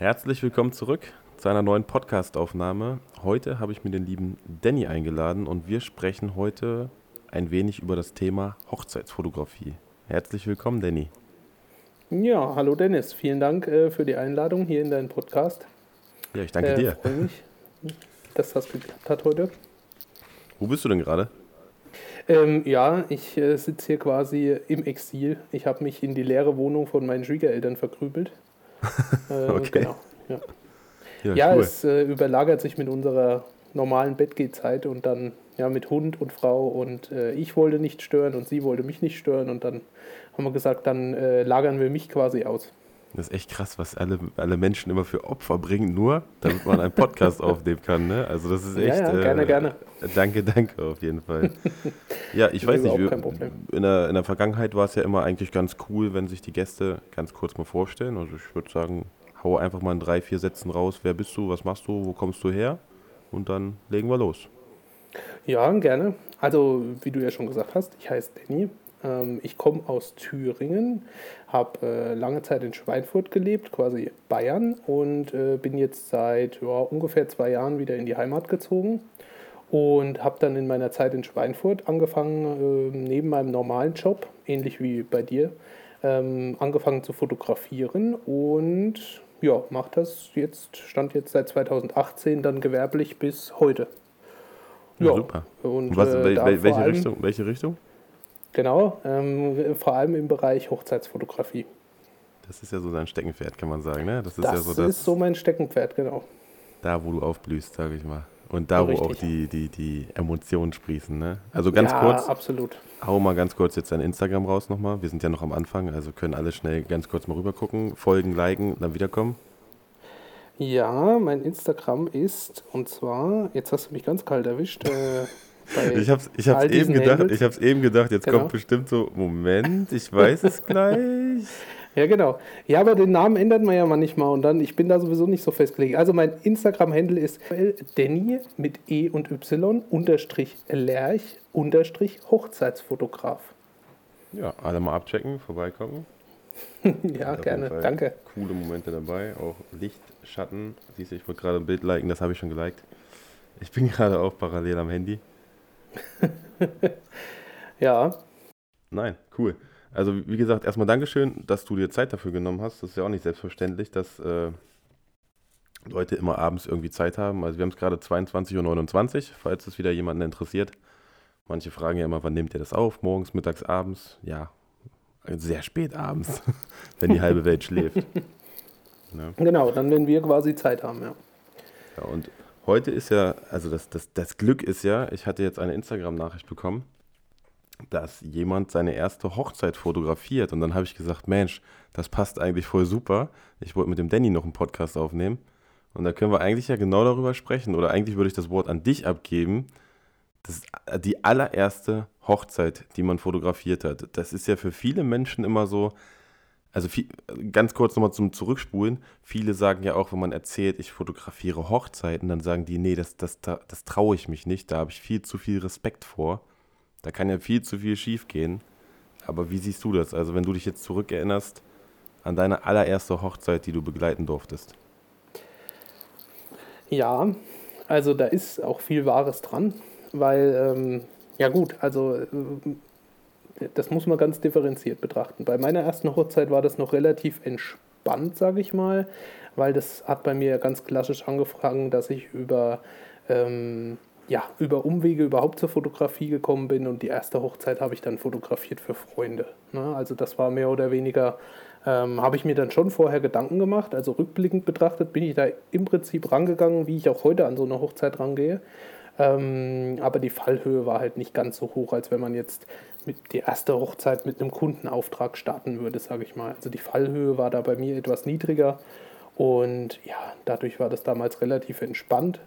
Herzlich willkommen zurück zu einer neuen Podcast-Aufnahme. Heute habe ich mir den lieben Danny eingeladen und wir sprechen heute ein wenig über das Thema Hochzeitsfotografie. Herzlich willkommen, Danny. Ja, hallo Dennis. Vielen Dank äh, für die Einladung hier in deinen Podcast. Ja, ich danke äh, dir. freue mich, dass das geklappt hat heute. Wo bist du denn gerade? Ähm, ja, ich äh, sitze hier quasi im Exil. Ich habe mich in die leere Wohnung von meinen Schwiegereltern verkrübelt. Äh, okay. Genau, ja, ja, ja cool. es äh, überlagert sich mit unserer normalen Bettgehzeit und dann ja mit Hund und Frau und äh, ich wollte nicht stören und sie wollte mich nicht stören und dann haben wir gesagt, dann äh, lagern wir mich quasi aus. Das ist echt krass, was alle, alle Menschen immer für Opfer bringen, nur damit man einen Podcast aufnehmen kann. Ne? Also das ist echt. Ja, ja gerne, äh, gerne. Danke, danke auf jeden Fall. ja, ich weiß nicht, in, der, in der Vergangenheit war es ja immer eigentlich ganz cool, wenn sich die Gäste ganz kurz mal vorstellen. Also ich würde sagen, hau einfach mal in drei, vier Sätzen raus, wer bist du, was machst du, wo kommst du her? Und dann legen wir los. Ja, gerne. Also, wie du ja schon gesagt hast, ich heiße Danny. Ähm, ich komme aus Thüringen, habe äh, lange Zeit in Schweinfurt gelebt, quasi Bayern, und äh, bin jetzt seit ja, ungefähr zwei Jahren wieder in die Heimat gezogen und habe dann in meiner Zeit in Schweinfurt angefangen, äh, neben meinem normalen Job, ähnlich wie bei dir, ähm, angefangen zu fotografieren und ja, mache das jetzt, stand jetzt seit 2018 dann gewerblich bis heute. Ja, ja super. Und, was, äh, welche, allem, Richtung, welche Richtung? Genau, ähm, vor allem im Bereich Hochzeitsfotografie. Das ist ja so dein Steckenpferd, kann man sagen, ne? Das ist das ja so das. ist so mein Steckenpferd, genau. Da, wo du aufblühst, sage ich mal. Und da, wo auch die, die, die Emotionen sprießen, ne? Also ganz ja, kurz. absolut. Hau mal ganz kurz jetzt dein Instagram raus nochmal. Wir sind ja noch am Anfang, also können alle schnell ganz kurz mal rüber gucken, folgen, liken, dann wiederkommen. Ja, mein Instagram ist, und zwar, jetzt hast du mich ganz kalt erwischt. Äh, ich hab's, ich hab's eben gedacht, ich hab's eben gedacht, jetzt genau. kommt bestimmt so, Moment, ich weiß es gleich. Ja, genau. Ja, aber den Namen ändert man ja manchmal und dann, ich bin da sowieso nicht so festgelegt. Also mein Instagram-Handle ist Danny mit E und Y unterstrich Lerch unterstrich Hochzeitsfotograf. Ja, alle mal abchecken, vorbeikommen. ja, gerne, danke. Coole Momente dabei, auch Licht, Schatten. Siehst du, ich wollte gerade ein Bild liken, das habe ich schon geliked. Ich bin gerade auch parallel am Handy. ja. Nein, cool. Also wie gesagt, erstmal Dankeschön, dass du dir Zeit dafür genommen hast. Das ist ja auch nicht selbstverständlich, dass äh, Leute immer abends irgendwie Zeit haben. Also wir haben es gerade 22.29 Uhr, falls es wieder jemanden interessiert. Manche fragen ja immer, wann nehmt ihr das auf? Morgens, mittags, abends? Ja, sehr spät abends, wenn die halbe Welt schläft. Ne? Genau, dann wenn wir quasi Zeit haben, ja. Ja, und heute ist ja, also das, das, das Glück ist ja, ich hatte jetzt eine Instagram-Nachricht bekommen dass jemand seine erste Hochzeit fotografiert. Und dann habe ich gesagt, Mensch, das passt eigentlich voll super. Ich wollte mit dem Danny noch einen Podcast aufnehmen. Und da können wir eigentlich ja genau darüber sprechen. Oder eigentlich würde ich das Wort an dich abgeben. Das ist die allererste Hochzeit, die man fotografiert hat. Das ist ja für viele Menschen immer so, also viel, ganz kurz nochmal zum Zurückspulen. Viele sagen ja auch, wenn man erzählt, ich fotografiere Hochzeiten, dann sagen die, nee, das, das, das traue ich mich nicht, da habe ich viel zu viel Respekt vor. Da kann ja viel zu viel schief gehen. Aber wie siehst du das? Also wenn du dich jetzt zurückerinnerst an deine allererste Hochzeit, die du begleiten durftest. Ja, also da ist auch viel Wahres dran, weil, ähm, ja gut, also äh, das muss man ganz differenziert betrachten. Bei meiner ersten Hochzeit war das noch relativ entspannt, sage ich mal, weil das hat bei mir ganz klassisch angefangen, dass ich über ähm, ja, über Umwege überhaupt zur Fotografie gekommen bin und die erste Hochzeit habe ich dann fotografiert für Freunde. Ne? Also das war mehr oder weniger, ähm, habe ich mir dann schon vorher Gedanken gemacht. Also rückblickend betrachtet bin ich da im Prinzip rangegangen, wie ich auch heute an so eine Hochzeit rangehe. Ähm, aber die Fallhöhe war halt nicht ganz so hoch, als wenn man jetzt die erste Hochzeit mit einem Kundenauftrag starten würde, sage ich mal. Also die Fallhöhe war da bei mir etwas niedriger und ja, dadurch war das damals relativ entspannt.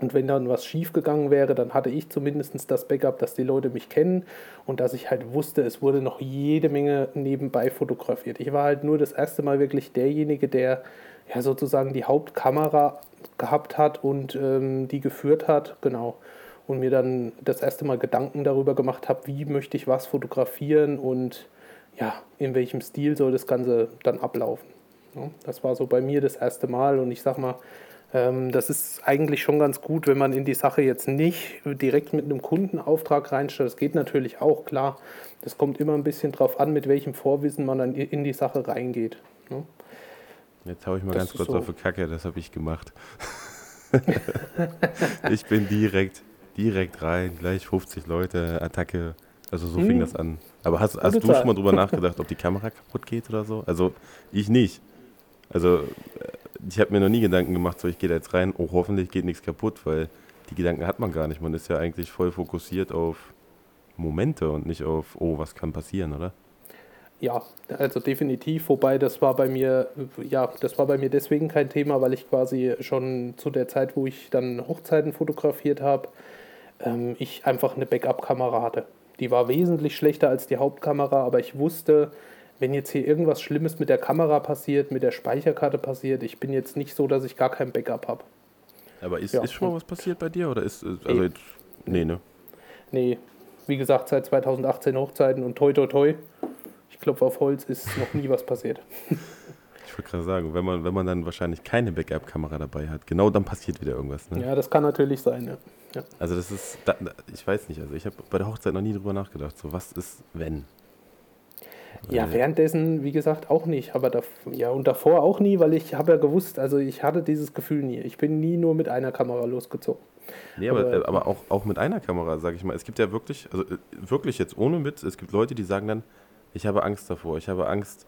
Und wenn dann was schiefgegangen wäre, dann hatte ich zumindest das Backup, dass die Leute mich kennen und dass ich halt wusste, es wurde noch jede Menge nebenbei fotografiert. Ich war halt nur das erste Mal wirklich derjenige, der ja sozusagen die Hauptkamera gehabt hat und ähm, die geführt hat, genau. Und mir dann das erste Mal Gedanken darüber gemacht habe, wie möchte ich was fotografieren und ja, in welchem Stil soll das Ganze dann ablaufen. Das war so bei mir das erste Mal und ich sag mal, ähm, das ist eigentlich schon ganz gut, wenn man in die Sache jetzt nicht direkt mit einem Kundenauftrag reinstellt. Das geht natürlich auch, klar. Das kommt immer ein bisschen drauf an, mit welchem Vorwissen man dann in die Sache reingeht. Jetzt hau ich mal das ganz kurz so. auf die Kacke, das habe ich gemacht. ich bin direkt, direkt rein, gleich 50 Leute, Attacke. Also so hm. fing das an. Aber hast, hast du schon mal drüber nachgedacht, ob die Kamera kaputt geht oder so? Also ich nicht. Also ich habe mir noch nie Gedanken gemacht, so ich gehe da jetzt rein, oh hoffentlich geht nichts kaputt, weil die Gedanken hat man gar nicht. Man ist ja eigentlich voll fokussiert auf Momente und nicht auf, oh, was kann passieren, oder? Ja, also definitiv, wobei das war bei mir, ja, das war bei mir deswegen kein Thema, weil ich quasi schon zu der Zeit, wo ich dann Hochzeiten fotografiert habe, ähm, ich einfach eine Backup-Kamera hatte. Die war wesentlich schlechter als die Hauptkamera, aber ich wusste, wenn jetzt hier irgendwas Schlimmes mit der Kamera passiert, mit der Speicherkarte passiert, ich bin jetzt nicht so, dass ich gar kein Backup habe. Aber ist, ja. ist schon mal was passiert bei dir oder ist also jetzt, nee, ne? Nee, wie gesagt, seit 2018 Hochzeiten und toi toi toi ich klopfe auf Holz, ist noch nie was passiert. Ich wollte gerade sagen, wenn man, wenn man dann wahrscheinlich keine Backup-Kamera dabei hat, genau dann passiert wieder irgendwas. Ne? Ja, das kann natürlich sein, ja. ja. Also das ist, da, ich weiß nicht, also ich habe bei der Hochzeit noch nie drüber nachgedacht, so was ist, wenn? Ja, währenddessen, wie gesagt, auch nicht. Aber da, ja, und davor auch nie, weil ich habe ja gewusst, also ich hatte dieses Gefühl nie. Ich bin nie nur mit einer Kamera losgezogen. Nee, aber, aber, aber auch, auch mit einer Kamera, sage ich mal. Es gibt ja wirklich, also äh, wirklich jetzt ohne Witz, es gibt Leute, die sagen dann, ich habe Angst davor. Ich habe Angst,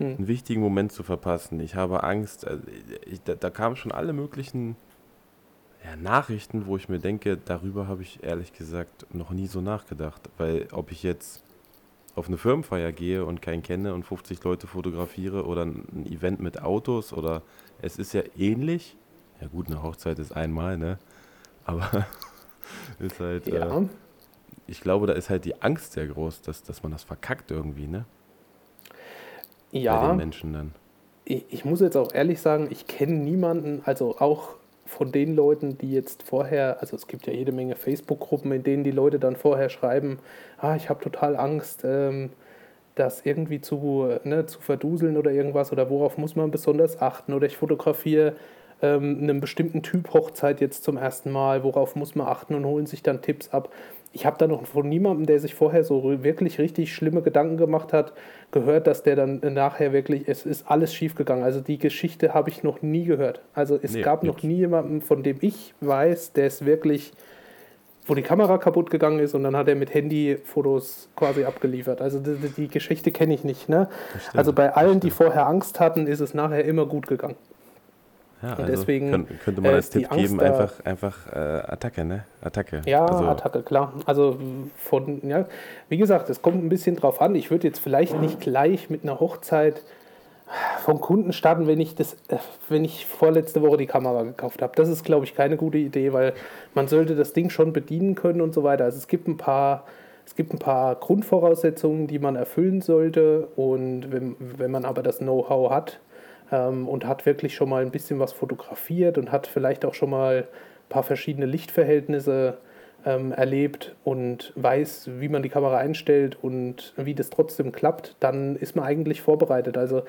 hm. einen wichtigen Moment zu verpassen. Ich habe Angst. Also ich, da, da kamen schon alle möglichen ja, Nachrichten, wo ich mir denke, darüber habe ich ehrlich gesagt noch nie so nachgedacht. Weil ob ich jetzt auf eine Firmenfeier gehe und keinen kenne und 50 Leute fotografiere oder ein Event mit Autos oder es ist ja ähnlich. Ja gut, eine Hochzeit ist einmal, ne? Aber ist halt. Ja. Äh, ich glaube, da ist halt die Angst sehr groß, dass, dass man das verkackt irgendwie, ne? Ja. Bei den Menschen dann. Ich, ich muss jetzt auch ehrlich sagen, ich kenne niemanden, also auch von den Leuten, die jetzt vorher, also es gibt ja jede Menge Facebook-Gruppen, in denen die Leute dann vorher schreiben, ah, ich habe total Angst, ähm, das irgendwie zu, ne, zu verduseln oder irgendwas oder worauf muss man besonders achten oder ich fotografiere ähm, einen bestimmten Typ Hochzeit jetzt zum ersten Mal, worauf muss man achten und holen sich dann Tipps ab ich habe da noch von niemandem, der sich vorher so wirklich richtig schlimme Gedanken gemacht hat, gehört, dass der dann nachher wirklich, es ist alles schiefgegangen. Also die Geschichte habe ich noch nie gehört. Also es nee, gab noch nie jemanden, von dem ich weiß, der es wirklich, wo die Kamera kaputt gegangen ist und dann hat er mit Handy-Fotos quasi abgeliefert. Also die, die Geschichte kenne ich nicht. Ne? Also bei allen, die vorher Angst hatten, ist es nachher immer gut gegangen. Ja, und also deswegen könnte, könnte man als Tipp geben, einfach, einfach äh, Attacke, ne? Attacke. Ja, also. Attacke, klar. Also von, ja, wie gesagt, es kommt ein bisschen drauf an. Ich würde jetzt vielleicht nicht gleich mit einer Hochzeit vom Kunden starten, wenn ich das, äh, wenn ich vorletzte Woche die Kamera gekauft habe. Das ist, glaube ich, keine gute Idee, weil man sollte das Ding schon bedienen können und so weiter. Also es gibt ein paar, es gibt ein paar Grundvoraussetzungen, die man erfüllen sollte. Und wenn, wenn man aber das Know-how hat, ähm, und hat wirklich schon mal ein bisschen was fotografiert und hat vielleicht auch schon mal ein paar verschiedene Lichtverhältnisse ähm, erlebt und weiß, wie man die Kamera einstellt und wie das trotzdem klappt, dann ist man eigentlich vorbereitet. Also,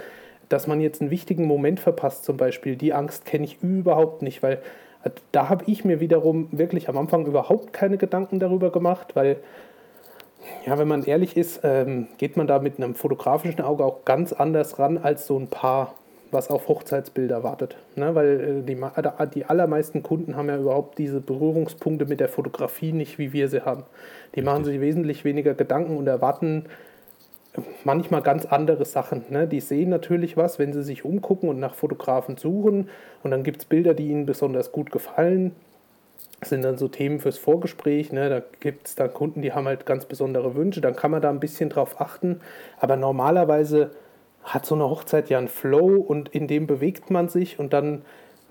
dass man jetzt einen wichtigen Moment verpasst, zum Beispiel, die Angst kenne ich überhaupt nicht, weil äh, da habe ich mir wiederum wirklich am Anfang überhaupt keine Gedanken darüber gemacht, weil ja, wenn man ehrlich ist, ähm, geht man da mit einem fotografischen Auge auch ganz anders ran als so ein paar was auf Hochzeitsbilder wartet. Ne? Weil äh, die, die allermeisten Kunden haben ja überhaupt diese Berührungspunkte mit der Fotografie nicht, wie wir sie haben. Die Richtig. machen sich wesentlich weniger Gedanken und erwarten manchmal ganz andere Sachen. Ne? Die sehen natürlich was, wenn sie sich umgucken und nach Fotografen suchen und dann gibt es Bilder, die ihnen besonders gut gefallen. Das sind dann so Themen fürs Vorgespräch. Ne? Da gibt es dann Kunden, die haben halt ganz besondere Wünsche. Dann kann man da ein bisschen drauf achten. Aber normalerweise hat so eine Hochzeit ja einen Flow und in dem bewegt man sich und dann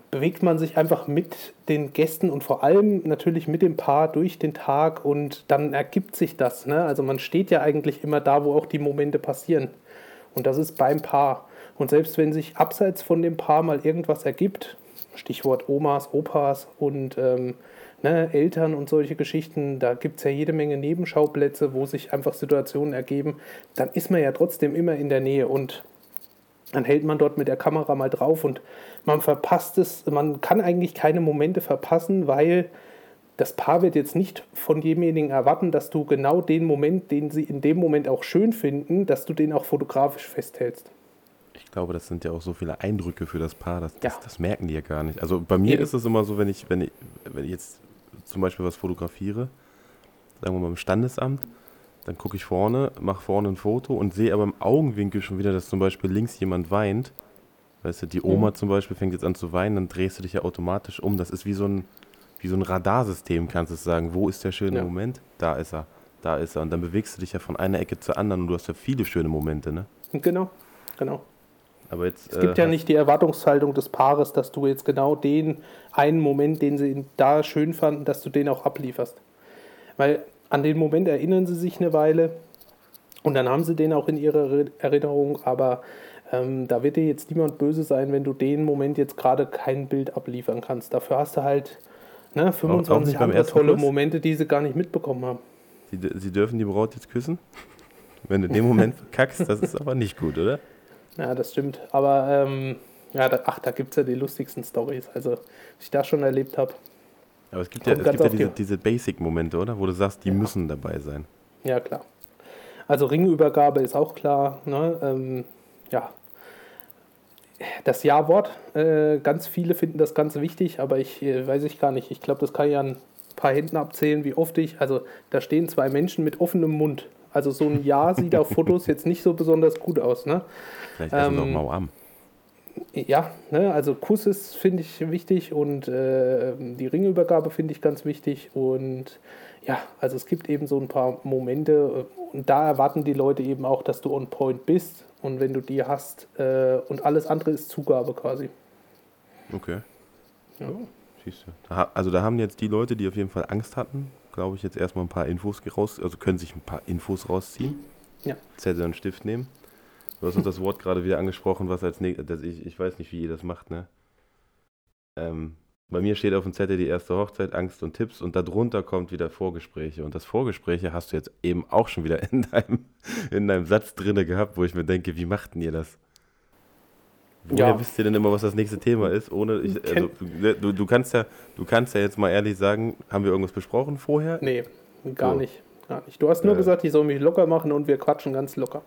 bewegt man sich einfach mit den Gästen und vor allem natürlich mit dem Paar durch den Tag und dann ergibt sich das. Ne? Also man steht ja eigentlich immer da, wo auch die Momente passieren. Und das ist beim Paar. Und selbst wenn sich abseits von dem Paar mal irgendwas ergibt, Stichwort Omas, Opas und ähm, ne, Eltern und solche Geschichten, da gibt es ja jede Menge Nebenschauplätze, wo sich einfach Situationen ergeben, dann ist man ja trotzdem immer in der Nähe. Und dann hält man dort mit der Kamera mal drauf und man verpasst es, man kann eigentlich keine Momente verpassen, weil das Paar wird jetzt nicht von demjenigen erwarten, dass du genau den Moment, den sie in dem Moment auch schön finden, dass du den auch fotografisch festhältst. Ich glaube, das sind ja auch so viele Eindrücke für das Paar, das, das, ja. das merken die ja gar nicht. Also bei mir Eben. ist es immer so, wenn ich, wenn ich, wenn ich jetzt zum Beispiel was fotografiere, sagen wir mal im Standesamt, dann gucke ich vorne, mache vorne ein Foto und sehe aber im Augenwinkel schon wieder, dass zum Beispiel links jemand weint. Weißt du, die Oma mhm. zum Beispiel fängt jetzt an zu weinen, dann drehst du dich ja automatisch um. Das ist wie so ein, wie so ein Radarsystem, kannst du sagen. Wo ist der schöne ja. Moment? Da ist er, da ist er. Und dann bewegst du dich ja von einer Ecke zur anderen und du hast ja viele schöne Momente, ne? Genau, genau. Aber jetzt, es gibt äh, ja nicht die Erwartungshaltung des Paares, dass du jetzt genau den einen Moment, den sie da schön fanden, dass du den auch ablieferst. Weil an den Moment erinnern sie sich eine Weile und dann haben sie den auch in ihrer Erinnerung, aber ähm, da wird dir jetzt niemand böse sein, wenn du den Moment jetzt gerade kein Bild abliefern kannst. Dafür hast du halt ne, 25 andere tolle? Momente, die sie gar nicht mitbekommen haben. Sie, sie dürfen die Braut jetzt küssen? Wenn du den Moment verkackst, das ist aber nicht gut, oder? Ja, das stimmt. Aber ähm, ja, da, ach, da gibt es ja die lustigsten Stories. Also, was ich da schon erlebt habe. Aber es gibt ja, es gibt ja diese, diese Basic-Momente, oder? Wo du sagst, die ja. müssen dabei sein. Ja, klar. Also Ringübergabe ist auch klar. Ne? Ähm, ja. Das Ja-Wort, äh, ganz viele finden das ganz wichtig, aber ich äh, weiß ich gar nicht. Ich glaube, das kann ich an ein paar Händen abzählen, wie oft ich. Also da stehen zwei Menschen mit offenem Mund. Also so ein Ja sieht auf Fotos jetzt nicht so besonders gut aus. Ne? Vielleicht essen ähm, doch mal am. Ja, ne, also Kuss ist, finde ich, wichtig und äh, die Ringübergabe finde ich ganz wichtig. Und ja, also es gibt eben so ein paar Momente und da erwarten die Leute eben auch, dass du on point bist. Und wenn du die hast äh, und alles andere ist Zugabe quasi. Okay. Ja. Siehst du. Also da haben jetzt die Leute, die auf jeden Fall Angst hatten, glaube ich, jetzt erstmal ein paar Infos raus, also können sich ein paar Infos rausziehen. Ja. Zettel und Stift nehmen. Du hast uns das Wort gerade wieder angesprochen, was als nächstes, ich, ich weiß nicht, wie ihr das macht, ne? Ähm, bei mir steht auf dem Zettel die erste Hochzeit, Angst und Tipps und darunter kommt wieder Vorgespräche. Und das Vorgespräche hast du jetzt eben auch schon wieder in deinem, in deinem Satz drinne gehabt, wo ich mir denke, wie machten ihr das? Woher ja. wisst ihr denn immer, was das nächste Thema ist? Ohne ich, also, du, du, kannst ja, du kannst ja jetzt mal ehrlich sagen, haben wir irgendwas besprochen vorher? Nee, gar so. nicht. Gar nicht. Du hast nur äh. gesagt, ich soll mich locker machen und wir quatschen ganz locker.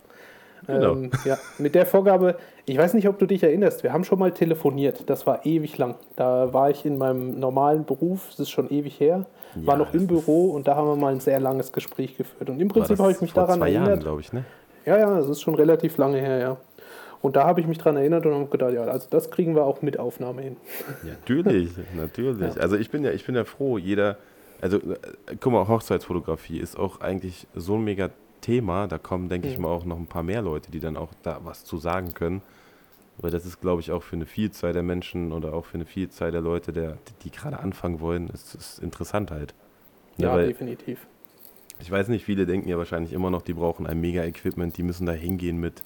Genau. Ähm, ja, mit der Vorgabe, ich weiß nicht, ob du dich erinnerst, wir haben schon mal telefoniert, das war ewig lang. Da war ich in meinem normalen Beruf, das ist schon ewig her, ja, war noch im Büro und da haben wir mal ein sehr langes Gespräch geführt. Und im Prinzip habe ich mich daran zwei erinnert. glaube ich, ne? Ja, ja, das ist schon relativ lange her, ja. Und da habe ich mich daran erinnert und habe gedacht, ja, also das kriegen wir auch mit Aufnahme hin. Ja, natürlich, natürlich. Ja. Also ich bin ja, ich bin ja froh, jeder, also äh, guck mal, Hochzeitsfotografie ist auch eigentlich so ein mega Thema. Da kommen, denke mhm. ich mal, auch noch ein paar mehr Leute, die dann auch da was zu sagen können. Weil das ist, glaube ich, auch für eine Vielzahl der Menschen oder auch für eine Vielzahl der Leute, der, die, gerade anfangen wollen, ist, ist interessant halt. Ja, ja definitiv. Ich weiß nicht, viele denken ja wahrscheinlich immer noch, die brauchen ein Mega-Equipment, die müssen da hingehen mit,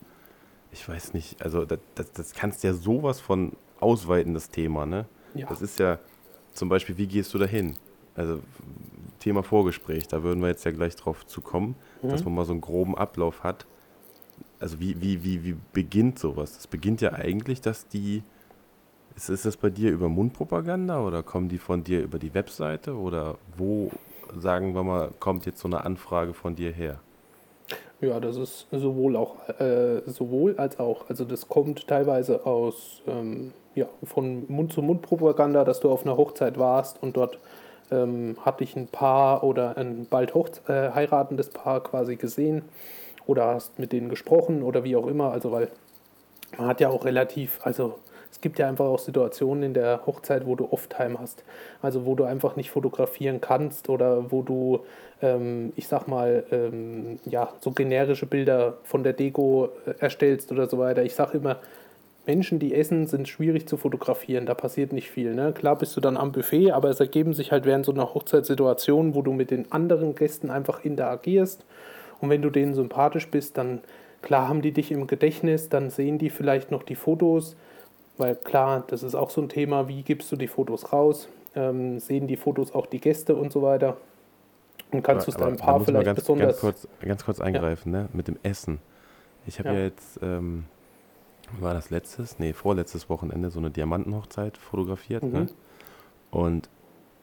ich weiß nicht, also das, das, das kannst ja sowas von ausweiten, das Thema, ne? Ja. Das ist ja zum Beispiel, wie gehst du da hin? Also Thema Vorgespräch, da würden wir jetzt ja gleich drauf zu kommen, mhm. dass man mal so einen groben Ablauf hat. Also wie, wie, wie, wie beginnt sowas? Das beginnt ja eigentlich, dass die, ist, ist das bei dir über Mundpropaganda oder kommen die von dir über die Webseite oder wo, sagen wir mal, kommt jetzt so eine Anfrage von dir her? Ja, das ist sowohl auch äh, sowohl als auch. Also das kommt teilweise aus ähm, ja, von Mund-zu-Mund-Propaganda, dass du auf einer Hochzeit warst und dort ähm, hatte ich ein Paar oder ein bald hoch, äh, heiratendes Paar quasi gesehen oder hast mit denen gesprochen oder wie auch immer. Also weil man hat ja auch relativ, also es gibt ja einfach auch Situationen in der Hochzeit, wo du Off-Time hast. Also wo du einfach nicht fotografieren kannst oder wo du, ähm, ich sag mal, ähm, ja, so generische Bilder von der Deko äh, erstellst oder so weiter. Ich sag immer, Menschen, die essen, sind schwierig zu fotografieren. Da passiert nicht viel. Ne? Klar bist du dann am Buffet, aber es ergeben sich halt während so einer Hochzeitssituation, wo du mit den anderen Gästen einfach interagierst. Und wenn du denen sympathisch bist, dann klar haben die dich im Gedächtnis, dann sehen die vielleicht noch die Fotos. Weil klar, das ist auch so ein Thema, wie gibst du die Fotos raus? Ähm, sehen die Fotos auch die Gäste und so weiter? Und kannst du es deinem Paar vielleicht ganz, besonders... Ganz kurz, ganz kurz eingreifen, ja. ne? mit dem Essen. Ich habe ja. ja. jetzt... Ähm war das letztes, nee, vorletztes Wochenende so eine Diamantenhochzeit fotografiert. Mhm. Ne? Und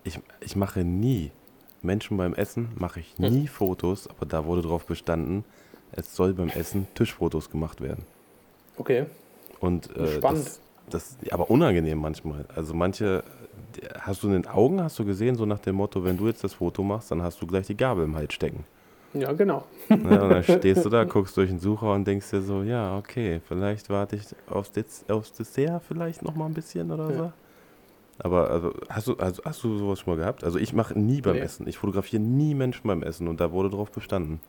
ich, ich mache nie, Menschen beim Essen mache ich nie Fotos, aber da wurde darauf bestanden, es soll beim Essen Tischfotos gemacht werden. Okay. Und äh, Spannend. das, das, aber unangenehm manchmal. Also manche, die- hast du in den Augen, hast du gesehen, so nach dem Motto, wenn du jetzt das Foto machst, dann hast du gleich die Gabel im Hals stecken. Ja, genau. Und dann stehst du da, guckst durch den Sucher und denkst dir so, ja, okay, vielleicht warte ich aufs, Des aufs Dessert vielleicht noch mal ein bisschen oder Ja. so. Aber also, hast, du, also, hast du sowas schon mal gehabt? Also ich mache nie beim Nee. Essen. Ich fotografiere nie Menschen beim Essen und da wurde drauf bestanden.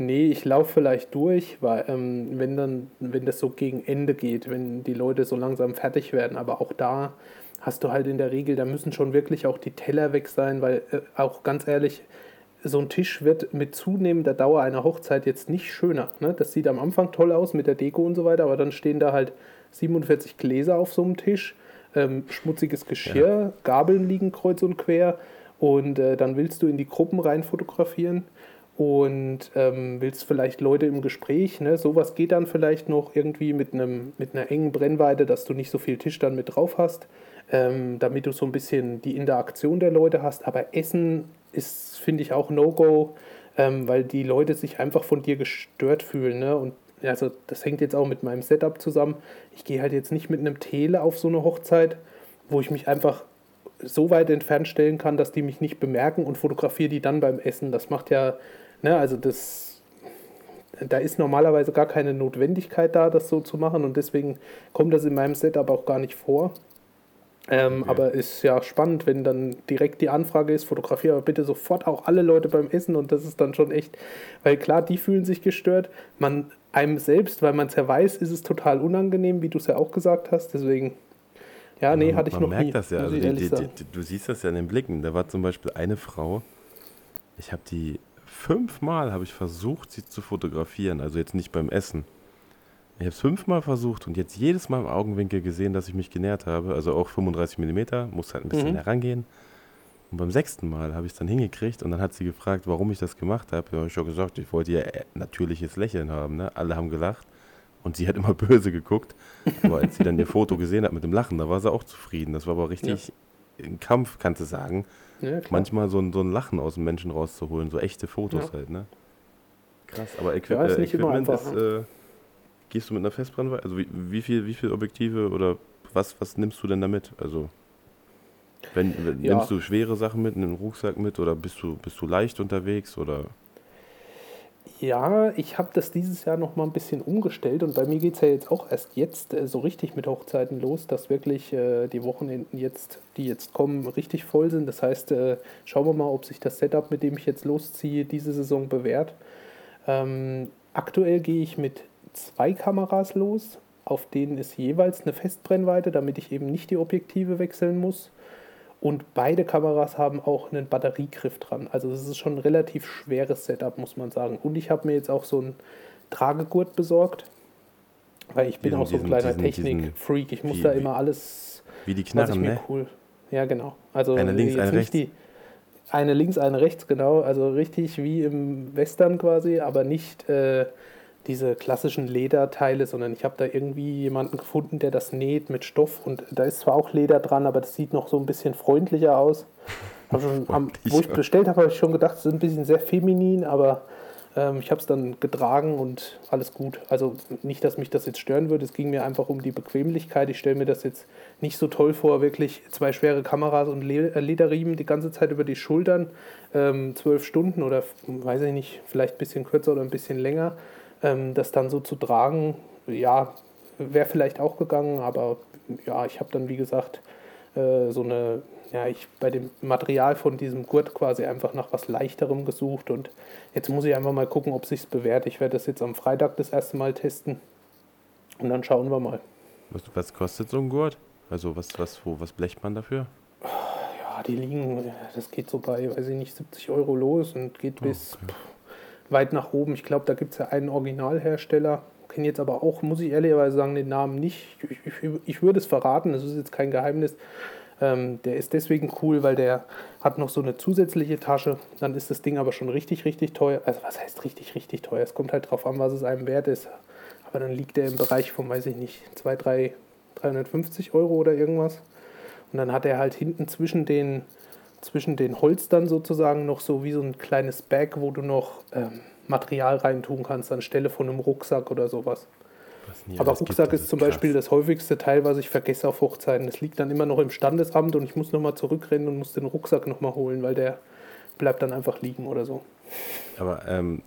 Nee, ich laufe vielleicht durch, weil ähm, wenn dann, wenn das so gegen Ende geht, wenn die Leute so langsam fertig werden, aber auch da hast du halt in der Regel, da müssen schon wirklich auch die Teller weg sein, weil äh, auch ganz ehrlich, so ein Tisch wird mit zunehmender Dauer einer Hochzeit jetzt nicht schöner. Ne? Das sieht am Anfang toll aus mit der Deko und so weiter, aber dann stehen da halt 47 Gläser auf so einem Tisch, ähm, schmutziges Geschirr, Gabeln liegen kreuz und quer und äh, dann willst du in die Gruppen rein fotografieren und ähm, willst vielleicht Leute im Gespräch, ne? sowas geht dann vielleicht noch irgendwie mit, einem, mit einer engen Brennweite, dass du nicht so viel Tisch dann mit drauf hast, ähm, damit du so ein bisschen die Interaktion der Leute hast. Aber Essen ist, finde ich, auch No-Go, ähm, weil die Leute sich einfach von dir gestört fühlen. Ne? Und also das hängt jetzt auch mit meinem Setup zusammen. Ich gehe halt jetzt nicht mit einem Tele auf so eine Hochzeit, wo ich mich einfach so weit entfernt stellen kann, dass die mich nicht bemerken und fotografiere die dann beim Essen. Das macht ja, ne, also das, da ist normalerweise gar keine Notwendigkeit da, das so zu machen und deswegen kommt das in meinem Setup auch gar nicht vor. Ähm, Okay. Aber ist ja spannend, wenn dann direkt die Anfrage ist, fotografiere aber bitte sofort auch alle Leute beim Essen und das ist dann schon echt, weil klar, die fühlen sich gestört. Man einem selbst, weil man es ja weiß, ist es total unangenehm, wie du es ja auch gesagt hast. Deswegen, ja, nee, man, hatte ich man noch merkt nie. das ja. Also die, die, die, du siehst das ja in den Blicken. Da war zum Beispiel eine Frau, ich habe die fünfmal habe ich versucht, sie zu fotografieren. Also jetzt nicht beim Essen. Ich habe es fünfmal versucht und jetzt jedes Mal im Augenwinkel gesehen, dass ich mich genährt habe. Also auch 35 mm, muss halt ein bisschen Mhm. herangehen. Und beim sechsten Mal habe ich es dann hingekriegt und dann hat sie gefragt, warum ich das gemacht habe. Da habe ich schon gesagt, ich wollte ihr äh, natürliches Lächeln haben. Ne? Alle haben gelacht und sie hat immer böse geguckt. Aber als sie dann ihr Foto gesehen hat mit dem Lachen, da war sie auch zufrieden. Das war aber richtig ein Kampf, kannst du sagen. Ja. Manchmal so ein, so ein Lachen aus dem Menschen rauszuholen, so echte Fotos Ja. halt. Ne? Krass, aber Equi Ja, ist äh, Equipment ist, äh, gehst du mit einer Festbrennweite? Also wie, wie, viel, wie viel Objektive oder was, was nimmst du denn damit? Also wenn, wenn, nimmst du schwere Sachen mit, einen Rucksack mit oder bist du, bist du leicht unterwegs oder Ja, ich habe das dieses Jahr noch mal ein bisschen umgestellt und bei mir geht es ja jetzt auch erst jetzt äh, so richtig mit Hochzeiten los, dass wirklich äh, die Wochenenden jetzt, die jetzt kommen, richtig voll sind. Das heißt, äh, schauen wir mal, ob sich das Setup, mit dem ich jetzt losziehe, diese Saison bewährt. Ähm, aktuell gehe ich mit zwei Kameras los, auf denen ist jeweils eine Festbrennweite, damit ich eben nicht die Objektive wechseln muss. Und beide Kameras haben auch einen Batteriegriff dran. Also es ist schon ein relativ schweres Setup, muss man sagen. Und ich habe mir jetzt auch so einen Tragegurt besorgt, weil ich bin Diesen- auch so ein kleiner Technik-Freak. Ich muss wie- da immer alles, wie die Knarren, ne? cool... Ja, genau. Also Eine links, eine rechts. Die, eine links, eine rechts, genau. Also richtig wie im Western quasi, aber nicht äh, diese klassischen Lederteile, sondern ich habe da irgendwie jemanden gefunden, der das näht mit Stoff und da ist zwar auch Leder dran, aber das sieht noch so ein bisschen freundlicher aus. Schon, am, wo ich bestellt habe, habe ich schon gedacht, es ist ein bisschen sehr feminin, aber ähm, ich habe es dann getragen und alles gut. Also nicht, dass mich das jetzt stören würde, es ging mir einfach um die Bequemlichkeit. Ich stelle mir das jetzt nicht so toll vor, wirklich zwei schwere Kameras und äh, Lederriemen die ganze Zeit über die Schultern, ähm, zwölf Stunden oder weiß ich nicht, vielleicht ein bisschen kürzer oder ein bisschen länger. Ähm, das dann so zu tragen, ja, wäre vielleicht auch gegangen, aber ja, ich habe dann, wie gesagt, äh, so eine, ja, ich bei dem Material von diesem Gurt quasi einfach nach was Leichterem gesucht und jetzt muss ich einfach mal gucken, ob sich's bewährt. Ich werde das jetzt am Freitag das erste Mal testen und dann schauen wir mal. Was, was kostet so ein Gurt? Also was, was, wo, was blecht man dafür? Ja, die liegen, das geht so bei, weiß ich nicht, 70 Euro los und geht bis okay. Weit nach oben. Ich glaube, da gibt es ja einen Originalhersteller. Kenne jetzt aber auch, muss ich ehrlicherweise sagen, den Namen nicht. Ich, ich, ich würde es verraten, das ist jetzt kein Geheimnis. Ähm, der ist deswegen cool, weil der hat noch so eine zusätzliche Tasche. Dann ist das Ding aber schon richtig, richtig teuer. Also was heißt richtig, richtig teuer? Es kommt halt drauf an, was es einem wert ist. aber dann liegt der im Bereich von, weiß ich nicht, 2, 3, 350 Euro oder irgendwas. Und dann hat er halt hinten zwischen den, zwischen den Holstern sozusagen noch so wie so ein kleines Bag, wo du noch ähm, Material reintun kannst anstelle von einem Rucksack oder sowas. Aber Rucksack gibt, ist zum krass. Beispiel das häufigste Teil, was ich vergesse auf Hochzeiten. Das liegt dann immer noch im Standesamt und ich muss nochmal zurückrennen und muss den Rucksack nochmal holen, weil der bleibt dann einfach liegen oder so. Aber ähm,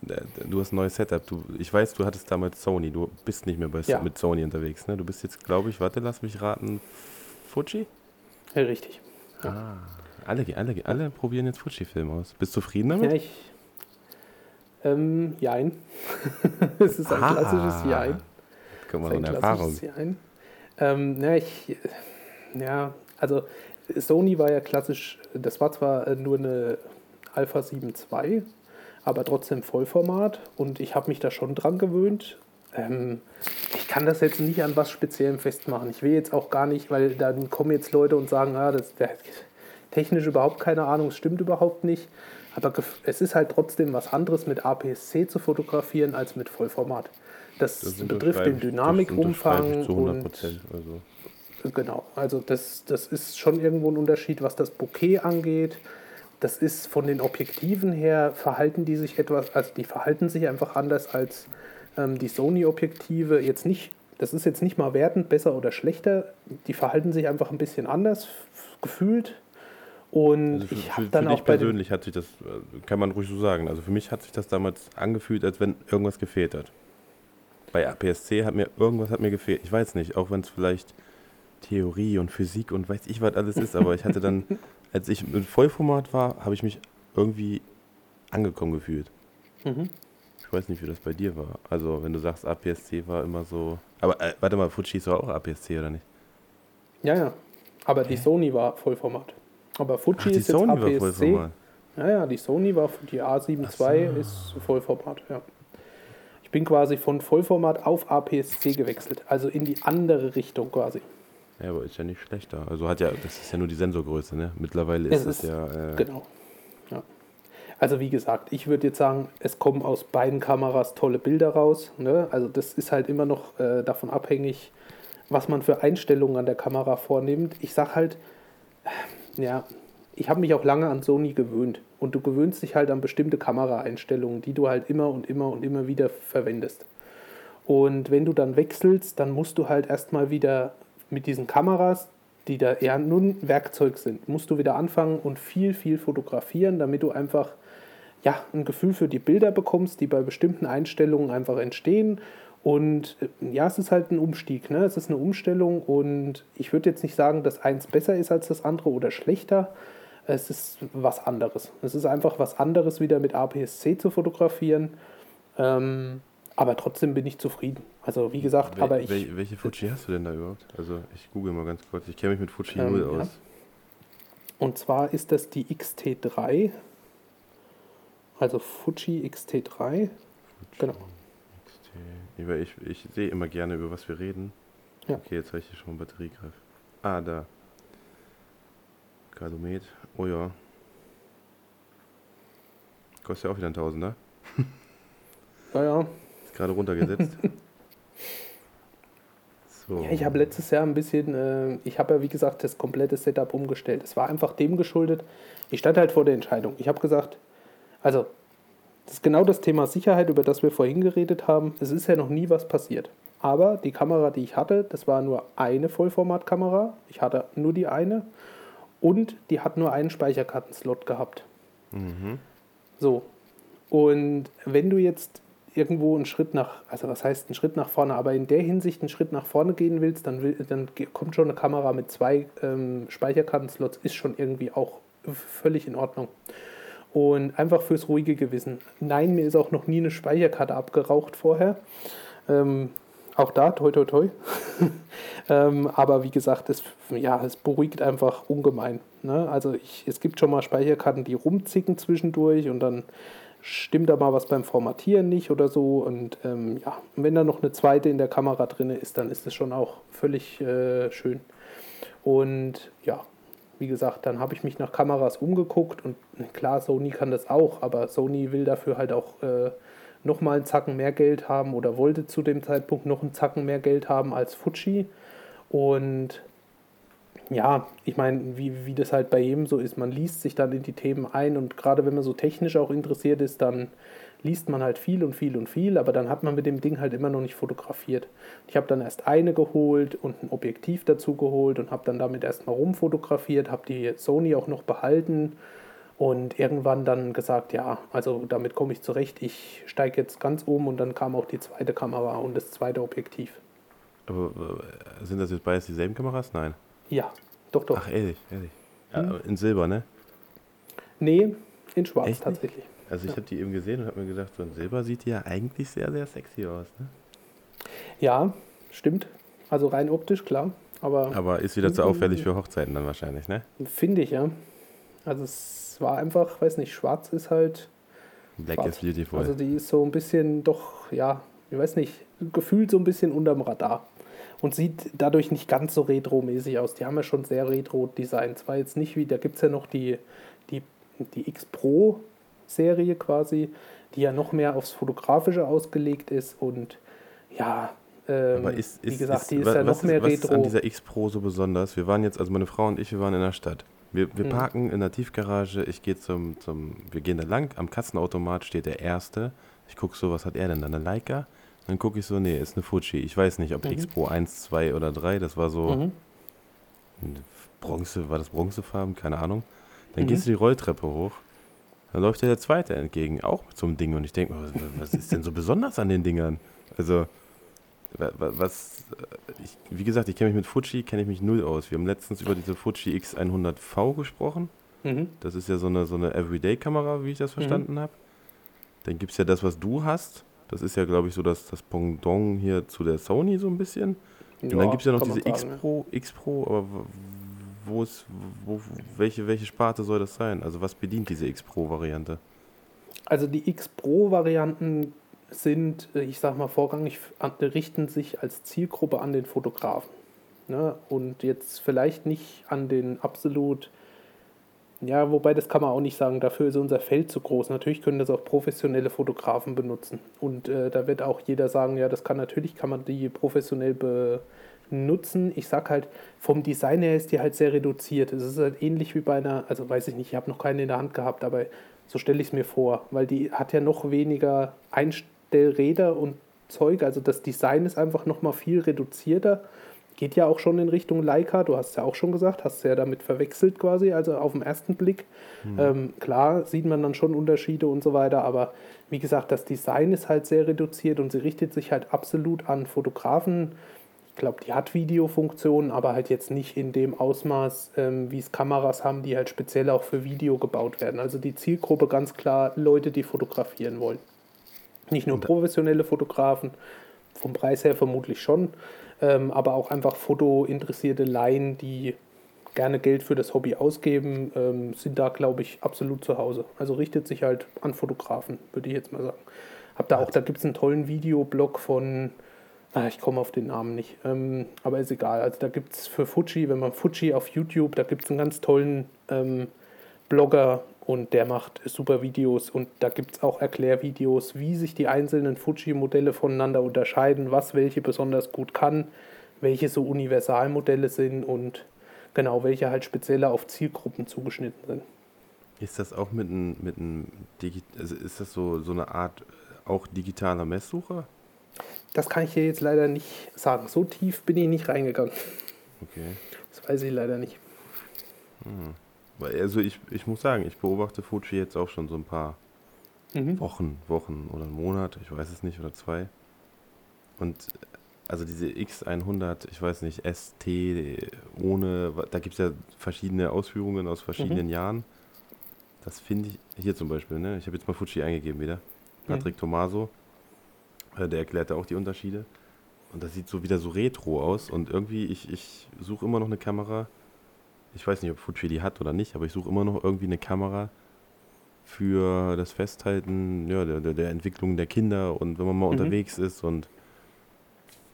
du hast ein neues Setup. Du, ich weiß, du hattest damals Sony. Du bist nicht mehr bei, ja. mit Sony unterwegs. Ne? Du bist jetzt, glaube ich, warte, lass mich raten, Fuji? Ja, richtig. Ja. Ah, alle, alle, alle probieren jetzt Fuji-Film aus. Bist du zufrieden damit? Ja, ich. Ähm, jein. es ist ein ah, klassisches Jein. Guck mal, so eine Erfahrung. Jein. Ähm, ja, ich. Ja, also Sony war ja klassisch, das war zwar nur eine Alpha 7 II, aber trotzdem Vollformat und ich habe mich da schon dran gewöhnt. Ähm, ich kann das jetzt nicht an was Speziellem festmachen. Ich will jetzt auch gar nicht, weil dann kommen jetzt Leute und sagen, ah, das technisch überhaupt keine Ahnung, es stimmt überhaupt nicht. Aber es ist halt trotzdem was anderes mit APS-C zu fotografieren als mit Vollformat. Das, das betrifft den Dynamikumfang und also. genau. Also das, das ist schon irgendwo ein Unterschied, was das Bouquet angeht das ist von den Objektiven her, verhalten die sich etwas, also die verhalten sich einfach anders als ähm, die Sony-Objektive. Jetzt nicht, das ist jetzt nicht mal wertend besser oder schlechter, die verhalten sich einfach ein bisschen anders gefühlt. Und also für, ich habe dann für auch bei persönlich hat sich das, äh, kann man ruhig so sagen. Also für mich hat sich das damals angefühlt, als wenn irgendwas gefehlt hat. Bei APS-C hat mir irgendwas hat mir gefehlt. Ich weiß nicht, auch wenn es vielleicht Theorie und Physik und weiß ich was alles ist, aber ich hatte dann als ich mit Vollformat war, habe ich mich irgendwie angekommen gefühlt. Mhm. Ich weiß nicht, wie das bei dir war. Also, wenn du sagst, APS-C war immer so. Aber äh, warte mal, Fuji ist doch auch APS-C, oder nicht? Ja, ja. Aber die Sony war Vollformat. Aber Fuji Ach, ist Sony jetzt APS-C. Ja, ja, die Sony war die A7 II so. ist Vollformat, ja. Ich bin quasi von Vollformat auf APS-C gewechselt, also in die andere Richtung quasi. Ja, aber ist ja nicht schlechter. Also hat ja, das ist ja nur die Sensorgröße, ne? Mittlerweile ist es, ja. Äh genau. Ja. Also wie gesagt, ich würde jetzt sagen, es kommen aus beiden Kameras tolle Bilder raus. Ne? Also das ist halt immer noch äh, davon abhängig, was man für Einstellungen an der Kamera vornimmt. Ich sag halt, ja, ich habe mich auch lange an Sony gewöhnt. Und du gewöhnst dich halt an bestimmte Kameraeinstellungen, die du halt immer und immer und immer wieder verwendest. Und wenn du dann wechselst, dann musst du halt erstmal wieder mit diesen Kameras, die da eher nur ein Werkzeug sind, musst du wieder anfangen und viel, viel fotografieren, damit du einfach ja, ein Gefühl für die Bilder bekommst, die bei bestimmten Einstellungen einfach entstehen. Und äh, ja, es ist halt ein Umstieg, ne? es ist eine Umstellung und ich würde jetzt nicht sagen, dass eins besser ist als das andere oder schlechter. Es ist was anderes. Es ist einfach was anderes, wieder mit APS-C zu fotografieren. Ähm, aber trotzdem bin ich zufrieden. Also wie gesagt, Wel aber ich. Wel welche Fuji hast du denn da überhaupt? Also ich google mal ganz kurz. Ich kenne mich mit Fuji ähm, null aus. Ja. Und zwar ist das die XT3. Also Fuji XT3. Fuji genau. XT. Ich, ich sehe immer gerne, über was wir reden. Ja. Okay, jetzt habe ich hier schon Batteriegriff. Ah, da. Kadomet. Oh ja. Kostet ja auch wieder ein Tausender. Ja, ja gerade runtergesetzt. so. Ja, ich habe letztes Jahr ein bisschen, äh, ich habe ja wie gesagt das komplette Setup umgestellt. Es war einfach dem geschuldet. Ich stand halt vor der Entscheidung. Ich habe gesagt, also das ist genau das Thema Sicherheit, über das wir vorhin geredet haben. Es ist ja noch nie was passiert. Aber die Kamera, die ich hatte, das war nur eine Vollformatkamera. Ich hatte nur die eine. Und die hat nur einen Speicherkartenslot gehabt. Mhm. So. Und wenn du jetzt irgendwo einen Schritt nach, also was heißt einen Schritt nach vorne, aber in der Hinsicht einen Schritt nach vorne gehen willst, dann, will, dann kommt schon eine Kamera mit zwei ähm, Speicherkartenslots, ist schon irgendwie auch völlig in Ordnung. Und einfach fürs ruhige Gewissen. Nein, mir ist auch noch nie eine Speicherkarte abgeraucht vorher. Ähm, auch da, toi, toi, toi. ähm, aber wie gesagt, es, ja, es beruhigt einfach ungemein. Ne? Also ich, es gibt schon mal Speicherkarten, die rumzicken zwischendurch und dann stimmt da mal was beim Formatieren nicht oder so. Und ähm, ja, wenn da noch eine zweite in der Kamera drin ist, dann ist es schon auch völlig äh, schön. Und ja, wie gesagt, dann habe ich mich nach Kameras umgeguckt und klar, Sony kann das auch, aber Sony will dafür halt auch äh, nochmal einen Zacken mehr Geld haben oder wollte zu dem Zeitpunkt noch einen Zacken mehr Geld haben als Fuji. Und ja, ich meine, wie, wie das halt bei jedem so ist, man liest sich dann in die Themen ein und gerade wenn man so technisch auch interessiert ist, dann liest man halt viel und viel und viel, aber dann hat man mit dem Ding halt immer noch nicht fotografiert. Ich habe dann erst eine geholt und ein Objektiv dazu geholt und habe dann damit erstmal rumfotografiert, habe die Sony auch noch behalten und irgendwann dann gesagt, ja, also damit komme ich zurecht, ich steige jetzt ganz um und dann kam auch die zweite Kamera und das zweite Objektiv. Aber äh, sind das jetzt beides dieselben Kameras? Nein. Ja, doch, doch. Ach, ehrlich, ehrlich. Ja, hm. In Silber, ne? Nee, in Schwarz Echt tatsächlich. Also ich ja. habe die eben gesehen und habe mir gedacht, so in Silber sieht die ja eigentlich sehr, sehr sexy aus, ne? Ja, stimmt. Also rein optisch, klar. Aber, aber ist wieder zu auffällig für Hochzeiten dann wahrscheinlich, ne? Finde ich, ja. Also es war einfach, weiß nicht, schwarz ist halt. Black schwarz. is beautiful. Also die ist so ein bisschen doch, ja, ich weiß nicht, gefühlt so ein bisschen unterm Radar und sieht dadurch nicht ganz so retro-mäßig aus. Die haben ja schon sehr retro-Design. Zwar jetzt nicht wie, da gibt es ja noch die, die, die X Pro-Serie quasi, die ja noch mehr aufs Fotografische ausgelegt ist und ja, ähm, ist, ist, wie gesagt, ist, die ist ja noch mehr was retro. Was ist an dieser X Pro so besonders? Wir waren jetzt, also meine Frau und ich, wir waren in der Stadt. Wir, wir hm. parken in der Tiefgarage, ich gehe zum, zum, wir gehen da lang, am Kassenautomat steht der Erste. Ich gucke so, was hat er denn da, eine Leica? Dann gucke ich so, nee, ist eine Fuji. Ich weiß nicht, ob mhm. X Pro 1, 2 oder 3, das war so mhm. Bronze, war das Bronzefarben? Keine Ahnung. Dann mhm. gehst du die Rolltreppe hoch. Dann läuft dir der zweite entgegen, auch mit so einem Ding. Und ich denke was, was ist denn so besonders an den Dingern? Also, was, ich, wie gesagt, ich kenne mich mit Fuji, kenne ich mich null aus. Wir haben letztens über diese Fuji X100V gesprochen. Mhm. Das ist ja so eine, so eine Everyday-Kamera, wie ich das mhm. verstanden habe. Dann gibt es ja das, was du hast. Das ist ja, glaube ich, so das, das Pendant hier zu der Sony so ein bisschen. Und ja, dann gibt es ja noch diese X Pro, X Pro, aber wo ist, wo, welche, welche Sparte soll das sein? Also was bedient diese X Pro-Variante? Also die X Pro-Varianten sind, ich sag mal vorrangig, richten sich als Zielgruppe an den Fotografen. Ne? Und jetzt vielleicht nicht an den absolut ja, wobei das kann man auch nicht sagen, dafür ist unser Feld zu groß. Natürlich können das auch professionelle Fotografen benutzen. Und äh, da wird auch jeder sagen, ja, das kann natürlich, kann man die professionell benutzen. Ich sag halt, vom Design her ist die halt sehr reduziert. Es ist halt ähnlich wie bei einer, also weiß ich nicht, ich habe noch keine in der Hand gehabt, aber so stelle ich es mir vor, weil die hat ja noch weniger Einstellräder und Zeug. Also das Design ist einfach noch mal viel reduzierter geht ja auch schon in Richtung Leica, du hast ja auch schon gesagt, hast ja damit verwechselt quasi, also auf den ersten Blick. Mhm. Ähm, klar sieht man dann schon Unterschiede und so weiter, aber wie gesagt, das Design ist halt sehr reduziert und sie richtet sich halt absolut an Fotografen. Ich glaube, die hat Videofunktionen, aber halt jetzt nicht in dem Ausmaß, ähm, wie es Kameras haben, die halt speziell auch für Video gebaut werden. Also die Zielgruppe ganz klar Leute, die fotografieren wollen. Nicht nur professionelle Fotografen, vom Preis her vermutlich schon, ähm, aber auch einfach fotointeressierte Laien, die gerne Geld für das Hobby ausgeben, ähm, sind da, glaube ich, absolut zu Hause. Also richtet sich halt an Fotografen, würde ich jetzt mal sagen. Hab da auch, da gibt es einen tollen Videoblog von, ich komme auf den Namen nicht, ähm, aber ist egal. Also da gibt es für Fuji, wenn man Fuji auf YouTube, da gibt es einen ganz tollen ähm, Blogger, und der macht super Videos und da gibt es auch Erklärvideos, wie sich die einzelnen Fuji-Modelle voneinander unterscheiden, was welche besonders gut kann, welche so Universalmodelle sind und genau, welche halt speziell auf Zielgruppen zugeschnitten sind. Ist das auch mit einem, mit einem also ist das so, so eine Art auch digitaler Messsucher? Das kann ich hier jetzt leider nicht sagen. So tief bin ich nicht reingegangen. Okay. Das weiß ich leider nicht. Hm. Also ich, ich muss sagen, ich beobachte Fuji jetzt auch schon so ein paar mhm. Wochen, Wochen oder einen Monat, ich weiß es nicht, oder zwei. Und also diese X100, ich weiß nicht, ST ohne, da gibt es ja verschiedene Ausführungen aus verschiedenen mhm. Jahren. Das finde ich, hier zum Beispiel, ne? ich habe jetzt mal Fuji eingegeben wieder. Patrick mhm. Tomaso, äh, der erklärte auch die Unterschiede. Und das sieht so wieder so retro aus. Und irgendwie, ich, ich suche immer noch eine Kamera, ich weiß nicht, ob Fuji die hat oder nicht, aber ich suche immer noch irgendwie eine Kamera für das Festhalten ja, der, der Entwicklung der Kinder und wenn man mal mhm. unterwegs ist und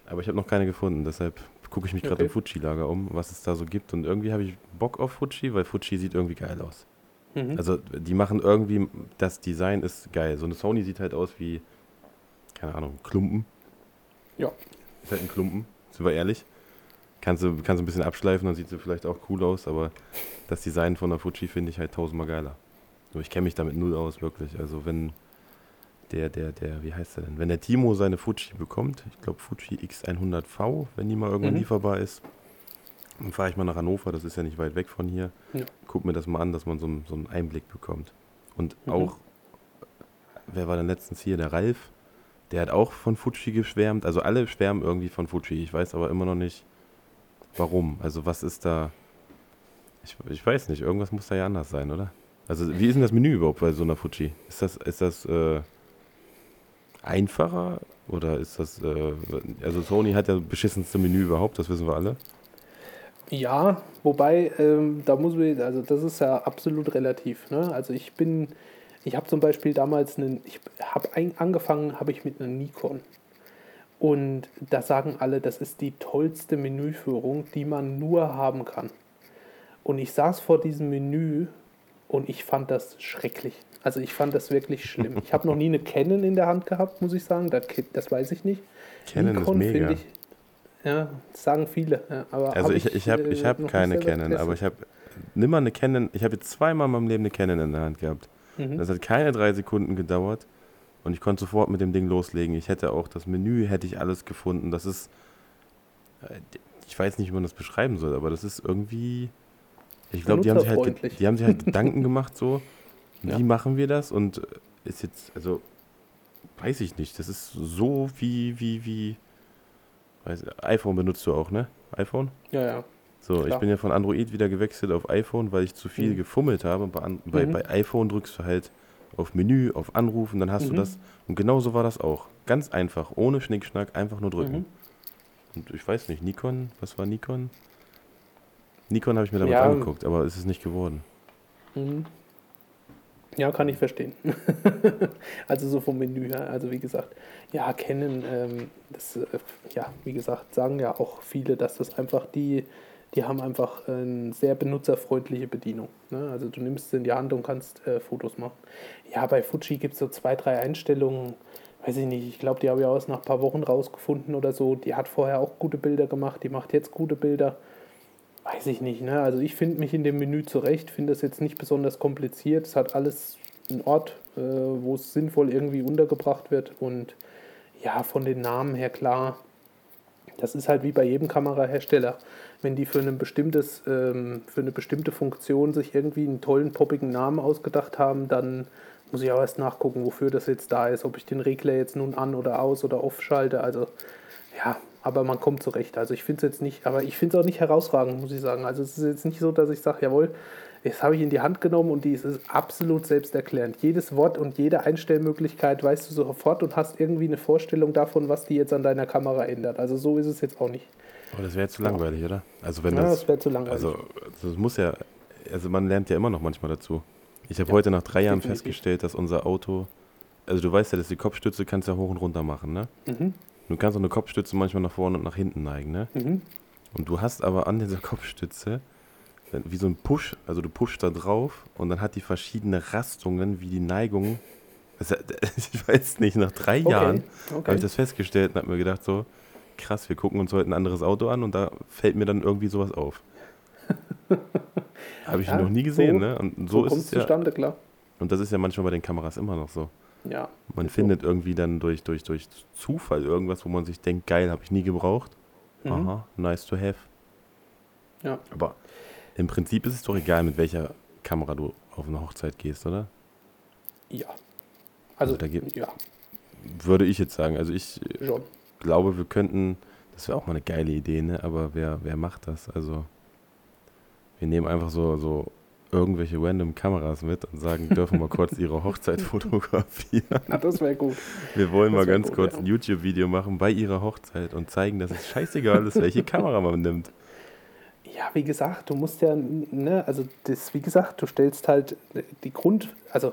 aber ich habe noch keine gefunden, deshalb gucke ich mich gerade okay. im Fuji-Lager um, was es da so gibt und irgendwie habe ich Bock auf Fuji, weil Fuji sieht irgendwie geil aus. Mhm. Also die machen irgendwie, das Design ist geil. So eine Sony sieht halt aus wie, keine Ahnung, Klumpen. Ja. Ist halt ein Klumpen, sind wir ehrlich. Kannst du, kannst du ein bisschen abschleifen, dann sieht sie vielleicht auch cool aus, aber das Design von der Fuji finde ich halt tausendmal geiler. Nur ich kenne mich damit null aus, wirklich. Also wenn der, der, der, wie heißt der denn? Wenn der Timo seine Fuji bekommt, ich glaube Fuji X100V, wenn die mal irgendwann Mhm. lieferbar ist, dann fahre ich mal nach Hannover, das ist ja nicht weit weg von hier. Ja. Guck mir das mal an, dass man so, einen- so einen Einblick bekommt. Und Mhm. auch, wer war denn letztens hier? Der Ralf, der hat auch von Fuji geschwärmt. Also alle schwärmen irgendwie von Fuji. Ich weiß aber immer noch nicht, warum. Also was ist da. Ich, ich weiß nicht, irgendwas muss da ja anders sein, oder? Also wie ist denn das Menü überhaupt bei so einer Fuji? Ist das, ist das äh, einfacher oder ist das, äh, also Sony hat ja das beschissenste Menü überhaupt, das wissen wir alle. Ja, wobei, ähm, da muss man, also das ist ja absolut relativ. Ne? Also ich bin, ich habe zum Beispiel damals einen, ich habe angefangen, habe ich mit einer Nikon. Und da sagen alle, das ist die tollste Menüführung, die man nur haben kann. Und ich saß vor diesem Menü und ich fand das schrecklich. Also ich fand das wirklich schlimm. Ich habe noch nie eine Canon in der Hand gehabt, muss ich sagen. Das, das weiß ich nicht. Canon ist mega. finde ich, ja, das sagen viele. Ja, aber Also hab ich, ich habe ich äh, hab keine Canon, aber ich habe nimmer eine Canon, ich habe jetzt zweimal in meinem Leben eine Canon in der Hand gehabt. Mhm. Das hat keine drei Sekunden gedauert und ich konnte sofort mit dem Ding loslegen. Ich hätte auch das Menü, hätte ich alles gefunden. Das ist, äh, ich weiß nicht, wie man das beschreiben soll, aber das ist irgendwie, ich glaube, die haben sich halt, die haben sich halt Gedanken gemacht so, wie Ja. machen wir das und äh, ist jetzt, also, weiß ich nicht, das ist so wie, wie, wie, weiß, iPhone benutzt du auch, ne? iPhone? Ja, ja. So, ich Klar. bin ja von Android wieder gewechselt auf iPhone, weil ich zu viel Mhm. gefummelt habe. Bei, bei, Mhm. bei iPhone drückst du halt auf Menü, auf Anrufen, dann hast du Mhm. das. Und genauso war das auch. Ganz einfach, ohne Schnickschnack, einfach nur drücken. Mhm. Und ich weiß nicht, Nikon, was war Nikon? Nikon habe ich mir damals Ja. angeguckt, aber es ist nicht geworden. Mhm. Ja, kann ich verstehen. also so vom Menü her. Also wie gesagt, ja, kennen, ähm, das, äh, ja, wie gesagt, sagen ja auch viele, dass das einfach die, die haben einfach eine sehr benutzerfreundliche Bedienung. Ne? Also du nimmst es in die Hand und kannst äh, Fotos machen. Ja, bei Fuji gibt es so zwei, drei Einstellungen, weiß ich nicht, ich glaube, die habe ich aus nach ein paar Wochen rausgefunden oder so. Die hat vorher auch gute Bilder gemacht, die macht jetzt gute Bilder. Weiß ich nicht, ne? Also ich finde mich in dem Menü zurecht, finde das jetzt nicht besonders kompliziert. Es hat alles einen Ort, äh, wo es sinnvoll irgendwie untergebracht wird. Und ja, von den Namen her klar, das ist halt wie bei jedem Kamerahersteller. Wenn die für, ein bestimmtes, ähm, für eine bestimmte Funktion sich irgendwie einen tollen, poppigen Namen ausgedacht haben, dann muss ich auch erst nachgucken, wofür das jetzt da ist, ob ich den Regler jetzt nun an oder aus oder off schalte. Also ja, aber man kommt zurecht. Also ich finde es jetzt nicht, aber ich finde es auch nicht herausragend, muss ich sagen. Also es ist jetzt nicht so, dass ich sage, jawohl, jetzt habe ich in die Hand genommen und die ist absolut selbsterklärend. Jedes Wort und jede Einstellmöglichkeit weißt du sofort und hast irgendwie eine Vorstellung davon, was die jetzt an deiner Kamera ändert. Also so ist es jetzt auch nicht. Aber das wäre zu langweilig, oder? Also wenn Ja, das, das wäre zu langweilig. also das muss ja, also man lernt ja immer noch manchmal dazu. Ich habe Ja, heute nach drei Jahren definitiv. festgestellt, dass unser Auto, also du weißt ja, dass die Kopfstütze kannst ja hoch und runter machen, ne? mhm. Du kannst auch eine Kopfstütze manchmal nach vorne und nach hinten neigen, ne? Mhm. Und du hast aber an dieser Kopfstütze wie so ein Push, also du pushst da drauf und dann hat die verschiedene Rastungen, wie die Neigung. Also, ich weiß nicht, nach drei Okay, Jahren habe okay. ich das festgestellt und habe mir gedacht, so, krass, wir gucken uns heute ein anderes Auto an und da fällt mir dann irgendwie sowas auf. habe ich Ja, noch nie gesehen, so- ne? Und so so, ist es es ja. zustande, klar. Und das ist ja manchmal bei den Kameras immer noch so. Ja. Man Ist so. findet irgendwie dann durch, durch, durch Zufall irgendwas, wo man sich denkt, geil, habe ich nie gebraucht. Mhm. Aha, nice to have. Ja. Aber im Prinzip ist es doch egal, mit welcher Kamera du auf eine Hochzeit gehst, oder? Ja. Also, Also da gibt- ja, Würde ich jetzt sagen. Also ich schon. Glaube, wir könnten, das wäre auch mal eine geile Idee, ne? Aber wer, wer macht das? Also wir nehmen einfach so, so irgendwelche random Kameras mit und sagen, dürfen wir kurz ihre Hochzeit fotografieren. Na, das wäre gut. Wir wollen Das mal ganz gut, kurz ja. ein YouTube-Video machen bei ihrer Hochzeit und zeigen, dass es scheißegal ist, welche Kamera man nimmt. Ja, wie gesagt, du musst ja, ne, also das, wie gesagt, du stellst halt die Grund, also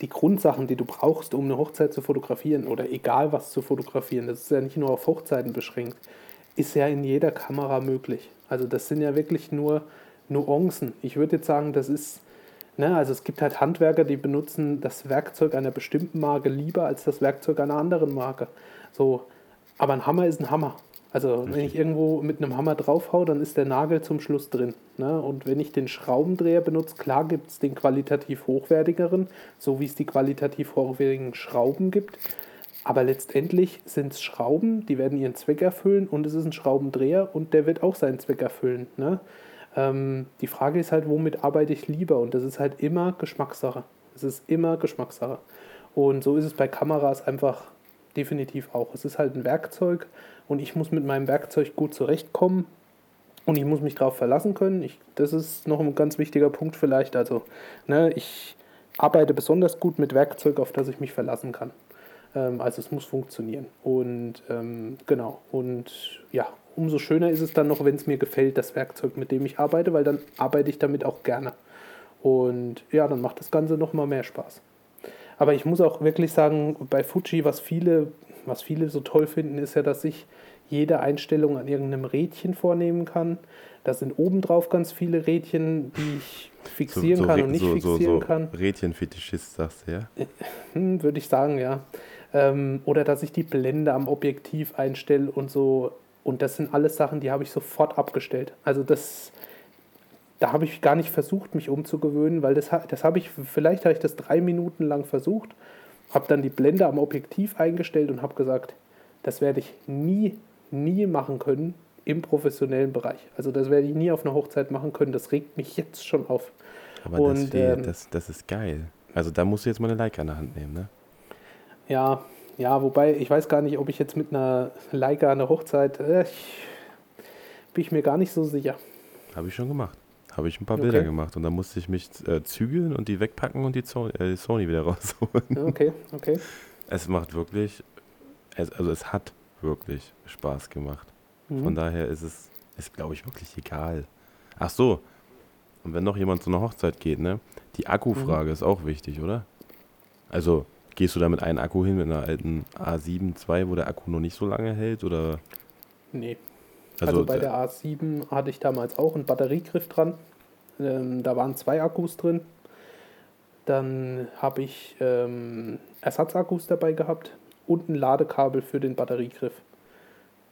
die Grundsachen, die du brauchst, um eine Hochzeit zu fotografieren oder egal was zu fotografieren, das ist ja nicht nur auf Hochzeiten beschränkt, ist ja in jeder Kamera möglich. Also das sind ja wirklich nur Nuancen. Ich würde jetzt sagen, das ist Ne? Also es gibt halt Handwerker, die benutzen das Werkzeug einer bestimmten Marke lieber als das Werkzeug einer anderen Marke. So, aber ein Hammer ist ein Hammer. Also wenn ich irgendwo mit einem Hammer draufhau, dann ist der Nagel zum Schluss drin. Ne? Und wenn ich den Schraubendreher benutze, klar gibt es den qualitativ hochwertigeren, so wie es die qualitativ hochwertigen Schrauben gibt. Aber letztendlich sind es Schrauben, die werden ihren Zweck erfüllen und es ist ein Schraubendreher und der wird auch seinen Zweck erfüllen. Ne? Ähm, die Frage ist halt, womit arbeite ich lieber? Und das ist halt immer Geschmackssache. Es ist immer Geschmackssache. Und so ist es bei Kameras einfach definitiv auch. Es ist halt ein Werkzeug und ich muss mit meinem Werkzeug gut zurechtkommen und ich muss mich darauf verlassen können. Ich, das ist noch ein ganz wichtiger Punkt vielleicht. Also, ne, ich arbeite besonders gut mit Werkzeug, auf das ich mich verlassen kann. Ähm, also es muss funktionieren. Und ähm, genau, und ja, umso schöner ist es dann noch, wenn es mir gefällt, das Werkzeug, mit dem ich arbeite, weil dann arbeite ich damit auch gerne. Und ja, dann macht das Ganze nochmal mehr Spaß. Aber ich muss auch wirklich sagen, bei Fuji, was viele, was viele so toll finden, ist ja, dass ich jede Einstellung an irgendeinem Rädchen vornehmen kann. Da sind obendrauf ganz viele Rädchen, die ich fixieren so, so, kann und nicht so, fixieren kann. Rädchenfetischist, sagst du, ja? Hm, Würde ich sagen, ja. Ähm, oder dass ich die Blende am Objektiv einstelle und so. Und das sind alles Sachen, die habe ich sofort abgestellt. Also das, da habe ich gar nicht versucht, mich umzugewöhnen, weil das, das habe ich, vielleicht habe ich das drei Minuten lang versucht, habe dann die Blende am Objektiv eingestellt und habe gesagt, das werde ich nie, nie machen können im professionellen Bereich. Also das werde ich nie auf einer Hochzeit machen können. Das regt mich jetzt schon auf. Aber und, das, ähm, das, das ist geil. Also da musst du jetzt mal eine Leica in der Hand nehmen, ne? Ja, ja, wobei ich weiß gar nicht, ob ich jetzt mit einer Leica an der Hochzeit, äh, ich, bin ich mir gar nicht so sicher. Habe ich schon gemacht. Habe ich ein paar okay. Bilder gemacht und dann musste ich mich äh, zügeln und die wegpacken und die Sony, äh, die Sony wieder rausholen. Okay, okay. Es macht wirklich, also es hat wirklich Spaß gemacht. Mhm. Von daher ist es, ist glaube ich wirklich egal. Ach so, und wenn noch jemand zu einer Hochzeit geht, ne? Die Akkufrage mhm. ist auch wichtig, oder? Also Gehst du da mit einem Akku hin, mit einer alten A7 II, wo der Akku noch nicht so lange hält? Oder? Nee. Also, also bei der A7 hatte ich damals auch einen Batteriegriff dran. Ähm, da waren zwei Akkus drin. Dann habe ich ähm, Ersatzakkus dabei gehabt und ein Ladekabel für den Batteriegriff.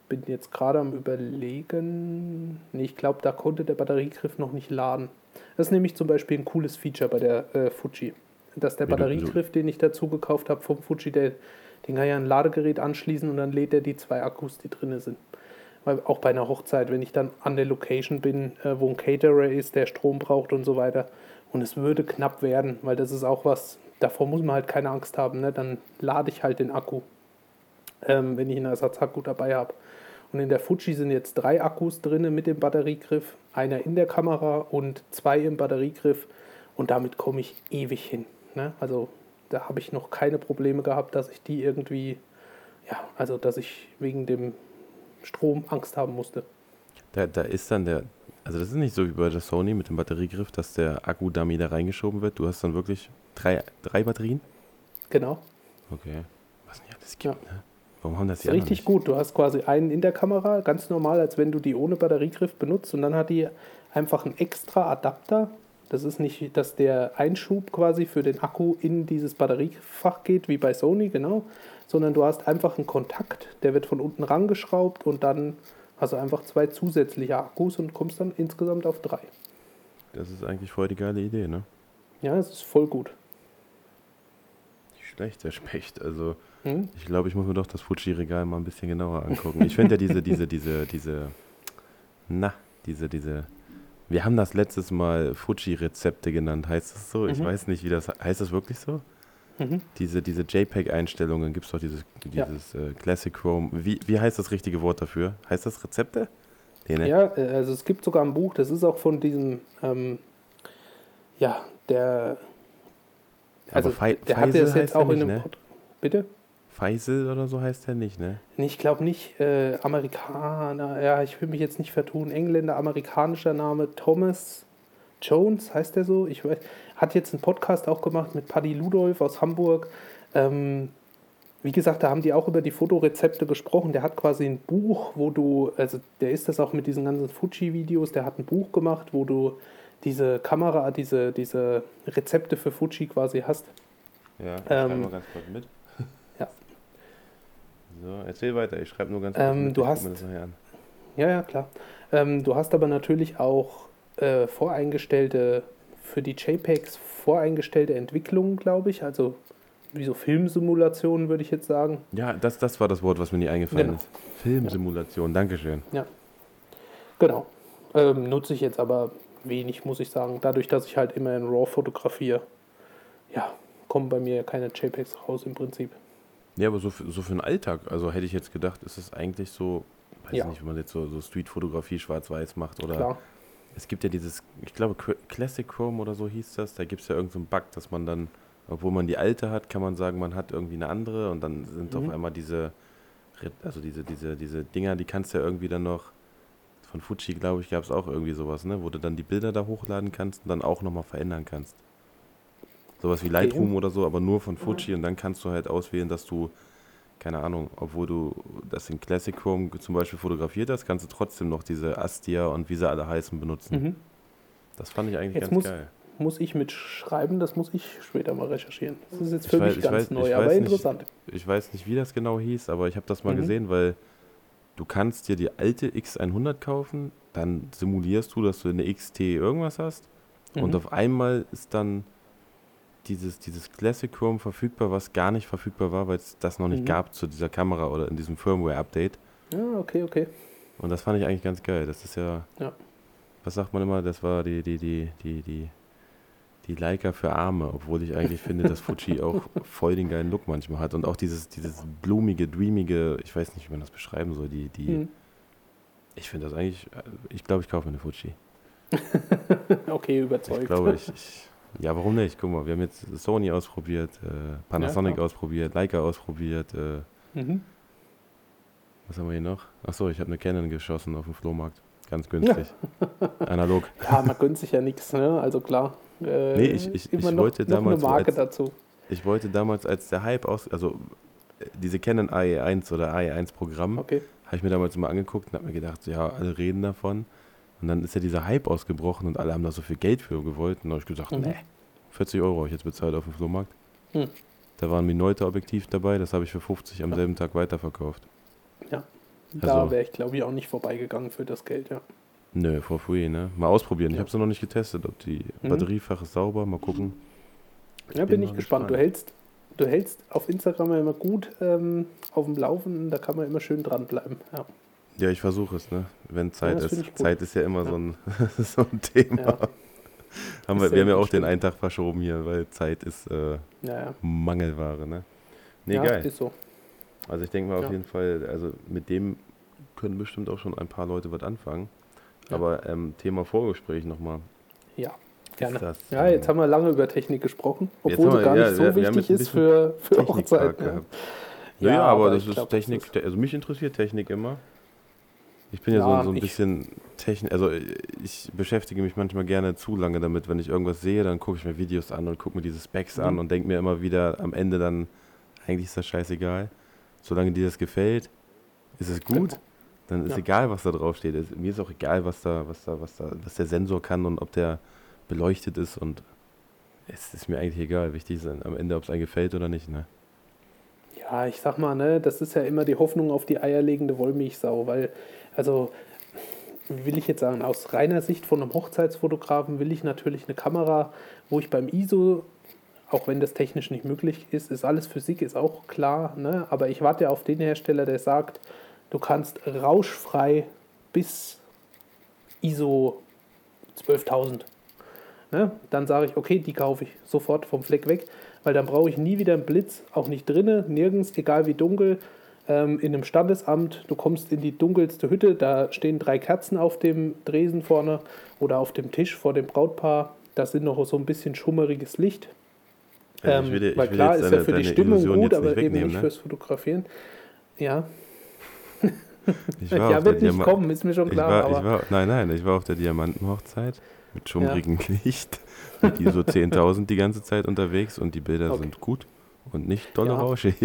Bin jetzt gerade am Überlegen. Nee, ich glaube, da konnte der Batteriegriff noch nicht laden. Das ist nämlich zum Beispiel ein cooles Feature bei der äh, Fuji dass der Batteriegriff, den ich dazu gekauft habe vom Fuji, der, den kann an ein Ladegerät anschließen und dann lädt er die zwei Akkus, die drin sind. Weil auch bei einer Hochzeit, wenn ich dann an der Location bin, äh, wo ein Caterer ist, der Strom braucht und so weiter, und es würde knapp werden, weil das ist auch was, davor muss man halt keine Angst haben, ne? dann lade ich halt den Akku, ähm, wenn ich einen Ersatzakku dabei habe. Und in der Fuji sind jetzt drei Akkus drin mit dem Batteriegriff, einer in der Kamera und zwei im Batteriegriff und damit komme ich ewig hin. Ne? Also da habe ich noch keine Probleme gehabt, dass ich die irgendwie, ja, also dass ich wegen dem Strom Angst haben musste. Da, da ist dann der, also das ist nicht so wie bei der Sony mit dem Batteriegriff, dass der Akku-Dummy da reingeschoben wird. Du hast dann wirklich drei, drei Batterien? Genau. Okay. Was nicht alles gibt, ja. ne? Warum haben das die Richtig nicht? gut. Du hast quasi einen in der Kamera, ganz normal, als wenn du die ohne Batteriegriff benutzt. Und dann hat die einfach einen extra Adapter, das ist nicht, dass der Einschub quasi für den Akku in dieses Batteriefach geht, wie bei Sony, genau, sondern du hast einfach einen Kontakt, der wird von unten rangeschraubt und dann hast du einfach zwei zusätzliche Akkus und kommst dann insgesamt auf drei. Das ist eigentlich voll die geile Idee, ne? Ja, es ist voll gut. Nicht schlecht, der Specht. Also, hm? ich glaube, ich muss mir doch das Fuji-Regal mal ein bisschen genauer angucken. Ich finde ja diese, diese, diese, diese, na, diese, diese wir haben das letztes Mal Fuji-Rezepte genannt. Heißt das so? Mhm. Ich weiß nicht, wie das heißt. das wirklich so? Mhm. Diese, diese JPEG-Einstellungen gibt es doch dieses, dieses ja. äh, Classic Chrome. Wie, wie heißt das richtige Wort dafür? Heißt das Rezepte? Nee, ne? Ja, äh, also es gibt sogar ein Buch, das ist auch von diesem, ähm, ja, der. Also, der hat das jetzt auch in einem. Ne? Bitte? Faisal oder so heißt er nicht, ne? Ich glaube nicht. Äh, Amerikaner, ja, ich will mich jetzt nicht vertun. Engländer, amerikanischer Name Thomas Jones, heißt der so? Ich weiß, hat jetzt einen Podcast auch gemacht mit Paddy Ludolf aus Hamburg. Ähm, wie gesagt, da haben die auch über die Fotorezepte gesprochen. Der hat quasi ein Buch, wo du, also der ist das auch mit diesen ganzen Fuji-Videos, der hat ein Buch gemacht, wo du diese Kamera, diese, diese Rezepte für Fuji quasi hast. Ja, ich Ähm, schreibe mal ganz kurz mit. Ja. So, erzähl weiter, ich schreibe nur ganz Ähm, mit. du ich guck hast-. Ja, ja, klar. Ähm, du hast aber natürlich auch äh, voreingestellte, für die JPEGs voreingestellte Entwicklungen, glaube ich. Also wie so Filmsimulationen, würde ich jetzt sagen. Ja, das, das war das Wort, was mir nie eingefallen Genau. ist. Filmsimulation, Dankeschön. Genau. Ähm, nutze ich jetzt aber wenig, muss ich sagen. Dadurch, dass ich halt immer in RAW fotografiere, ja, kommen bei mir keine JPEGs raus im Prinzip. Ja, aber so für, so für den Alltag, also hätte ich jetzt gedacht, ist es eigentlich so, weiß Ja. nicht, wenn man jetzt so, so Streetfotografie schwarz-weiß macht oder Klar. Es gibt ja dieses, ich glaube Classic Chrome oder so hieß das, da gibt es ja irgendeinen so Bug, dass man dann, obwohl man die alte hat, kann man sagen, man hat irgendwie eine andere und dann sind Mhm. auf einmal diese, also diese, diese, diese Dinger, die kannst du ja irgendwie dann noch, von Fuji glaube ich, gab es auch irgendwie sowas, ne, wo du dann die Bilder da hochladen kannst und dann auch nochmal verändern kannst. Sowas wie Okay. Lightroom oder so, aber nur von Fuji und dann kannst du halt auswählen, dass du, keine Ahnung, obwohl du das in Classic Chrome zum Beispiel fotografiert hast, kannst du trotzdem noch diese Astia und wie sie alle heißen benutzen. Mhm. Das fand ich eigentlich Jetzt ganz muss- geil. Muss ich mitschreiben, das muss ich später mal recherchieren. Das ist jetzt Ich für weiß- mich ich ganz weiß- neu, ich aber weiß nicht. interessant. Ich weiß nicht, wie das genau hieß, aber ich habe das mal Mhm. gesehen, weil du kannst dir die alte X100 kaufen, dann simulierst du, dass du eine XT irgendwas hast und Mhm. auf einmal ist dann dieses, dieses Classic Chrome verfügbar, was gar nicht verfügbar war, weil es das noch nicht Mhm. gab zu dieser Kamera oder in diesem Firmware-Update. Ja, okay, okay. Und das fand ich eigentlich ganz geil. Das ist ja, Ja. was sagt man immer, das war die, die, die, die, die, die Leica für Arme, obwohl ich eigentlich finde, dass Fuji auch voll den geilen Look manchmal hat. Und auch dieses, dieses blumige, dreamige, ich weiß nicht, wie man das beschreiben soll, die, die, Mhm. ich finde das eigentlich, äh, ich glaube, ich kaufe mir eine Fuji. Okay, überzeugt. Ich glaube, ich, ich, ja, warum nicht? Guck mal, wir haben jetzt Sony ausprobiert, äh, Panasonic klar. ausprobiert, Leica ausprobiert, äh, Mhm. was haben wir hier noch? Achso, ich habe eine Canon geschossen auf dem Flohmarkt. Ganz günstig. Analog. Ja, man gönnt sich ja nichts, ne? Also klar. Äh, Nee, ich- ich- ich noch, wollte damals als- dazu. Ich wollte damals, als der Hype aus, also äh, diese Canon AE1 oder AE1 Programm, Okay. habe ich mir damals immer angeguckt und habe mir gedacht, ja, alle reden davon. Und dann ist ja dieser Hype ausgebrochen und alle haben da so viel Geld für gewollt. Und da habe ich gesagt, Mhm. nee, 40 Euro habe ich jetzt bezahlt auf dem Flohmarkt. Hm. Da war ein Minolta-Objektiv dabei, das habe ich für 50 am Ja. selben Tag weiterverkauft. Da Also- wäre ich, glaube ich, auch nicht vorbeigegangen für das Geld, ja. Nö, for free, ne? Mal ausprobieren. Ich Ja. habe es noch nicht getestet, ob die Mhm. Batteriefach ist sauber. Mal gucken. Ja, bin bin ich gespannt. Du hältst, du hältst auf Instagram ja immer gut ähm, auf dem Laufenden, da kann man immer schön dranbleiben. Ja. Ja, ich versuche es, ne? Wenn Zeit das find ist. Zeit ist ja immer Ja. so, ein, so ein Thema. Ja. haben wir, wir haben ja auch den einen Tag verschoben hier, weil Zeit ist äh, Ja, ja. Mangelware, ne? Nee, ja, geil. ist so. Also ich denke mal auf Ja. jeden Fall, also mit dem können bestimmt auch schon ein paar Leute was anfangen. Ja. Aber ähm, Thema Vorgespräch nochmal. Ja, gerne. das, ja, ähm, jetzt haben wir lange über Technik gesprochen, obwohl sie gar ja, nicht so wichtig ist für, für Hochzeiten. Ja. gehabt. Naja, aber, das ich ist Technik, Das also mich interessiert Technik immer. Ich bin ja, Ja, so, so ein bisschen Technik, also ich beschäftige mich manchmal gerne zu lange damit. Wenn ich irgendwas sehe, dann gucke ich mir Videos an und gucke mir diese Specs Mhm. an und denke mir immer wieder am Ende dann, eigentlich ist das scheißegal. Solange dir das gefällt, ist es gut. Dann ist Ja. egal, was da drauf steht. Es- Mir ist auch egal, was da, was da, was da, was der Sensor kann und ob der beleuchtet ist und es ist mir eigentlich egal. Wichtig ist am Ende, ob es einem gefällt oder nicht. Ne? Ja, ich sag mal, ne, das ist ja immer die Hoffnung auf die eierlegende Wollmilchsau, weil, also, wie will ich jetzt sagen, aus reiner Sicht von einem Hochzeitsfotografen will ich natürlich eine Kamera, wo ich beim ISO, auch wenn das technisch nicht möglich ist, ist alles Physik, ist auch klar, ne, aber ich warte auf den Hersteller, der sagt, du kannst rauschfrei bis ISO 12.000 Ne? Dann sage ich, okay, die kaufe ich sofort vom Fleck weg, weil dann brauche ich nie wieder einen Blitz, auch nicht drinnen, nirgends, egal wie dunkel. Ähm, in einem Standesamt, du kommst in die dunkelste Hütte, da stehen drei Kerzen auf dem Dresen vorne oder auf dem Tisch vor dem Brautpaar. Da sind noch so ein bisschen schummeriges Licht. Ähm, ich will dir- ich weil will klar ist ja deine- für die Stimmung Illusion gut, aber eben nicht ne? fürs Fotografieren. Ja, Ich war ja wird nicht Diama- kommen, ist mir schon Ich klar. war, aber ich war, nein, nein, ich war auf der Diamantenhochzeit mit schummrigem Licht, mit ISO 10.000 die ganze Zeit unterwegs und die Bilder Okay. sind gut und nicht dolle Ja. rauschig.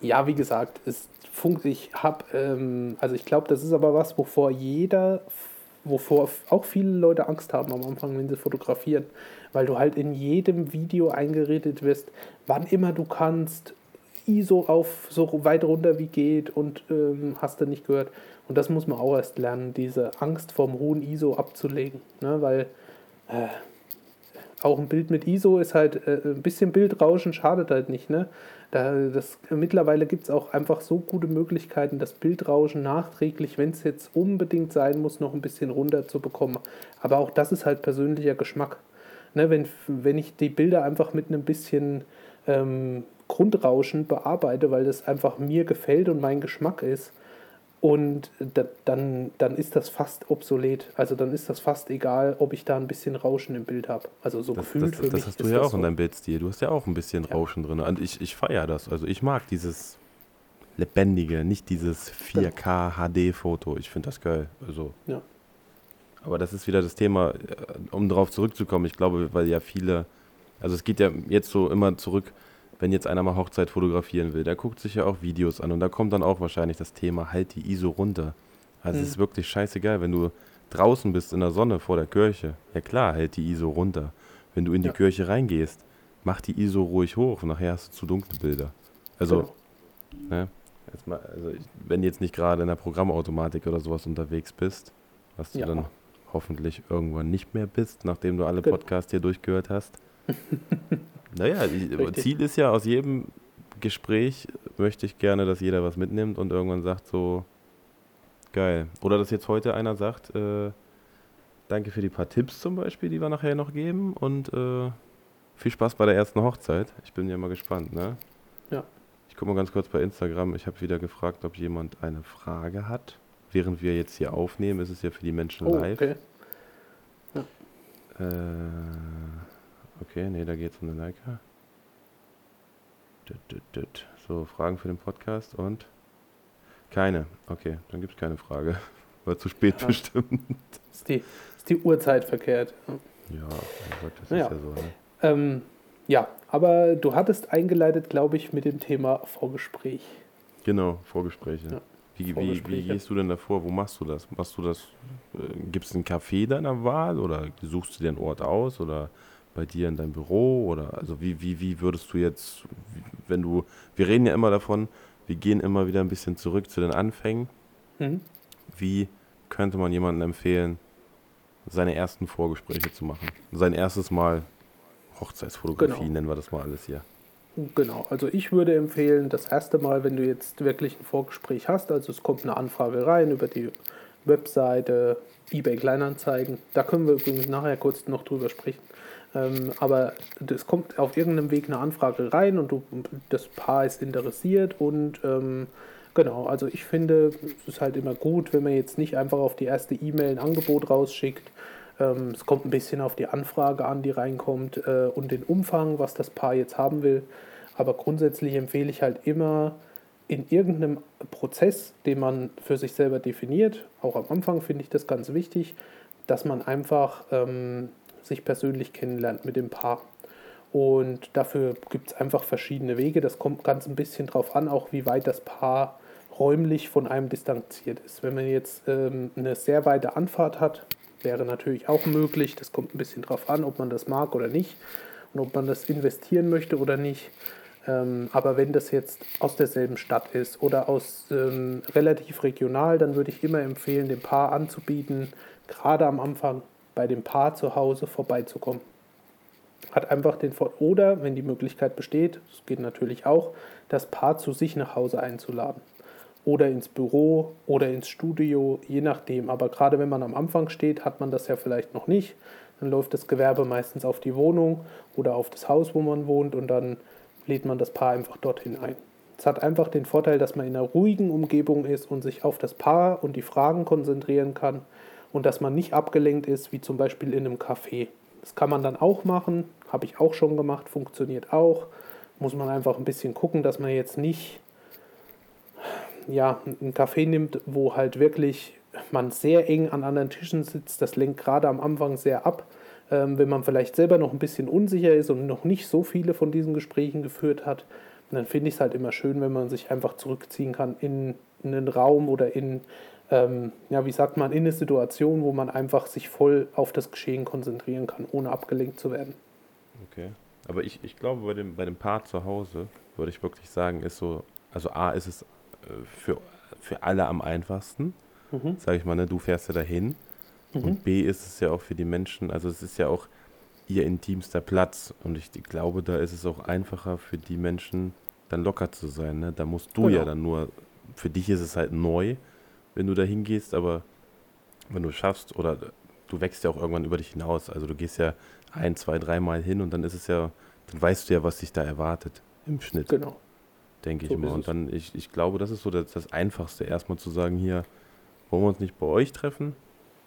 Ja, wie gesagt, es funkt, ich habe, ähm, also ich glaube, das ist aber was, wovor jeder wovor auch viele Leute Angst haben am Anfang, wenn sie fotografieren, weil du halt in jedem Video eingeredet wirst, wann immer du kannst, ISO auf so weit runter wie geht und ähm, hast du nicht gehört. Und das muss man auch erst lernen, diese Angst vom hohen ISO abzulegen, ne? weil äh, auch ein Bild mit ISO ist halt äh, ein bisschen Bildrauschen schadet halt nicht, ne? Da, das, mittlerweile gibt es auch einfach so gute Möglichkeiten, das Bildrauschen nachträglich, wenn es jetzt unbedingt sein muss, noch ein bisschen runter zu bekommen. Aber auch das ist halt persönlicher Geschmack. Ne, wenn, wenn ich die Bilder einfach mit einem bisschen ähm, Grundrauschen bearbeite, weil das einfach mir gefällt und mein Geschmack ist, und da, dann, dann ist das fast obsolet. Also dann ist das fast egal, ob ich da ein bisschen Rauschen im Bild habe. Also so das, gefühlt das, für das mich. hast du ja auch so. in deinem Bildstil. Du hast ja auch ein bisschen ja. Rauschen drin. Und ich, ich feiere das. Also ich mag dieses lebendige, nicht dieses 4K HD-Foto. Ich finde das geil. Also. Ja. Aber das ist wieder das Thema, äh, um darauf zurückzukommen. Ich glaube, weil ja viele, also es geht ja jetzt so immer zurück wenn jetzt einer mal Hochzeit fotografieren will, der guckt sich ja auch Videos an und da kommt dann auch wahrscheinlich das Thema, halt die ISO runter. Also mhm. es ist wirklich scheißegal, wenn du draußen bist in der Sonne vor der Kirche, ja klar, halt die ISO runter. Wenn du in die ja. Kirche reingehst, mach die ISO ruhig hoch, nachher hast du zu dunkle Bilder. Also, genau. ne, mal, also wenn du jetzt nicht gerade in der Programmautomatik oder sowas unterwegs bist, was du ja. dann hoffentlich irgendwann nicht mehr bist, nachdem du alle genau. Podcasts hier durchgehört hast. Naja, die, Ziel ist ja aus jedem Gespräch möchte ich gerne, dass jeder was mitnimmt und irgendwann sagt so, geil. Oder dass jetzt heute einer sagt, äh, danke für die paar Tipps zum Beispiel, die wir nachher noch geben und äh, viel Spaß bei der ersten Hochzeit. Ich bin ja mal gespannt, ne? Ja. Ich gucke mal ganz kurz bei Instagram. Ich habe wieder gefragt, ob jemand eine Frage hat. Während wir jetzt hier aufnehmen, ist es ja für die Menschen oh, live. Okay. Ja. Äh, Okay, nee, da geht es um den Leica. So, Fragen für den Podcast und? Keine. Okay, dann gibt es keine Frage. War zu spät ja. bestimmt. Ist die, ist die Uhrzeit verkehrt. Ja, oh Gott, das naja. ist ja so. Ne? Ähm, ja, aber du hattest eingeleitet, glaube ich, mit dem Thema Vorgespräch. Genau, Vorgespräche. Ja. Wie, wie, wie, gehst du denn davor? Wo machst du das? Machst du das? Äh, Gibt es einen Café deiner Wahl oder suchst du dir einen Ort aus oder bei dir in deinem Büro oder also wie, wie, wie würdest du jetzt, wenn du, wir reden ja immer davon, wir gehen immer wieder ein bisschen zurück zu den Anfängen. Mhm. Wie könnte man jemandem empfehlen, seine ersten Vorgespräche zu machen? Sein erstes Mal Hochzeitsfotografie, genau. nennen wir das mal alles hier. Genau, also ich würde empfehlen, das erste Mal, wenn du jetzt wirklich ein Vorgespräch hast, also es kommt eine Anfrage rein über die Webseite, eBay Kleinanzeigen, da können wir übrigens nachher kurz noch drüber sprechen. Ähm, aber es kommt auf irgendeinem Weg eine Anfrage rein und du, das Paar ist interessiert und ähm, genau, also ich finde, es ist halt immer gut, wenn man jetzt nicht einfach auf die erste E-Mail ein Angebot rausschickt. Ähm, es kommt ein bisschen auf die Anfrage an, die reinkommt äh, und den Umfang, was das Paar jetzt haben will. Aber grundsätzlich empfehle ich halt immer, in irgendeinem Prozess, den man für sich selber definiert, auch am Anfang finde ich das ganz wichtig, dass man einfach ähm, sich persönlich kennenlernt mit dem Paar. Und dafür gibt es einfach verschiedene Wege. Das kommt ganz ein bisschen drauf an, auch wie weit das Paar räumlich von einem distanziert ist. Wenn man jetzt ähm, eine sehr weite Anfahrt hat, wäre natürlich auch möglich. Das kommt ein bisschen drauf an, ob man das mag oder nicht und ob man das investieren möchte oder nicht. Ähm, aber wenn das jetzt aus derselben Stadt ist oder aus ähm, relativ regional, dann würde ich immer empfehlen, dem Paar anzubieten, gerade am Anfang bei dem Paar zu Hause vorbeizukommen. Hat einfach den Vorteil, oder wenn die Möglichkeit besteht, das geht natürlich auch, das Paar zu sich nach Hause einzuladen. Oder ins Büro oder ins Studio, je nachdem. Aber gerade wenn man am Anfang steht, hat man das ja vielleicht noch nicht. Dann läuft das Gewerbe meistens auf die Wohnung oder auf das Haus, wo man wohnt und dann lädt man das Paar einfach dorthin ein. Es hat einfach den Vorteil, dass man in einer ruhigen Umgebung ist und sich auf das Paar und die Fragen konzentrieren kann und dass man nicht abgelenkt ist, wie zum Beispiel in einem Café. Das kann man dann auch machen, habe ich auch schon gemacht, funktioniert auch. Muss man einfach ein bisschen gucken, dass man jetzt nicht ja, einen Café nimmt, wo halt wirklich man sehr eng an anderen Tischen sitzt. Das lenkt gerade am Anfang sehr ab. Ähm, wenn man vielleicht selber noch ein bisschen unsicher ist und noch nicht so viele von diesen Gesprächen geführt hat, dann finde ich es halt immer schön, wenn man sich einfach zurückziehen kann in, in einen Raum oder in ähm, ja, wie sagt man, in eine Situation, wo man einfach sich voll auf das Geschehen konzentrieren kann, ohne abgelenkt zu werden. Okay. Aber ich, ich glaube, bei dem, bei dem Paar zu Hause, würde ich wirklich sagen, ist so, also A ist es äh, für, für alle am einfachsten, mhm. sage ich mal, ne, du fährst ja dahin. Mhm. Und B ist es ja auch für die Menschen, also es ist ja auch ihr intimster Platz. Und ich glaube, da ist es auch einfacher für die Menschen, dann locker zu sein. Ne? Da musst du genau. ja dann nur, für dich ist es halt neu, wenn du da hingehst, aber wenn du es schaffst oder du wächst ja auch irgendwann über dich hinaus. Also du gehst ja ein, zwei, dreimal hin und dann ist es ja, dann weißt du ja, was dich da erwartet im Schnitt. Genau. Denke so ich mal. Und dann, ich, ich glaube, das ist so das, das Einfachste, erstmal zu sagen, hier, wollen wir uns nicht bei euch treffen?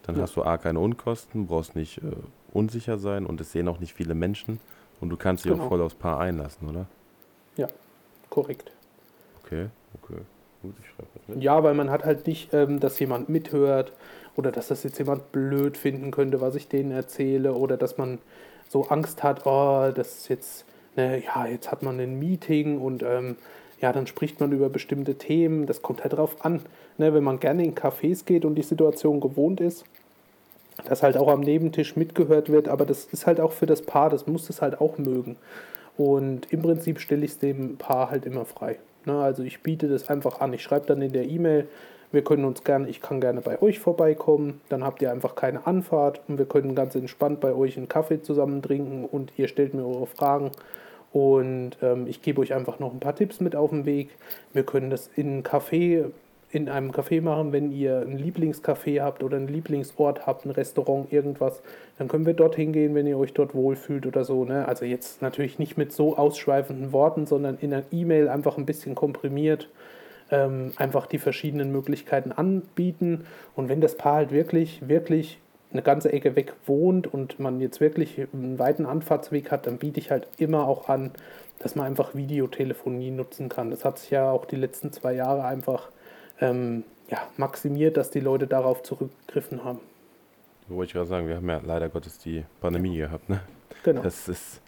Dann ja. hast du A, keine Unkosten, brauchst nicht äh, unsicher sein und es sehen auch nicht viele Menschen und du kannst dich genau. auch voll aufs Paar einlassen, oder? Ja, korrekt. Okay, okay. Gut, ich schreibe mit. Ja, weil man hat halt nicht, ähm, dass jemand mithört oder dass das jetzt jemand blöd finden könnte, was ich denen erzähle oder dass man so Angst hat, oh, das ist jetzt, ne, ja, jetzt hat man ein Meeting und ähm, ja, dann spricht man über bestimmte Themen. Das kommt halt drauf an. Ne, wenn man gerne in Cafés geht und die Situation gewohnt ist, dass halt auch am Nebentisch mitgehört wird, aber das ist halt auch für das Paar, das muss es halt auch mögen. Und im Prinzip stelle ich es dem Paar halt immer frei. Ne, also ich biete das einfach an. Ich schreibe dann in der E-Mail, wir können uns gerne, ich kann gerne bei euch vorbeikommen, dann habt ihr einfach keine Anfahrt und wir können ganz entspannt bei euch einen Kaffee zusammen trinken und ihr stellt mir eure Fragen und ähm, ich gebe euch einfach noch ein paar Tipps mit auf den Weg. Wir können das in einem Café, in einem Café machen, wenn ihr ein Lieblingscafé habt oder einen Lieblingsort habt, ein Restaurant, irgendwas, dann können wir dorthin gehen, wenn ihr euch dort wohlfühlt oder so. Ne? Also jetzt natürlich nicht mit so ausschweifenden Worten, sondern in einer E-Mail einfach ein bisschen komprimiert ähm, einfach die verschiedenen Möglichkeiten anbieten. Und wenn das Paar halt wirklich, wirklich eine ganze Ecke weg wohnt und man jetzt wirklich einen weiten Anfahrtsweg hat, dann biete ich halt immer auch an, dass man einfach Videotelefonie nutzen kann. Das hat sich ja auch die letzten zwei Jahre einfach ähm, ja, maximiert, dass die Leute darauf zurückgegriffen haben. Wollte ich gerade sagen, wir haben ja leider Gottes die Pandemie gehabt, ne? Genau. Das ist,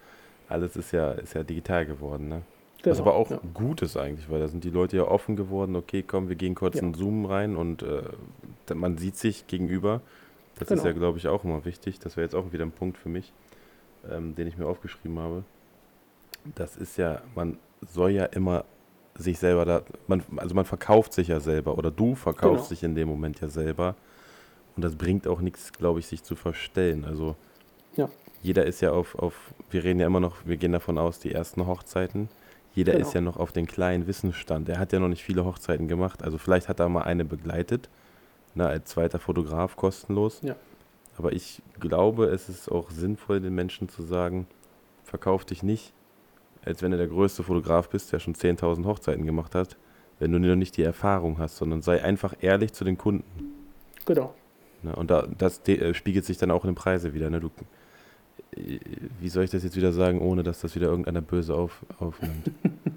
alles ist ja, ist ja digital geworden, ne? Genau, Was aber auch ja. gut ist eigentlich, weil da sind die Leute ja offen geworden, okay, komm, wir gehen kurz ja. in Zoom rein und äh, man sieht sich gegenüber. Das genau. ist ja, glaube ich, auch immer wichtig. Das wäre jetzt auch wieder ein Punkt für mich, ähm, den ich mir aufgeschrieben habe. Das ist ja, man soll ja immer sich selber da, man, also man verkauft sich ja selber oder du verkaufst genau. dich in dem Moment ja selber. Und das bringt auch nichts, glaube ich, sich zu verstellen. Also ja. jeder ist ja auf, auf, wir reden ja immer noch, wir gehen davon aus, die ersten Hochzeiten jeder genau. ist ja noch auf den kleinen Wissensstand. Er hat ja noch nicht viele Hochzeiten gemacht. Also vielleicht hat er mal eine begleitet, na, als zweiter Fotograf kostenlos. Ja. Aber ich glaube, es ist auch sinnvoll, den Menschen zu sagen, verkauf dich nicht, als wenn du der größte Fotograf bist, der schon 10.000 Hochzeiten gemacht hat, wenn du noch nicht die Erfahrung hast, sondern sei einfach ehrlich zu den Kunden. Genau. Na, und da, das äh, spiegelt sich dann auch in den Preisen wieder. Ne? Du wie soll ich das jetzt wieder sagen, ohne dass das wieder irgendeiner böse auf, aufnimmt?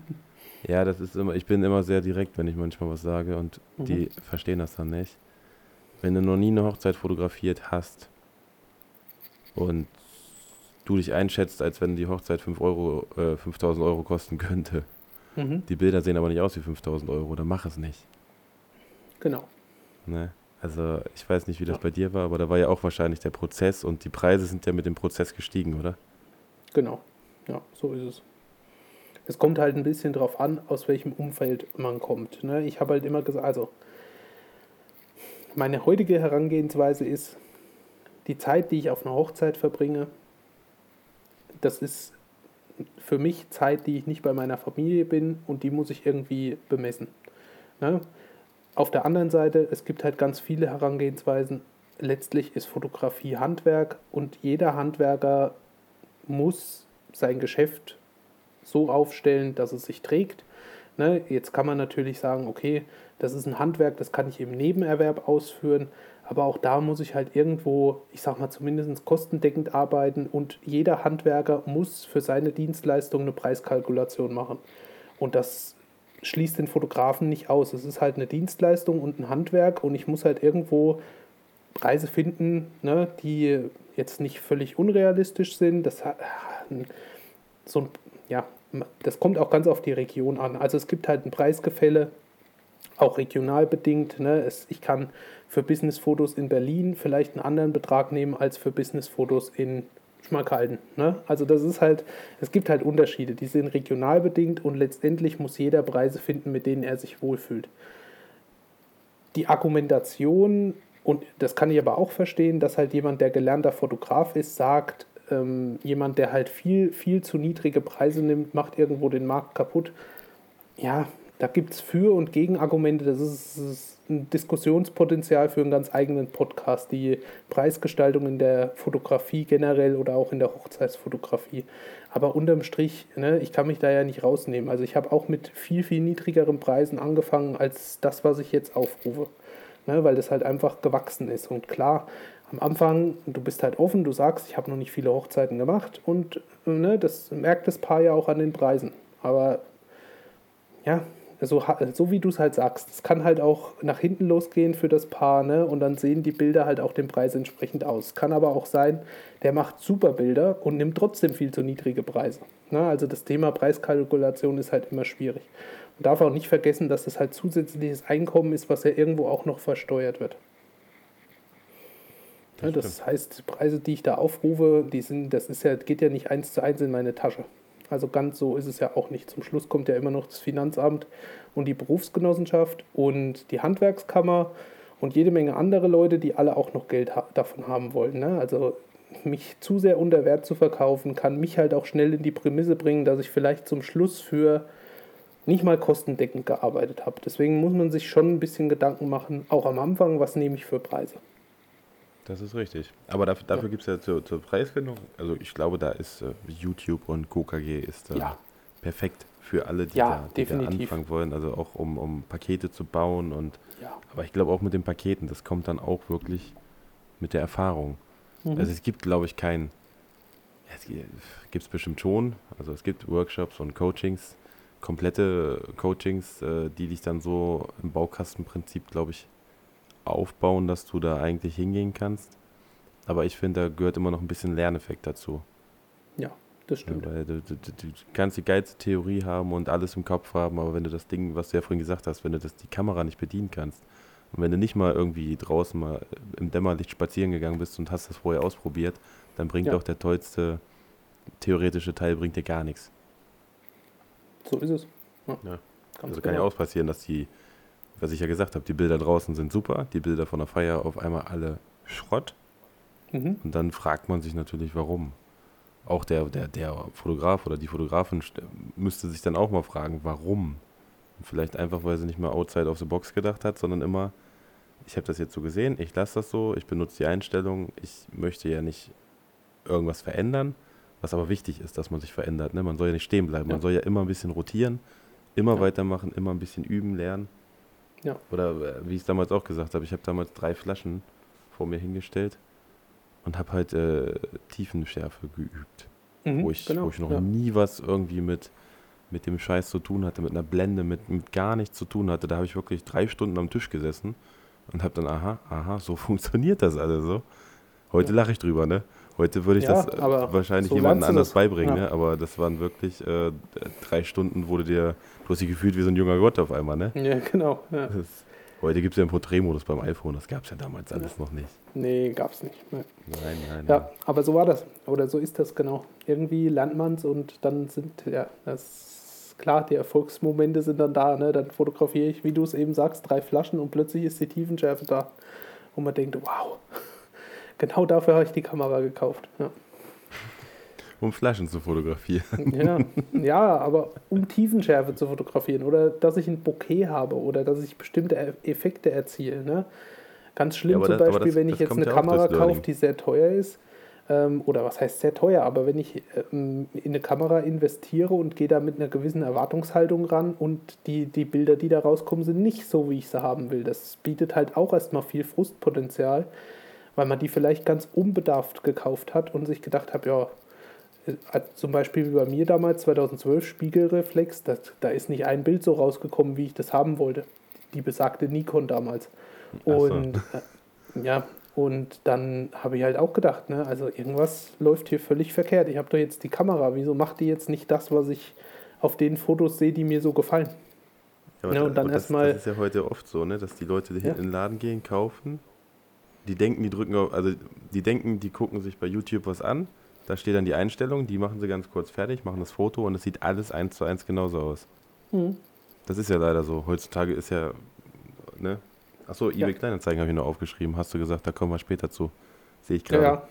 ja, das ist immer, ich bin immer sehr direkt, wenn ich manchmal was sage und mhm. die verstehen das dann nicht. Wenn du noch nie eine Hochzeit fotografiert hast und du dich einschätzt, als wenn die Hochzeit 5 Euro, äh, 5000 Euro kosten könnte, mhm. die Bilder sehen aber nicht aus wie 5000 Euro, dann mach es nicht. Genau. Ne? Also ich weiß nicht, wie das ja. bei dir war, aber da war ja auch wahrscheinlich der Prozess und die Preise sind ja mit dem Prozess gestiegen, oder? Genau, ja, so ist es. Es kommt halt ein bisschen drauf an, aus welchem Umfeld man kommt. Ne? Ich habe halt immer gesagt, also meine heutige Herangehensweise ist, die Zeit, die ich auf einer Hochzeit verbringe, das ist für mich Zeit, die ich nicht bei meiner Familie bin und die muss ich irgendwie bemessen. Ne? Auf der anderen Seite, es gibt halt ganz viele Herangehensweisen. Letztlich ist Fotografie Handwerk und jeder Handwerker muss sein Geschäft so aufstellen, dass es sich trägt. Ne, jetzt kann man natürlich sagen, okay, das ist ein Handwerk, das kann ich im Nebenerwerb ausführen, aber auch da muss ich halt irgendwo, ich sag mal, zumindest kostendeckend arbeiten und jeder Handwerker muss für seine Dienstleistung eine Preiskalkulation machen. Und das schließt den Fotografen nicht aus. Es ist halt eine Dienstleistung und ein Handwerk und ich muss halt irgendwo Preise finden, ne, die jetzt nicht völlig unrealistisch sind. Das, so, ja, das kommt auch ganz auf die Region an. Also es gibt halt ein Preisgefälle auch regional bedingt. Ne? Es, ich kann für Business-Fotos in Berlin vielleicht einen anderen Betrag nehmen als für Business-Fotos in Schmalkalden. Ne? Also das ist halt, es gibt halt Unterschiede, die sind regional bedingt und letztendlich muss jeder Preise finden, mit denen er sich wohlfühlt. Die Argumentation, und das kann ich aber auch verstehen, dass halt jemand, der gelernter Fotograf ist, sagt, ähm, jemand, der halt viel, viel zu niedrige Preise nimmt, macht irgendwo den Markt kaputt. Ja, da gibt es Für- und Gegenargumente. Das ist, ist, ein Diskussionspotenzial für einen ganz eigenen Podcast. Die Preisgestaltung in der Fotografie generell oder auch in der Hochzeitsfotografie. Aber unterm Strich, ne, ich kann mich da ja nicht rausnehmen. Also ich habe auch mit viel, viel niedrigeren Preisen angefangen als das, was ich jetzt aufrufe. Ne, weil das halt einfach gewachsen ist. Und klar, am Anfang, du bist halt offen, du sagst, ich habe noch nicht viele Hochzeiten gemacht und ne, das merkt das Paar ja auch an den Preisen. Aber ja, so, so wie du es halt sagst, es kann halt auch nach hinten losgehen für das Paar, ne? Und dann sehen die Bilder halt auch dem Preis entsprechend aus. Kann aber auch sein, der macht super Bilder und nimmt trotzdem viel zu niedrige Preise. Ne? Also das Thema Preiskalkulation ist halt immer schwierig. Man darf auch nicht vergessen, dass das halt zusätzliches Einkommen ist, was ja irgendwo auch noch versteuert wird. Das, ja, das heißt, die Preise, die ich da aufrufe, die sind, das ist ja, geht ja nicht eins zu eins in meine Tasche. Also ganz so ist es ja auch nicht. Zum Schluss kommt ja immer noch das Finanzamt und die Berufsgenossenschaft und die Handwerkskammer und jede Menge andere Leute, die alle auch noch Geld ha davon haben wollen. Ne? Also mich zu sehr unter Wert zu verkaufen, kann mich halt auch schnell in die Prämisse bringen, dass ich vielleicht zum Schluss für nicht mal kostendeckend gearbeitet habe. Deswegen muss man sich schon ein bisschen Gedanken machen, auch am Anfang, was nehme ich für Preise. Das ist richtig. Aber dafür, dafür ja. gibt es ja zur, zur, Preisfindung, also ich glaube, da ist äh, YouTube und KKG ist äh, ja. perfekt für alle, die, ja, da, die da, anfangen wollen, also auch um, um Pakete zu bauen und aber ich glaube auch mit den Paketen, das kommt dann auch wirklich mit der Erfahrung. Mhm. Also es gibt, glaube ich, kein, es gibt es bestimmt schon, also es gibt Workshops und Coachings, komplette Coachings, äh, die dich dann so im Baukastenprinzip, glaube ich, aufbauen, dass du da eigentlich hingehen kannst. Aber ich finde, da gehört immer noch ein bisschen Lerneffekt dazu. Ja, das stimmt. Ja, weil du, du, du, kannst die geilste Theorie haben und alles im Kopf haben, aber wenn du das Ding, was du ja vorhin gesagt hast, wenn du das die Kamera nicht bedienen kannst und wenn du nicht mal irgendwie draußen mal im Dämmerlicht spazieren gegangen bist und hast das vorher ausprobiert, dann bringt ja. auch der tollste theoretische Teil bringt dir gar nichts. So ist es. Ja. ja. also genau. kann ja auch passieren, dass die was ich ja gesagt habe, die Bilder draußen sind super, die Bilder von der Feier auf einmal alle Schrott. Mhm. Und dann fragt man sich natürlich, warum. Auch der, der, der Fotograf oder die Fotografin müsste sich dann auch mal fragen, warum. vielleicht einfach, weil sie nicht mal outside of the box gedacht hat, sondern immer, ich habe das jetzt so gesehen, ich lasse das so, ich benutze die Einstellung, ich möchte ja nicht irgendwas verändern, was aber wichtig ist, dass man sich verändert. Ne? Man soll ja nicht stehen bleiben, ja. man soll ja immer ein bisschen rotieren, immer ja. weitermachen, immer ein bisschen üben, lernen. Ja. Oder äh, wie ich es damals auch gesagt habe, ich habe damals drei Flaschen vor mir hingestellt und habe halt äh, Tiefenschärfe geübt. Mhm, wo, ich, genau, wo ich noch ja. nie was irgendwie mit, mit dem Scheiß zu tun hatte, mit einer Blende, mit, mit gar nichts zu tun hatte. Da habe ich wirklich drei Stunden am Tisch gesessen und habe dann, aha, aha, so funktioniert das alles so. Heute ja. lache ich drüber, ne? Heute würde ich ja, das äh, wahrscheinlich so jemandem anders das. beibringen, ja. ne? aber das waren wirklich äh, drei Stunden, wo du dir, du hast dich gefühlt wie so ein junger Gott auf einmal, ne? Ja, genau. Ja. Ist, heute gibt es ja einen Porträtmodus beim iPhone, das gab es ja damals alles noch nicht. Nee, gab es nicht. Nee. Nein, nein. Ja, nein. aber so war das. Oder so ist das genau. Irgendwie lernt man es und dann sind, ja, das klar, die Erfolgsmomente sind dann da, ne? Dann fotografiere ich, wie du es eben sagst, drei Flaschen und plötzlich ist die Tiefenschärfe da. Und man denkt, wow, Genau dafür habe ich die Kamera gekauft. Ja. Um Flaschen zu fotografieren. Ja, ja, aber um Tiefenschärfe zu fotografieren oder dass ich ein Bokeh habe oder dass ich bestimmte Effekte erziele. Ne? Ganz schlimm ja, zum das, Beispiel, das, wenn ich jetzt eine Kamera kaufe, die sehr teuer ist. Ähm, oder was heißt sehr teuer, aber wenn ich ähm, in eine Kamera investiere und gehe da mit einer gewissen Erwartungshaltung ran und die, die Bilder, die da rauskommen, sind nicht so, wie ich sie haben will. Das bietet halt auch erstmal viel Frustpotenzial weil man die vielleicht ganz unbedarft gekauft hat und sich gedacht hat, ja, äh, zum Beispiel wie bei mir damals 2012 Spiegelreflex, das, da ist nicht ein Bild so rausgekommen, wie ich das haben wollte. Die besagte Nikon damals. Und so. äh, ja, und dann habe ich halt auch gedacht, ne, also irgendwas läuft hier völlig verkehrt. Ich habe doch jetzt die Kamera, wieso macht die jetzt nicht das, was ich auf den Fotos sehe, die mir so gefallen? aber Ja, und dann das, erstmal- Das ist ja heute oft so, ne? dass die Leute Ja. in den Laden gehen, kaufen. Die denken, die drücken auf, also die denken, die gucken sich bei YouTube was an. Da steht dann die Einstellung, die machen sie ganz kurz fertig, machen das Foto und es sieht alles eins zu eins genauso aus. Mhm. Das ist ja leider so. Heutzutage ist ja, ne? Achso, eBay Ja. Kleinanzeigen habe ich noch aufgeschrieben. Hast du gesagt, da kommen wir später zu. Sehe ich gerade. ja.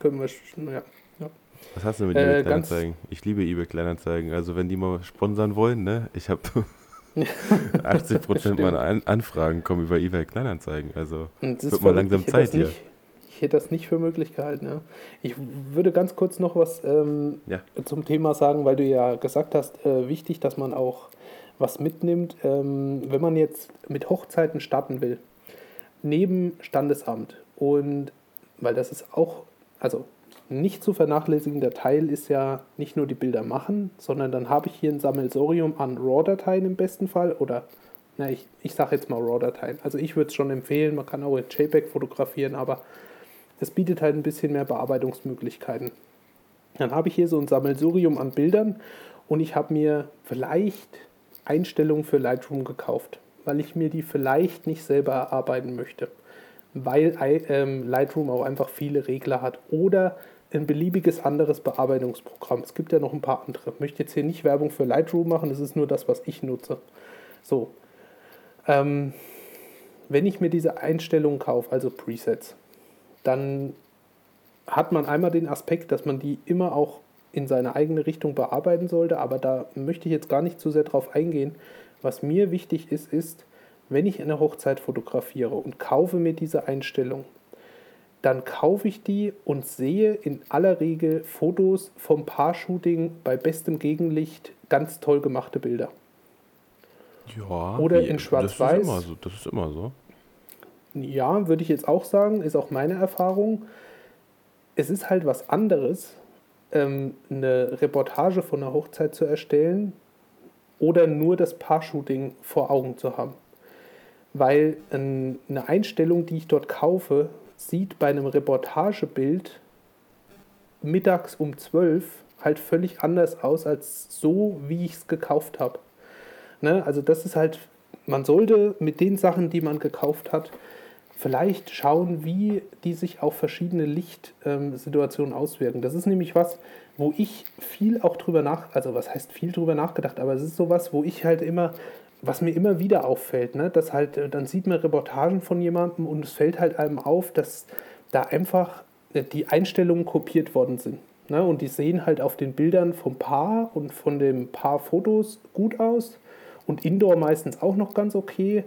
Können wir, sch- ja. Was hast du mit Äh, eBay Kleinanzeigen? Ich liebe eBay Kleinanzeigen. Also wenn die mal sponsern wollen, ne? Ich habe 80% meiner An Anfragen kommen über eBay Kleinanzeigen. Also Wird mal langsam Zeit hier. nicht, Ich hätte das nicht für möglich gehalten. Ja. Ich würde ganz kurz noch was ähm, Ja. zum Thema sagen, weil du ja gesagt hast, äh, wichtig, dass man auch was mitnimmt, ähm, wenn man jetzt mit Hochzeiten starten will, neben Standesamt und weil das ist auch, also nicht zu vernachlässigender Teil ist ja nicht nur die Bilder machen, sondern dann habe ich hier ein Sammelsorium an RAW-Dateien im besten Fall oder na, ich, ich sage jetzt mal RAW-Dateien. Also ich würde es schon empfehlen, man kann auch in JPEG fotografieren, aber es bietet halt ein bisschen mehr Bearbeitungsmöglichkeiten. Dann habe ich hier so ein Sammelsurium an Bildern und ich habe mir vielleicht Einstellungen für Lightroom gekauft, weil ich mir die vielleicht nicht selber erarbeiten möchte, weil I- ähm, Lightroom auch einfach viele Regler hat oder ein beliebiges anderes Bearbeitungsprogramm. Es gibt ja noch ein paar andere. Ich möchte jetzt hier nicht Werbung für Lightroom machen, das ist nur das, was ich nutze. So, ähm, wenn ich mir diese Einstellungen kaufe, also Presets, dann hat man einmal den Aspekt, dass man die immer auch in seine eigene Richtung bearbeiten sollte, aber da möchte ich jetzt gar nicht zu sehr drauf eingehen. Was mir wichtig ist, ist, wenn ich eine Hochzeit fotografiere und kaufe mir diese Einstellung, dann kaufe ich die und sehe in aller Regel Fotos vom Paar-Shooting bei bestem Gegenlicht, ganz toll gemachte Bilder. ja. Oder in Schwarz-Weiß. Das ist immer so. Das ist immer so. Ja, würde ich jetzt auch sagen, ist auch meine Erfahrung. Es ist halt was anderes, ähm, eine Reportage von einer Hochzeit zu erstellen oder nur das Paar-Shooting vor Augen zu haben. Weil ähm, eine Einstellung, die ich dort kaufe, sieht bei einem Reportagebild mittags um 12 halt völlig anders aus als so, wie ich es gekauft habe. Ne? Also das ist halt, man sollte mit den Sachen, die man gekauft hat, vielleicht schauen, wie die sich auf verschiedene Lichtsituationen auswirken. Das ist nämlich was, wo ich viel auch drüber nach, also was heißt viel drüber nachgedacht, aber es ist sowas, wo ich halt immer, was mir immer wieder auffällt, ne, dass halt, äh, dann sieht man Reportagen von jemandem und es fällt halt einem auf, dass da einfach äh, die Einstellungen kopiert worden sind. Ne, und die sehen halt auf den Bildern vom Paar und von dem Paar Fotos gut aus und Indoor meistens auch noch ganz okay.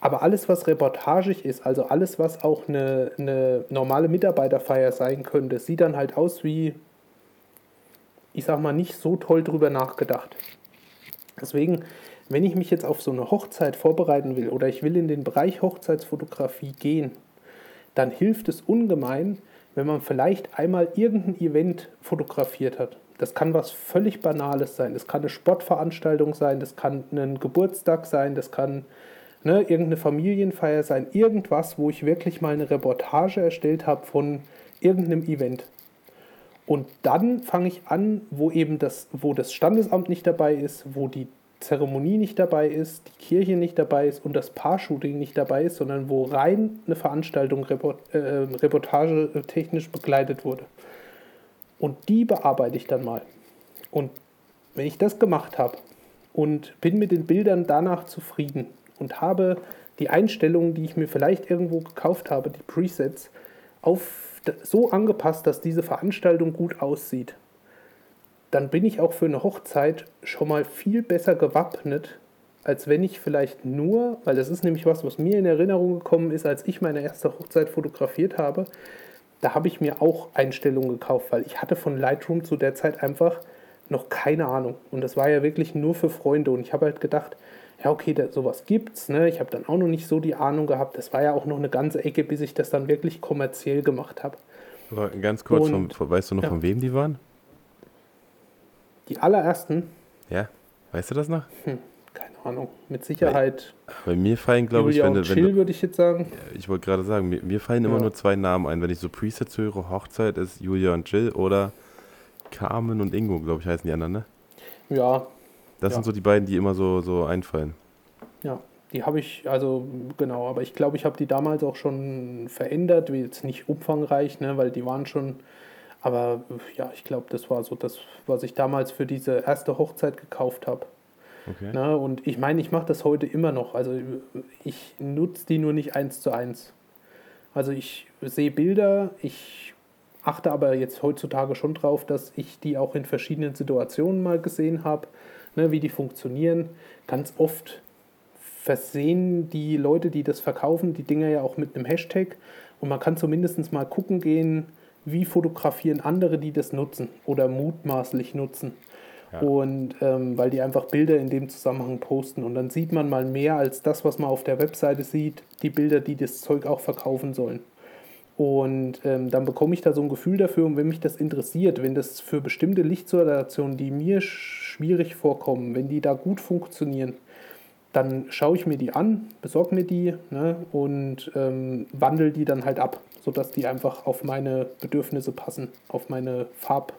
Aber alles, was reportagig ist, also alles, was auch eine, eine normale Mitarbeiterfeier sein könnte, sieht dann halt aus wie, ich sag mal, nicht so toll drüber nachgedacht. Deswegen, wenn ich mich jetzt auf so eine Hochzeit vorbereiten will oder ich will in den Bereich Hochzeitsfotografie gehen, dann hilft es ungemein, wenn man vielleicht einmal irgendein Event fotografiert hat. Das kann was völlig Banales sein. Das kann eine Sportveranstaltung sein, das kann ein Geburtstag sein, das kann ne, irgendeine Familienfeier sein, irgendwas, wo ich wirklich mal eine Reportage erstellt habe von irgendeinem Event. Und dann fange ich an, wo eben das, wo das Standesamt nicht dabei ist, wo die Zeremonie nicht dabei ist, die Kirche nicht dabei ist und das Paar-Shooting nicht dabei ist, sondern wo rein eine Veranstaltung report, äh, Reportage äh, technisch begleitet wurde. Und die bearbeite ich dann mal. Und wenn ich das gemacht habe und bin mit den Bildern danach zufrieden und habe die Einstellungen, die ich mir vielleicht irgendwo gekauft habe, die Presets, auf so angepasst, dass diese Veranstaltung gut aussieht, dann bin ich auch für eine Hochzeit schon mal viel besser gewappnet, als wenn ich vielleicht nur, weil das ist nämlich was, was mir in Erinnerung gekommen ist, als ich meine erste Hochzeit fotografiert habe, da habe ich mir auch Einstellungen gekauft, weil ich hatte von Lightroom zu der Zeit einfach noch keine Ahnung. Und das war ja wirklich nur für Freunde. Und ich habe halt gedacht, ja, okay, da, sowas gibt's. Ne? Ich habe dann auch noch nicht so die Ahnung gehabt. Das war ja auch noch eine ganze Ecke, bis ich das dann wirklich kommerziell gemacht habe. Ganz kurz, vom, Und- von, weißt du noch, ja. von wem die waren? Die allerersten, Ja, weißt du das noch? hm, keine Ahnung, mit Sicherheit Bei mir fallen, glaube ich, Julia wenn und du, wenn Chill, du, würde ich jetzt sagen. ich wollte gerade sagen, mir, mir fallen immer Ja. nur zwei Namen ein. Wenn ich so Presets höre, Hochzeit ist Julia und Jill oder Carmen und Ingo, glaube ich, heißen die anderen, ne? Ja, Das Ja. sind so die beiden, die immer so, so einfallen. die habe ich, also genau, aber ich glaube, ich habe die damals auch schon verändert, wie jetzt nicht umfangreich, ne, weil die waren schon, aber ja, ich glaube, das war so das, was ich damals für diese erste Hochzeit gekauft habe. Okay. Ne, und ich meine, ich mache das heute immer noch. Also ich nutze die nur nicht eins zu eins. Also ich sehe Bilder, ich achte aber jetzt heutzutage schon drauf, dass ich die auch in verschiedenen Situationen mal gesehen habe, ne, wie die funktionieren. Ganz oft versehen die Leute, die das verkaufen, die Dinger ja auch mit einem Hashtag und man kann zumindest mal gucken gehen, wie fotografieren andere, die das nutzen oder mutmaßlich nutzen. Ja. Und ähm, weil die einfach Bilder in dem Zusammenhang posten. Und dann sieht man mal mehr als das, was man auf der Webseite sieht, die Bilder, die das Zeug auch verkaufen sollen. Und ähm, dann bekomme ich da so ein Gefühl dafür, und wenn mich das interessiert, wenn das für bestimmte Lichtsituationen, die mir schwierig vorkommen, wenn die da gut funktionieren, dann schaue ich mir die an, besorge mir die ne, und ähm, wandle die dann halt ab, sodass die einfach auf meine Bedürfnisse passen, auf meine Farb.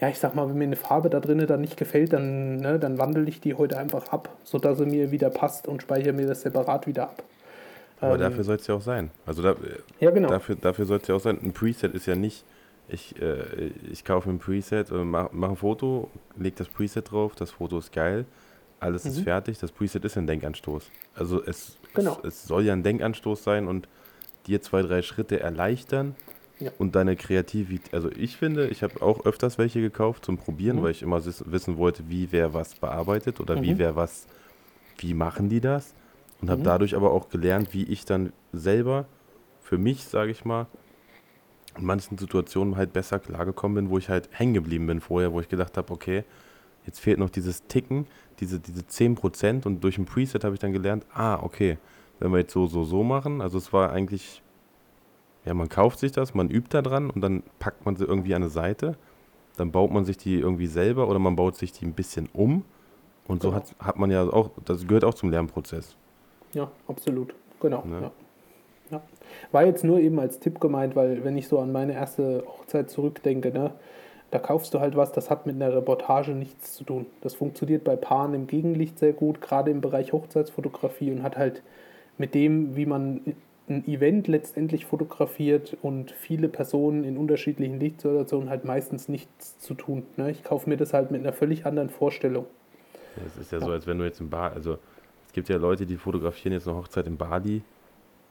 Ja, ich sag mal, wenn mir eine Farbe da drinnen dann nicht gefällt, dann, ne, dann wandle ich die heute einfach ab, sodass sie mir wieder passt und speichere mir das separat wieder ab. Aber ähm, dafür soll es ja auch sein. Also da, ja, genau. dafür, dafür soll es ja auch sein. Ein Preset ist ja nicht, ich, äh, ich kaufe ein Preset, äh, mache mach ein Foto, lege das Preset drauf, das Foto ist geil alles mhm. ist fertig, das Preset ist ein Denkanstoß. Also es, genau. es, es, soll ja ein Denkanstoß sein und dir zwei, drei Schritte erleichtern ja. und deine Kreativität. Also ich finde, ich habe auch öfters welche gekauft zum Probieren, mhm. weil ich immer wissen wollte, wie wer was bearbeitet oder mhm. wie wer was, wie machen die das. Und habe mhm. dadurch aber auch gelernt, wie ich dann selber für mich, sage ich mal, in manchen Situationen halt besser klargekommen bin, wo ich halt hängen geblieben bin vorher, wo ich gedacht habe, okay, jetzt fehlt noch dieses Ticken, diese, diese 10% und durch ein Preset habe ich dann gelernt, ah, okay, wenn wir jetzt so, so, so machen, also es war eigentlich, ja, man kauft sich das, man übt da dran und dann packt man sie irgendwie an eine Seite, dann baut man sich die irgendwie selber oder man baut sich die ein bisschen um und genau. so hat, hat man ja auch, das gehört auch zum Lernprozess. Ja, absolut, genau. Ne? Ja. Ja. War jetzt nur eben als Tipp gemeint, weil wenn ich so an meine erste Hochzeit zurückdenke, ne, da kaufst du halt was, das hat mit einer Reportage nichts zu tun. Das funktioniert bei Paaren im Gegenlicht sehr gut, gerade im Bereich Hochzeitsfotografie und hat halt mit dem, wie man ein Event letztendlich fotografiert und viele Personen in unterschiedlichen Lichtsituationen halt meistens nichts zu tun. Ne? Ich kaufe mir das halt mit einer völlig anderen Vorstellung. Es ist ja, ja, so, als wenn du jetzt im Bar, also es gibt ja Leute, die fotografieren jetzt eine Hochzeit in Bali,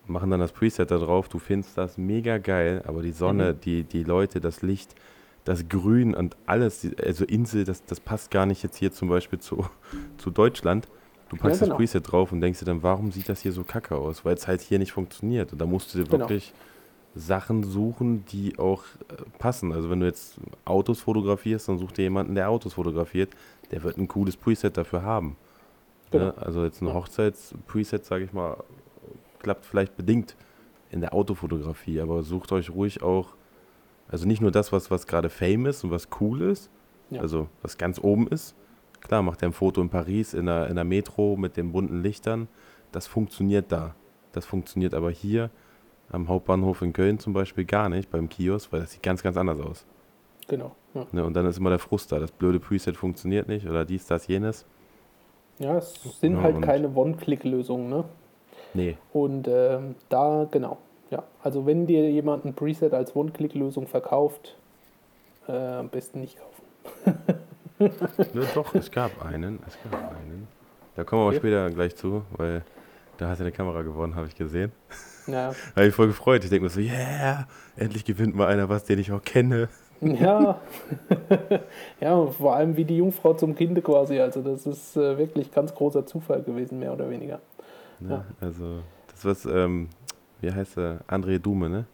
machen dann das Preset da drauf, du findest das mega geil, aber die Sonne, mhm. die, die Leute, das Licht, das Grün und alles, also Insel, das, das passt gar nicht jetzt hier zum Beispiel zu, zu Deutschland. Du packst ja, genau. das Preset drauf und denkst dir dann, warum sieht das hier so kacke aus? Weil es halt hier nicht funktioniert. Und da musst du dir genau. wirklich Sachen suchen, die auch äh, passen. Also wenn du jetzt Autos fotografierst, dann such dir jemanden, der Autos fotografiert. Der wird ein cooles Preset dafür haben. Genau. Ne? Also jetzt ein Hochzeits-Preset, sage ich mal, klappt vielleicht bedingt in der Autofotografie, aber sucht euch ruhig auch also nicht nur das, was, was gerade Fame ist und was cool ist, ja. also was ganz oben ist. Klar, macht er ein Foto in Paris in der, in der Metro mit den bunten Lichtern. Das funktioniert da. Das funktioniert aber hier am Hauptbahnhof in Köln zum Beispiel gar nicht, beim Kiosk, weil das sieht ganz, ganz anders aus. Genau. Ja. Ne, und dann ist immer der Frust da. Das blöde Preset funktioniert nicht oder dies, das, jenes. Ja, es sind ja, halt keine One-Click-Lösungen, ne? Nee. Und ähm, da, genau, ja, also wenn dir jemand ein Preset als One-Click-Lösung verkauft, äh, am besten nicht kaufen. ja, doch, es gab einen. Es gab einen. Da kommen wir okay. später gleich zu, weil da hat er eine Kamera gewonnen, habe ich gesehen. Ja. habe ich voll gefreut. Ich denke mir so, yeah, endlich gewinnt mal einer was, den ich auch kenne. Ja, ja, vor allem wie die Jungfrau zum Kinde quasi. Also das ist äh, wirklich ganz großer Zufall gewesen, mehr oder weniger. Ja, ja. Also das was ähm, wie heißt er? André Dume, ne?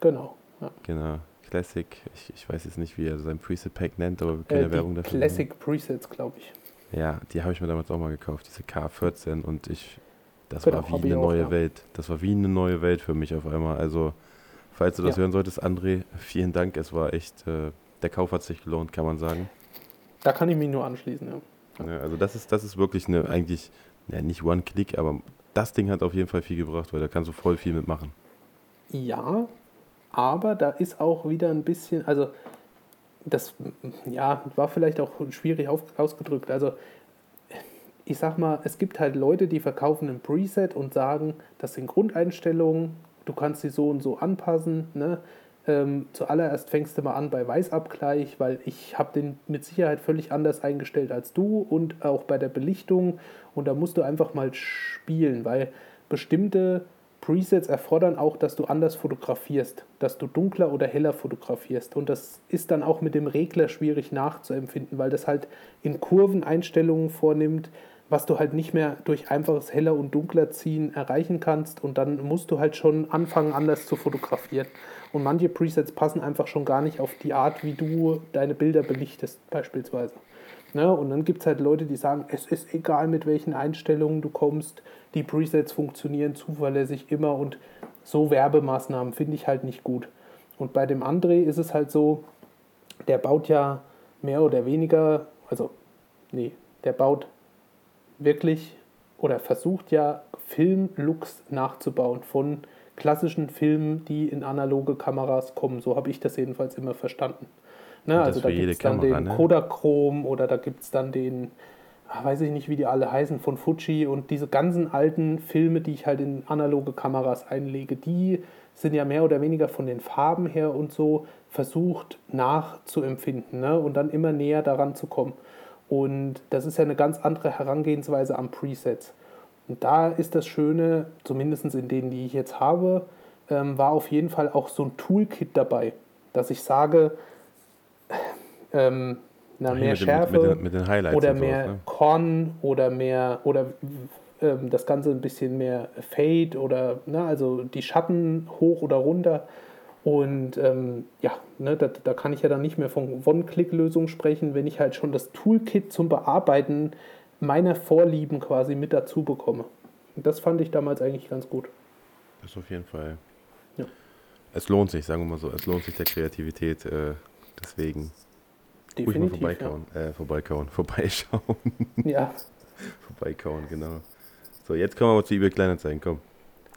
Genau. Ja. Genau. Classic, ich, ich weiß jetzt nicht, wie er sein Preset-Pack nennt, aber wir können äh, Werbung dafür Classic machen. Presets, glaube ich. Ja, die habe ich mir damals auch mal gekauft, diese K14 und ich, das genau, war wie eine neue auch, ja. Welt. Das war wie eine neue Welt für mich auf einmal. Also, falls du das ja. hören solltest, André, vielen Dank. Es war echt, äh, der Kauf hat sich gelohnt, kann man sagen. Da kann ich mich nur anschließen, ja. ja also das ist, das ist wirklich eine, eigentlich, ja, nicht One-Click, aber das Ding hat auf jeden Fall viel gebracht, weil da kannst du voll viel mitmachen. Ja, aber da ist auch wieder ein bisschen, also das ja, war vielleicht auch schwierig auf, ausgedrückt. Also ich sag mal, es gibt halt Leute, die verkaufen ein Preset und sagen, das sind Grundeinstellungen, du kannst sie so und so anpassen. Ne? Ähm, zuallererst fängst du mal an bei Weißabgleich, weil ich habe den mit Sicherheit völlig anders eingestellt als du und auch bei der Belichtung. Und da musst du einfach mal spielen, weil bestimmte Presets erfordern auch, dass du anders fotografierst, dass du dunkler oder heller fotografierst. Und das ist dann auch mit dem Regler schwierig nachzuempfinden, weil das halt in Kurven Einstellungen vornimmt, was du halt nicht mehr durch einfaches heller und dunkler ziehen erreichen kannst. Und dann musst du halt schon anfangen, anders zu fotografieren. Und manche Presets passen einfach schon gar nicht auf die Art, wie du deine Bilder belichtest, beispielsweise. Ne? Und dann gibt es halt Leute, die sagen, es ist egal, mit welchen Einstellungen du kommst, die Presets funktionieren zuverlässig immer und so Werbemaßnahmen finde ich halt nicht gut. Und bei dem André ist es halt so, der baut ja mehr oder weniger, also nee, der baut wirklich oder versucht ja Filmlooks nachzubauen von klassischen Filmen, die in analoge Kameras kommen. So habe ich das jedenfalls immer verstanden. Ne? Also da gibt es dann Kamera, den ne? Kodachrom oder da gibt es dann den, ach, weiß ich nicht, wie die alle heißen, von Fuji und diese ganzen alten Filme, die ich halt in analoge Kameras einlege, die sind ja mehr oder weniger von den Farben her und so versucht nachzuempfinden ne? und dann immer näher daran zu kommen. Und das ist ja eine ganz andere Herangehensweise am Presets. Und da ist das Schöne, zumindest in denen, die ich jetzt habe, ähm, war auf jeden Fall auch so ein Toolkit dabei, dass ich sage, ähm, na, mehr mit Schärfe den, mit den, mit den oder mehr sowas, ne? Con oder mehr oder ähm, das Ganze ein bisschen mehr Fade oder ne, also die Schatten hoch oder runter. Und ähm, ja, ne, da, da, kann ich ja dann nicht mehr von One-Click-Lösung sprechen, wenn ich halt schon das Toolkit zum Bearbeiten meiner Vorlieben quasi mit dazu bekomme. Und das fand ich damals eigentlich ganz gut. Das ist auf jeden Fall. Ja. Es lohnt sich, sagen wir mal so, es lohnt sich der Kreativität. Äh, deswegen Definitiv, ruhig mal vorbeikauen, ja. äh, vorbeikauen, vorbeischauen. Ja. vorbeikauen, genau. So, jetzt kommen wir mal zu eBay Kleinanzeigen, komm.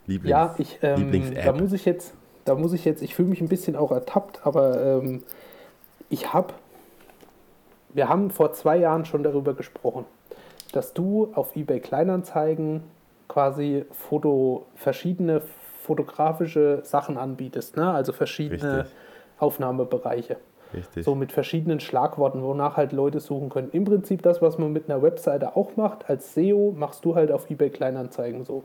Lieblings, ja, ich, ähm, da muss ich jetzt, da muss ich jetzt, ich fühle mich ein bisschen auch ertappt, aber ähm, ich habe, wir haben vor zwei Jahren schon darüber gesprochen, dass du auf eBay Kleinanzeigen quasi Foto, verschiedene fotografische Sachen anbietest, ne? also verschiedene Richtig. Aufnahmebereiche. Richtig. So mit verschiedenen Schlagworten, wonach halt Leute suchen können. Im Prinzip das, was man mit einer Webseite auch macht, als SEO machst du halt auf eBay Kleinanzeigen so.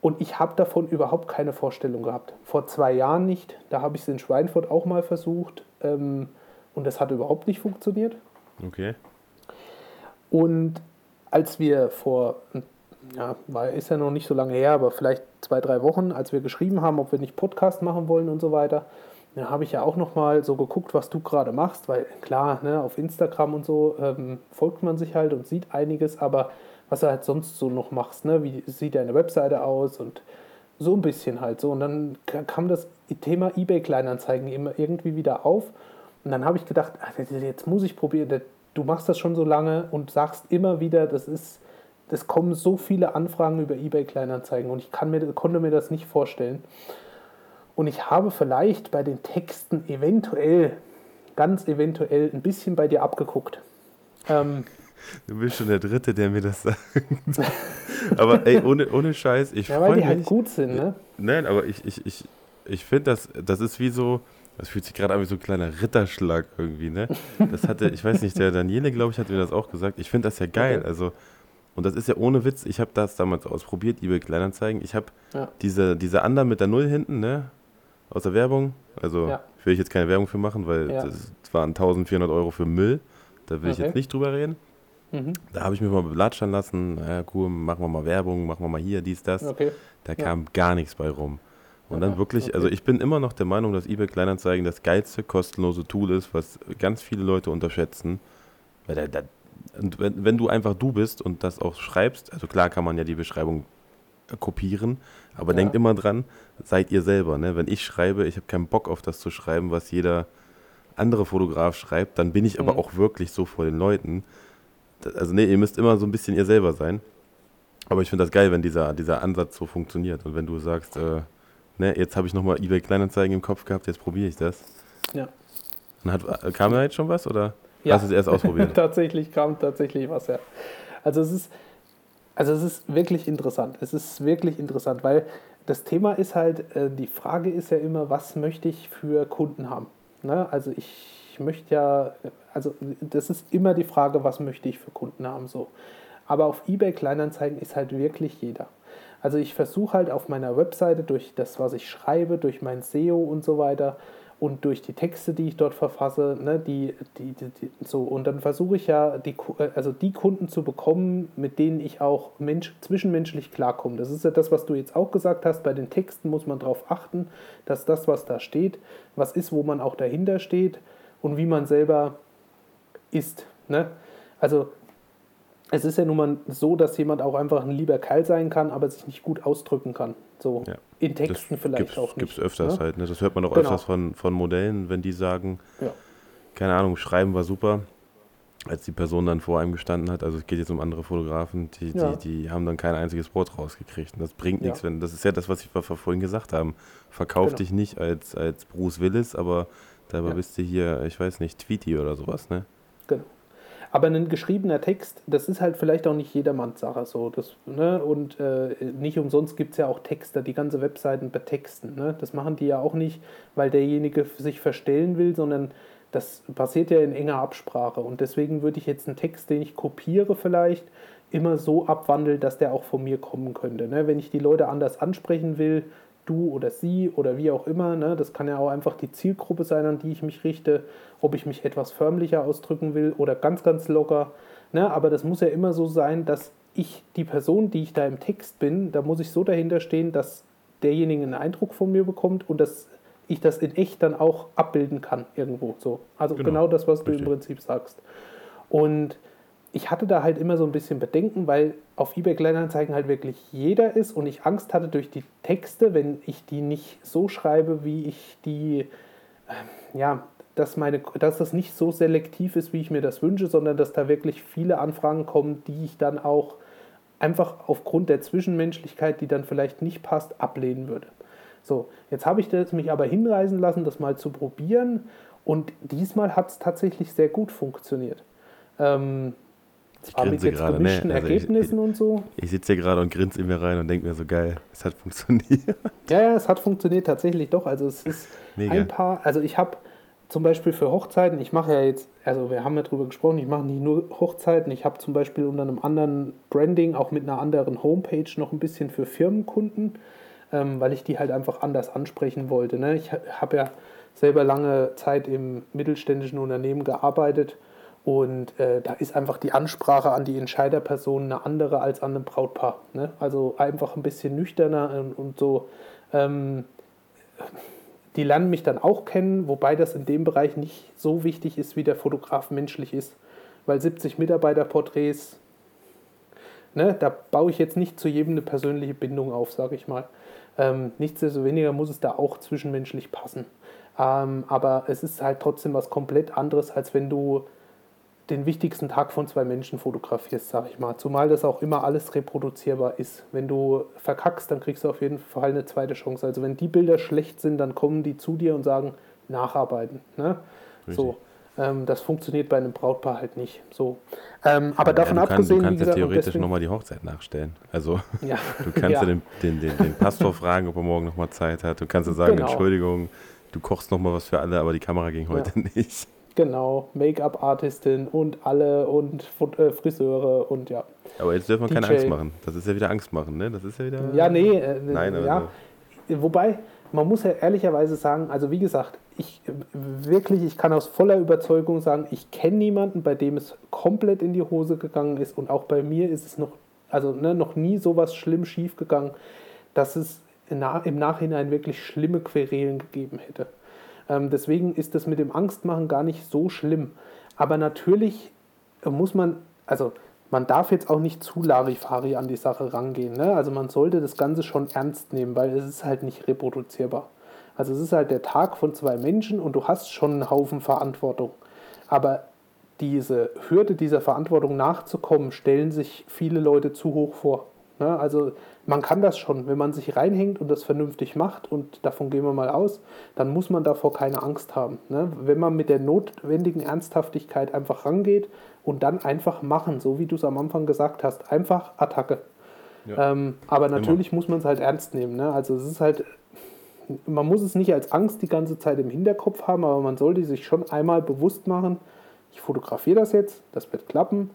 Und ich habe davon überhaupt keine Vorstellung gehabt. Vor zwei Jahren nicht. Da habe ich es in Schweinfurt auch mal versucht. Ähm, und das hat überhaupt nicht funktioniert. Okay. Und als wir vor, ja, ist ja noch nicht so lange her, aber vielleicht zwei, drei Wochen, als wir geschrieben haben, ob wir nicht Podcast machen wollen und so weiter, dann habe ich ja auch nochmal so geguckt, was du gerade machst, weil klar, ne, auf Instagram und so ähm, folgt man sich halt und sieht einiges, aber was du halt sonst so noch machst, ne, wie sieht deine Webseite aus und so ein bisschen halt so. Und dann kam das Thema eBay-Kleinanzeigen immer irgendwie wieder auf. Und dann habe ich gedacht, ach, jetzt muss ich probieren. Du machst das schon so lange und sagst immer wieder, das ist, das kommen so viele Anfragen über eBay-Kleinanzeigen und ich kann mir, konnte mir das nicht vorstellen. Und ich habe vielleicht bei den Texten eventuell, ganz eventuell, ein bisschen bei dir abgeguckt. Ähm, du bist schon der Dritte, der mir das sagt. aber ey, ohne, ohne Scheiß, ich ja, weil die halt gut sind, ne? Nein, aber ich, ich, ich, ich finde, das, das ist wie so, das fühlt sich gerade an wie so ein kleiner Ritterschlag irgendwie, ne? Das hatte, ich weiß nicht, der Daniele, glaube ich, hat mir das auch gesagt. Ich finde das ja geil. Okay. Also, und das ist ja ohne Witz, ich habe das damals ausprobiert, eBay Kleinanzeigen. Ich habe ja. diese, diese anderen mit der Null hinten, ne? Aus der Werbung. Also ja. will ich jetzt keine Werbung für machen, weil ja. das waren 1400 Euro für Müll. Da will okay. ich jetzt nicht drüber reden. Mhm. Da habe ich mich mal belatschern lassen. Ja, cool, machen wir mal Werbung, machen wir mal hier, dies, das. Okay. Da kam gar nichts bei rum. Und dann wirklich, okay. also ich bin immer noch der Meinung, dass eBay Kleinanzeigen das geilste kostenlose Tool ist, was ganz viele Leute unterschätzen. Weil da, da, und wenn, wenn du einfach du bist und das auch schreibst, also klar kann man ja die Beschreibung kopieren, aber ja. denkt immer dran, seid ihr selber. Ne? Wenn ich schreibe, ich habe keinen Bock auf das zu schreiben, was jeder andere Fotograf schreibt, dann bin ich mhm. aber auch wirklich so vor den Leuten. Also nee, ihr müsst immer so ein bisschen ihr selber sein. Aber ich finde das geil, wenn dieser, dieser Ansatz so funktioniert. Und wenn du sagst, äh, ne, jetzt habe ich nochmal eBay Kleinanzeigen im Kopf gehabt, jetzt probiere ich das. Ja. Und hat, kam da jetzt schon was oder ja. hast du es erst ausprobiert? tatsächlich kam tatsächlich was, ja. Also es ist, also es ist wirklich interessant. Es ist wirklich interessant, weil das Thema ist halt, äh, die Frage ist ja immer, was möchte ich für Kunden haben? Ne? Also ich möchte ja, also das ist immer die Frage, was möchte ich für Kunden haben so. Aber auf eBay Kleinanzeigen ist halt wirklich jeder. Also ich versuche halt auf meiner Webseite durch das, was ich schreibe, durch mein SEO und so weiter und durch die Texte, die ich dort verfasse, ne, die, die, die, so und dann versuche ich ja die, also die Kunden zu bekommen, mit denen ich auch Mensch, zwischenmenschlich klarkomme. Das ist ja das, was du jetzt auch gesagt hast. Bei den Texten muss man darauf achten, dass das, was da steht, was ist, wo man auch dahinter steht und wie man selber ist. Ne? Also es ist ja nun mal so, dass jemand auch einfach ein lieber Kerl sein kann, aber sich nicht gut ausdrücken kann. So ja. in Texten das vielleicht auch nicht. Gibt es öfters ne? halt. Ne? Das hört man auch genau. öfters von, von Modellen, wenn die sagen, ja. keine Ahnung, schreiben war super, als die Person dann vor einem gestanden hat. Also es geht jetzt um andere Fotografen, die, ja. die, die haben dann kein einziges Wort rausgekriegt. Und das bringt nichts, wenn, das ist ja das, was wir vorhin gesagt haben. Verkauf genau. dich nicht als, als Bruce Willis, aber dabei bist du hier, ich weiß nicht, Tweety oder sowas, ne? Genau. Aber ein geschriebener Text, das ist halt vielleicht auch nicht jedermanns Sache so. Das, ne? Und äh, nicht umsonst gibt es ja auch Texter, die ganze Webseiten betexten. Ne? Das machen die ja auch nicht, weil derjenige sich verstellen will, sondern das passiert ja in enger Absprache. Und deswegen würde ich jetzt einen Text, den ich kopiere vielleicht, immer so abwandeln, dass der auch von mir kommen könnte. Ne? Wenn ich die Leute anders ansprechen will, du oder sie oder wie auch immer. Ne? Das kann ja auch einfach die Zielgruppe sein, an die ich mich richte, ob ich mich etwas förmlicher ausdrücken will oder ganz, ganz locker. Ne? Aber das muss ja immer so sein, dass ich die Person, die ich da im Text bin, da muss ich so dahinter stehen, dass derjenige einen Eindruck von mir bekommt und dass ich das in echt dann auch abbilden kann irgendwo. So. Also genau, genau das, was Richtig. du im Prinzip sagst. Und ich hatte da halt immer so ein bisschen Bedenken, weil auf eBay Kleinanzeigen halt wirklich jeder ist und ich Angst hatte durch die Texte, wenn ich die nicht so schreibe, wie ich die, äh, ja, dass, meine, dass das nicht so selektiv ist, wie ich mir das wünsche, sondern dass da wirklich viele Anfragen kommen, die ich dann auch einfach aufgrund der Zwischenmenschlichkeit, die dann vielleicht nicht passt, ablehnen würde. So, jetzt habe ich das mich aber hinreisen lassen, das mal zu probieren und diesmal hat es tatsächlich sehr gut funktioniert. Ähm, ich Zwar mit jetzt gerade, gemischten ne? also Ergebnissen ich, und so. Ich sitze hier gerade und grinse in mir rein und denke mir so, geil, es hat funktioniert. Ja, ja, es hat funktioniert tatsächlich doch. Also es ist Mega. ein paar, also ich habe zum Beispiel für Hochzeiten, ich mache ja jetzt, also wir haben ja drüber gesprochen, ich mache nicht nur Hochzeiten, ich habe zum Beispiel unter einem anderen Branding, auch mit einer anderen Homepage noch ein bisschen für Firmenkunden, ähm, weil ich die halt einfach anders ansprechen wollte. Ne? Ich habe ja selber lange Zeit im mittelständischen Unternehmen gearbeitet und äh, da ist einfach die Ansprache an die Entscheiderperson eine andere als an einem Brautpaar. Ne? Also einfach ein bisschen nüchterner und, und so. Ähm, die lernen mich dann auch kennen, wobei das in dem Bereich nicht so wichtig ist, wie der Fotograf menschlich ist. Weil 70 Mitarbeiterporträts, ne, da baue ich jetzt nicht zu jedem eine persönliche Bindung auf, sage ich mal. Ähm, nichtsdestoweniger muss es da auch zwischenmenschlich passen. Ähm, aber es ist halt trotzdem was komplett anderes, als wenn du den wichtigsten Tag von zwei Menschen fotografierst, sag ich mal. Zumal das auch immer alles reproduzierbar ist. Wenn du verkackst, dann kriegst du auf jeden Fall eine zweite Chance. Also wenn die Bilder schlecht sind, dann kommen die zu dir und sagen, nacharbeiten. Ne? So. Ähm, das funktioniert bei einem Brautpaar halt nicht. So. Ähm, aber ja, davon du abgesehen, kann, du kannst ja theoretisch nochmal die Hochzeit nachstellen. Also ja. du kannst ja, den, den, den, den, Pastor fragen, ob er morgen nochmal Zeit hat. Du kannst ja sagen, genau. Entschuldigung, du kochst nochmal was für alle, aber die Kamera ging heute nicht. Genau, Make-up-Artistin und alle und äh, Friseure und ja. Aber jetzt dürfen wir keine Angst machen. Das ist ja wieder Angst machen, ne? Das ist ja wieder. Ja, nee. Äh, Nein, also. ja. Wobei, man muss ja ehrlicherweise sagen, also wie gesagt, ich wirklich, ich kann aus voller Überzeugung sagen, ich kenne niemanden, bei dem es komplett in die Hose gegangen ist und auch bei mir ist es noch, also ne, noch nie sowas schlimm schief gegangen, dass es im Nachhinein wirklich schlimme Querelen gegeben hätte. Ähm, deswegen ist das mit dem Angstmachen gar nicht so schlimm. Aber natürlich muss man, also man darf jetzt auch nicht zu Larifari an die Sache rangehen. Ne? Also man sollte das Ganze schon ernst nehmen, weil es ist halt nicht reproduzierbar. Also es ist halt der Tag von zwei Menschen und du hast schon einen Haufen Verantwortung. Aber diese Hürde dieser Verantwortung nachzukommen, stellen sich viele Leute zu hoch vor. Ne? Also man kann das schon, wenn man sich reinhängt und das vernünftig macht, und davon gehen wir mal aus, dann muss man davor keine Angst haben. Ne? Wenn man mit der notwendigen Ernsthaftigkeit einfach rangeht und dann einfach machen, so wie du es am Anfang gesagt hast, einfach Attacke. Ja. Ähm, aber natürlich Immer. muss man es halt ernst nehmen. Ne? Also es ist halt, man muss es nicht als Angst die ganze Zeit im Hinterkopf haben, aber man sollte sich schon einmal bewusst machen, ich fotografiere das jetzt, das wird klappen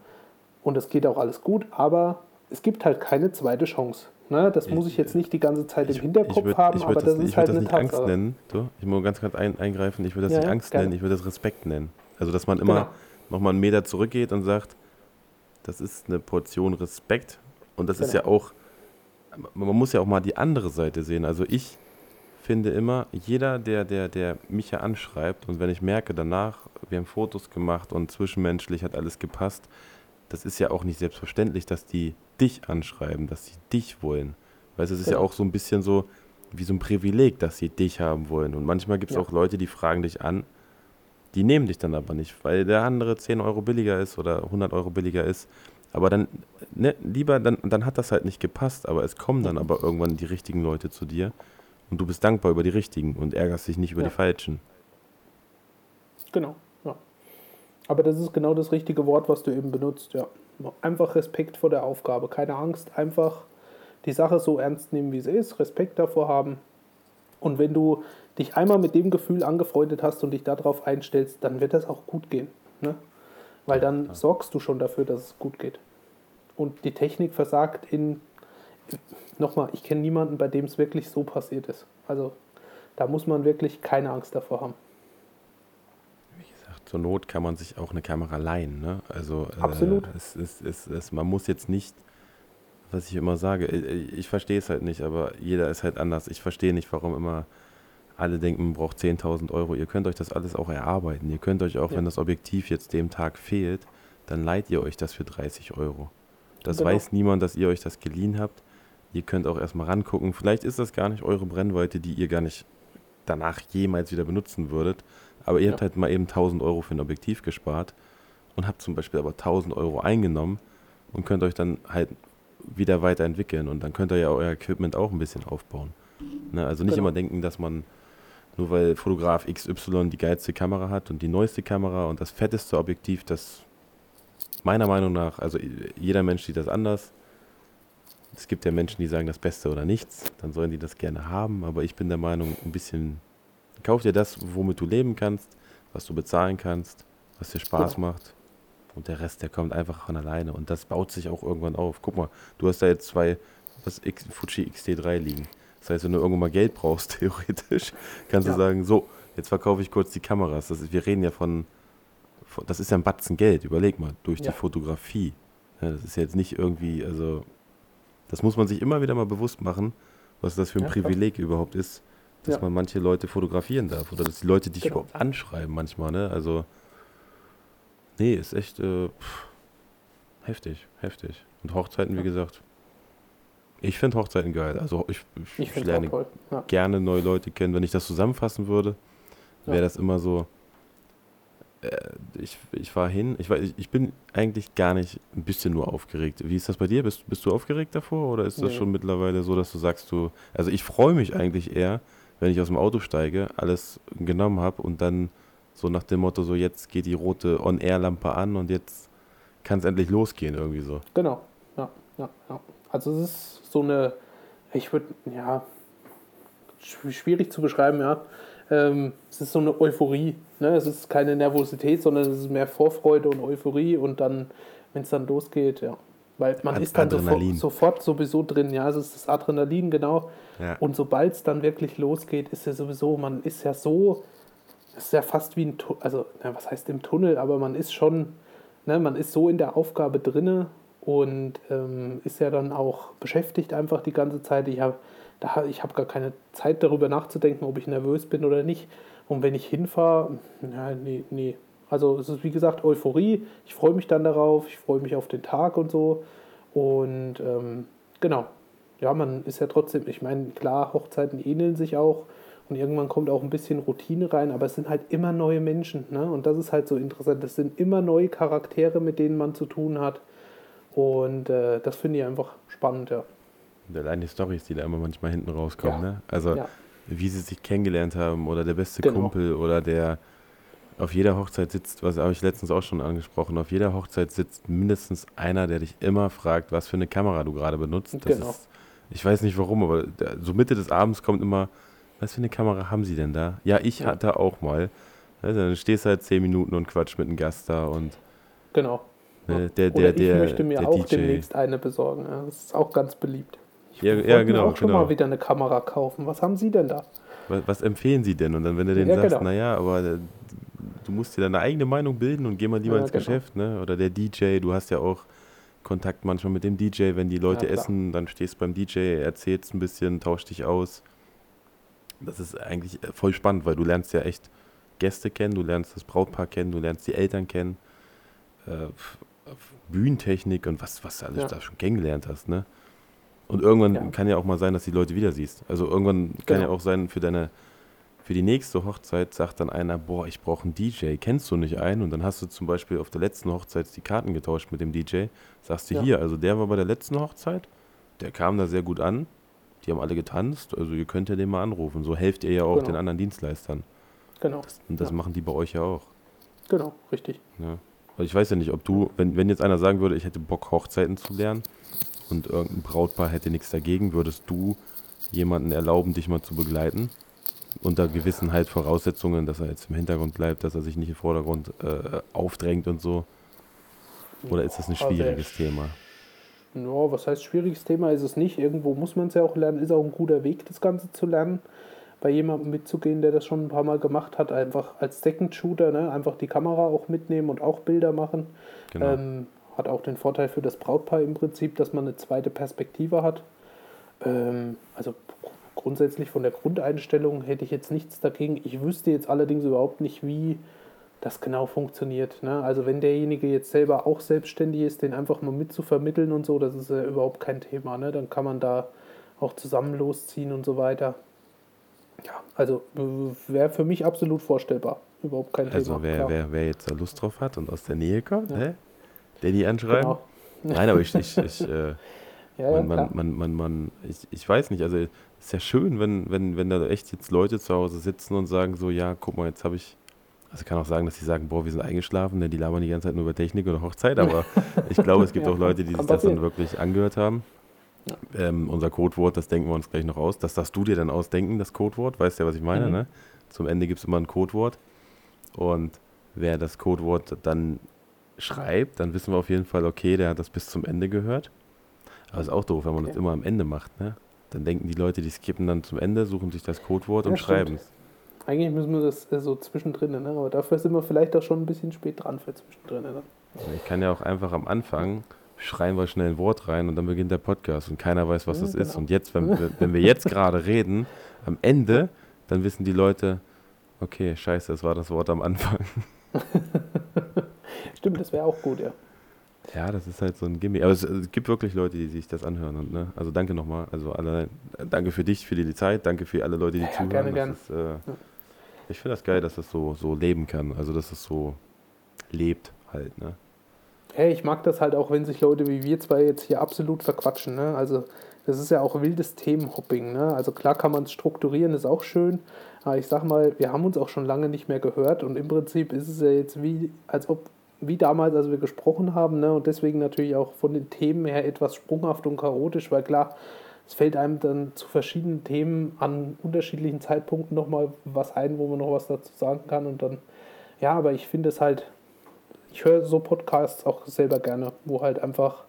und es geht auch alles gut, aber es gibt halt keine zweite Chance. Ne? Das muss ich jetzt nicht die ganze Zeit im Hinterkopf würd, haben, aber das, das ist halt das eine nicht Angst nennen. So, ich muss ganz kurz ein, eingreifen. Ich würde das ja, nicht Angst gerne. nennen, ich würde das Respekt nennen. Also, dass man immer genau. nochmal einen Meter zurückgeht und sagt, das ist eine Portion Respekt. Und das genau. ist ja auch, man muss ja auch mal die andere Seite sehen. Also, ich finde immer, jeder, der, der, der mich ja anschreibt und wenn ich merke danach, wir haben Fotos gemacht und zwischenmenschlich hat alles gepasst, das ist ja auch nicht selbstverständlich, dass die dich anschreiben, dass sie dich wollen. Weißt du, es ist ja. ja auch so ein bisschen so wie so ein Privileg, dass sie dich haben wollen. Und manchmal gibt es ja. auch Leute, die fragen dich an, die nehmen dich dann aber nicht, weil der andere 10 Euro billiger ist oder 100 Euro billiger ist. Aber dann, ne, lieber, dann, dann hat das halt nicht gepasst, aber es kommen dann aber irgendwann die richtigen Leute zu dir und du bist dankbar über die richtigen und ärgerst dich nicht über ja. die falschen. Genau. Aber das ist genau das richtige Wort, was du eben benutzt, ja. Einfach Respekt vor der Aufgabe, keine Angst, einfach die Sache so ernst nehmen, wie sie ist, Respekt davor haben. Und wenn du dich einmal mit dem Gefühl angefreundet hast und dich darauf einstellst, dann wird das auch gut gehen. Ne? Weil dann sorgst du schon dafür, dass es gut geht. Und die Technik versagt in, nochmal, ich kenne niemanden, bei dem es wirklich so passiert ist. Also da muss man wirklich keine Angst davor haben zur Not kann man sich auch eine Kamera leihen. Ne? Also äh, Absolut. Äh, es, es, es, es, man muss jetzt nicht, was ich immer sage, ich, ich verstehe es halt nicht, aber jeder ist halt anders. Ich verstehe nicht, warum immer alle denken, man braucht 10.000 Euro. Ihr könnt euch das alles auch erarbeiten. Ihr könnt euch auch, ja. wenn das Objektiv jetzt dem Tag fehlt, dann leiht ihr euch das für 30 Euro. Das genau. weiß niemand, dass ihr euch das geliehen habt. Ihr könnt auch erstmal rangucken. Vielleicht ist das gar nicht eure Brennweite, die ihr gar nicht danach jemals wieder benutzen würdet. Aber ihr ja. habt halt mal eben 1000 Euro für ein Objektiv gespart und habt zum Beispiel aber 1000 Euro eingenommen und könnt euch dann halt wieder weiterentwickeln und dann könnt ihr ja euer Equipment auch ein bisschen aufbauen. Ne? Also nicht genau. immer denken, dass man nur weil Fotograf XY die geilste Kamera hat und die neueste Kamera und das fetteste Objektiv, das meiner Meinung nach, also jeder Mensch sieht das anders. Es gibt ja Menschen, die sagen das Beste oder nichts, dann sollen die das gerne haben, aber ich bin der Meinung, ein bisschen Kauf dir das, womit du leben kannst, was du bezahlen kannst, was dir Spaß ja. macht. Und der Rest, der kommt einfach von alleine. Und das baut sich auch irgendwann auf. Guck mal, du hast da jetzt zwei was X, Fuji XT3 liegen. Das heißt, wenn du irgendwann mal Geld brauchst, theoretisch, kannst ja. du sagen, so, jetzt verkaufe ich kurz die Kameras. Das ist, wir reden ja von, von, das ist ja ein Batzen Geld, überleg mal, durch ja. die Fotografie. Ja, das ist jetzt nicht irgendwie, also, das muss man sich immer wieder mal bewusst machen, was das für ein Privileg überhaupt ist, dass ja. man manche Leute fotografieren darf oder dass die Leute dich genau. anschreiben manchmal, ne? Also, nee, ist echt äh, pff, heftig, heftig. Und Hochzeiten, ja. wie gesagt, ich finde Hochzeiten geil. Also ich, ich, ich lerne ja. gerne neue Leute kennen. Wenn ich das zusammenfassen würde, wäre das immer so, äh, ich, ich war hin, ich, war, ich, bin eigentlich gar nicht ein bisschen nur aufgeregt. Wie ist das bei dir? Bist, bist du aufgeregt davor oder ist das nee. schon mittlerweile so, dass du sagst, du, also ich freue mich eigentlich eher, wenn ich aus dem Auto steige, alles genommen habe und dann so nach dem Motto, so jetzt geht die rote On-Air-Lampe an und jetzt kann es endlich losgehen, irgendwie so. Genau, ja, ja, ja. Also es ist so eine, ich würde, ja, schwierig zu beschreiben, ja. Ähm, es ist so eine Euphorie. Ne? Es ist keine Nervosität, sondern es ist mehr Vorfreude und Euphorie und dann, wenn es dann losgeht, ja. Weil man Ad ist dann sofort, sofort, sowieso drin, ja, es ist das Adrenalin, genau. Ja. Und sobald es dann wirklich losgeht, ist ja sowieso, man ist ja so, es ist ja fast wie ein, Tunnel, also, ja, was heißt im Tunnel, aber man ist schon, ne, man ist so in der Aufgabe drinne und ähm, ist ja dann auch beschäftigt einfach die ganze Zeit. Ich habe ich hab gar keine Zeit darüber nachzudenken, ob ich nervös bin oder nicht. Und wenn ich hinfahre, ja, nee, nee, also es ist wie gesagt Euphorie. Ich freue mich dann darauf, ich freue mich auf den Tag und so. Und ähm, genau, ja, man ist ja trotzdem, ich meine, klar, Hochzeiten ähneln sich auch und irgendwann kommt auch ein bisschen Routine rein, aber es sind halt immer neue Menschen. Ne? Und das ist halt so interessant. Es sind immer neue Charaktere, mit denen man zu tun hat. Und äh, das finde ich einfach spannend, ja. Allein die Storys, die da immer manchmal hinten rauskommen, Ja. ne? Also, Ja. wie sie sich kennengelernt haben oder der beste Genau. Kumpel oder der auf jeder Hochzeit sitzt, was habe ich letztens auch schon angesprochen, auf jeder Hochzeit sitzt mindestens einer, der dich immer fragt, was für eine Kamera du gerade benutzt. Das Genau. ist, ich weiß nicht warum, aber so Mitte des Abends kommt immer, was für eine Kamera haben sie denn da? Ja, ich Ja. hatte auch mal. Also, dann stehst du halt zehn Minuten und quatsch mit einem Gast da und Genau. ne, der, Oder der, ich der, möchte mir auch DJ. demnächst eine besorgen. Das ist auch ganz beliebt. Ich Ja, ja, mir genau, auch schon genau. mal wieder eine Kamera kaufen. Was haben Sie denn da? Was, was empfehlen sie denn? Und dann, wenn du denen Ja, sagst, genau. naja, aber äh, du musst dir deine eigene Meinung bilden und geh mal lieber Ja, ins genau. Geschäft, ne? Oder der DJ, du hast ja auch Kontakt manchmal mit dem DJ, wenn die Leute Ja, essen, dann stehst beim DJ, erzählst ein bisschen, tauschst dich aus. Das ist eigentlich äh, voll spannend, weil du lernst ja echt Gäste kennen, du lernst das Brautpaar kennen, du lernst die Eltern kennen, äh, Bühnentechnik und was, was du alles Ja. da schon kennengelernt hast, ne? Und irgendwann Ja. kann ja auch mal sein, dass du die Leute wieder siehst. Also irgendwann kann ja Genau. auch sein, für deine, für die nächste Hochzeit sagt dann einer, boah, ich brauche einen DJ, kennst du nicht einen? Und dann hast du zum Beispiel auf der letzten Hochzeit die Karten getauscht mit dem DJ, sagst du Ja. hier, also der war bei der letzten Hochzeit, der kam da sehr gut an, die haben alle getanzt, also ihr könnt ja den mal anrufen. So helft ihr ja auch Genau. den anderen Dienstleistern. Genau. Und das Ja. machen die bei euch ja auch. Genau, richtig. Ne? Also ich weiß ja nicht, ob du, wenn, wenn jetzt einer sagen würde, ich hätte Bock, Hochzeiten zu lernen und irgendein Brautpaar hätte nichts dagegen, würdest du jemanden erlauben, dich mal zu begleiten? Unter gewissen halt Voraussetzungen, dass er jetzt im Hintergrund bleibt, dass er sich nicht im Vordergrund äh, aufdrängt und so. Oder ist das ein Aber schwieriges sch- Thema? Ja, was heißt schwieriges Thema ist es nicht. Irgendwo muss man es ja auch lernen. Ist auch ein guter Weg, das Ganze zu lernen. Bei jemandem mitzugehen, der das schon ein paar Mal gemacht hat, einfach als Second Shooter, ne? einfach die Kamera auch mitnehmen und auch Bilder machen. Genau. Ähm, hat auch den Vorteil für das Brautpaar im Prinzip, dass man eine zweite Perspektive hat. Ähm, also grundsätzlich von der Grundeinstellung hätte ich jetzt nichts dagegen. Ich wüsste jetzt allerdings überhaupt nicht, wie das genau funktioniert. Ne? Also wenn derjenige jetzt selber auch selbstständig ist, den einfach mal mitzuvermitteln und so, das ist ja überhaupt kein Thema. Ne? Dann kann man da auch zusammen losziehen und so weiter. Ja, also wäre für mich absolut vorstellbar. Überhaupt kein Also Thema. wer, klar. wer, wer jetzt da Lust drauf hat und aus der Nähe kommt, Ja. der die anschreiben? Genau. Nein, aber ich, ich, ich äh, Ja, man, man, man, man, man, ich, ich weiß nicht, also ist ja schön, wenn, wenn, wenn da echt jetzt Leute zu Hause sitzen und sagen so, ja, guck mal, jetzt habe ich, also kann auch sagen, dass sie sagen, boah, wir sind eingeschlafen, denn die labern die ganze Zeit nur über Technik oder Hochzeit, aber ich glaube, es gibt Ja, auch Leute, die sich das dann wirklich angehört haben. Ähm, unser Codewort, das denken wir uns gleich noch aus. Das darfst du dir dann ausdenken, das Codewort, weißt ja, was ich meine, Mhm. ne? Zum Ende gibt es immer ein Codewort und wer das Codewort dann schreibt, dann wissen wir auf jeden Fall, okay, der hat das bis zum Ende gehört. Aber ist auch doof, wenn man das Okay. immer am Ende macht, ne? Dann denken die Leute, die skippen dann zum Ende, suchen sich das Codewort Ja, und schreiben es. Eigentlich müssen wir das äh, so zwischendrin, ne? aber dafür sind wir vielleicht auch schon ein bisschen spät dran für zwischendrin. Ne? Ich kann ja auch einfach am Anfang schreien wir schnell ein Wort rein und dann beginnt der Podcast und keiner weiß, was Ja, das ist. genau. Und jetzt, wenn, wir- wenn wir jetzt gerade reden, am Ende, dann wissen die Leute, okay, scheiße, das war das Wort am Anfang. Stimmt, das wäre auch gut, ja. Ja, das ist halt so ein Gimmick. Aber es, es gibt wirklich Leute, die sich das anhören. Und, ne? Also danke nochmal. Also alle, danke für dich, für die Zeit, danke für alle Leute, die Ja, zuhören. gerne, gerne. Ist, äh, Ich finde das geil, dass das so, so leben kann. Also dass es so lebt halt. Ne? Hey, ich mag das halt auch, wenn sich Leute wie wir zwei jetzt hier absolut verquatschen. Ne? Also das ist ja auch wildes Themenhopping. Ne? Also klar kann man es strukturieren, ist auch schön. Aber ich sag mal, wir haben uns auch schon lange nicht mehr gehört und im Prinzip ist es ja jetzt wie, als ob, wie damals, als wir gesprochen haben, ne? und deswegen natürlich auch von den Themen her etwas sprunghaft und chaotisch, weil klar, es fällt einem dann zu verschiedenen Themen an unterschiedlichen Zeitpunkten nochmal was ein, wo man noch was dazu sagen kann und dann, ja, aber ich finde es halt, ich höre so Podcasts auch selber gerne, wo halt einfach,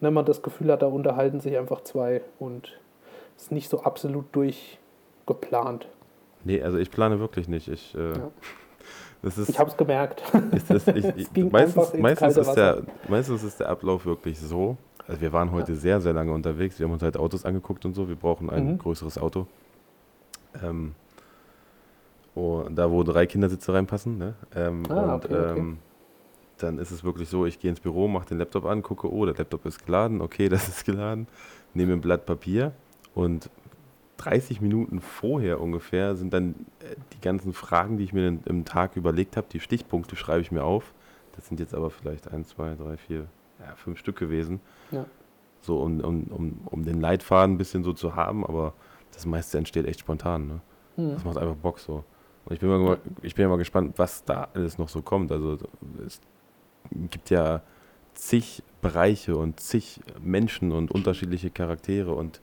wenn man das Gefühl hat, da unterhalten sich einfach zwei und es ist nicht so absolut durchgeplant. Nee, also ich plane wirklich nicht. Ich, äh, Ja. Ist, Ich habe es gemerkt. ist das, ich, ich, Es ging meistens, ist der, meistens ist der Ablauf wirklich so. Also wir waren heute sehr, sehr lange unterwegs. Wir haben uns halt Autos angeguckt und so. Wir brauchen ein Mhm. größeres Auto. Ähm, oh, da, wo drei Kindersitze reinpassen. Ne? Ähm, Ah, und okay, okay. Ähm, dann ist es wirklich so, ich gehe ins Büro, mache den Laptop an, gucke, oh, der Laptop ist geladen, okay, das ist geladen, nehme ein Blatt Papier und 30 Minuten vorher ungefähr sind dann äh, die ganzen Fragen, die ich mir im Tag überlegt habe, die Stichpunkte schreibe ich mir auf. Das sind jetzt aber vielleicht ein, zwei, drei, vier, ja, fünf Stück gewesen. Ja. so um, um, um, um den Leitfaden ein bisschen so zu haben, aber das meiste entsteht echt spontan. Ne? Mhm. Das macht einfach Bock so. Und ich bin, mal, ich bin ja mal gespannt, was da alles noch so kommt. Also es gibt ja zig Bereiche und zig Menschen und unterschiedliche Charaktere und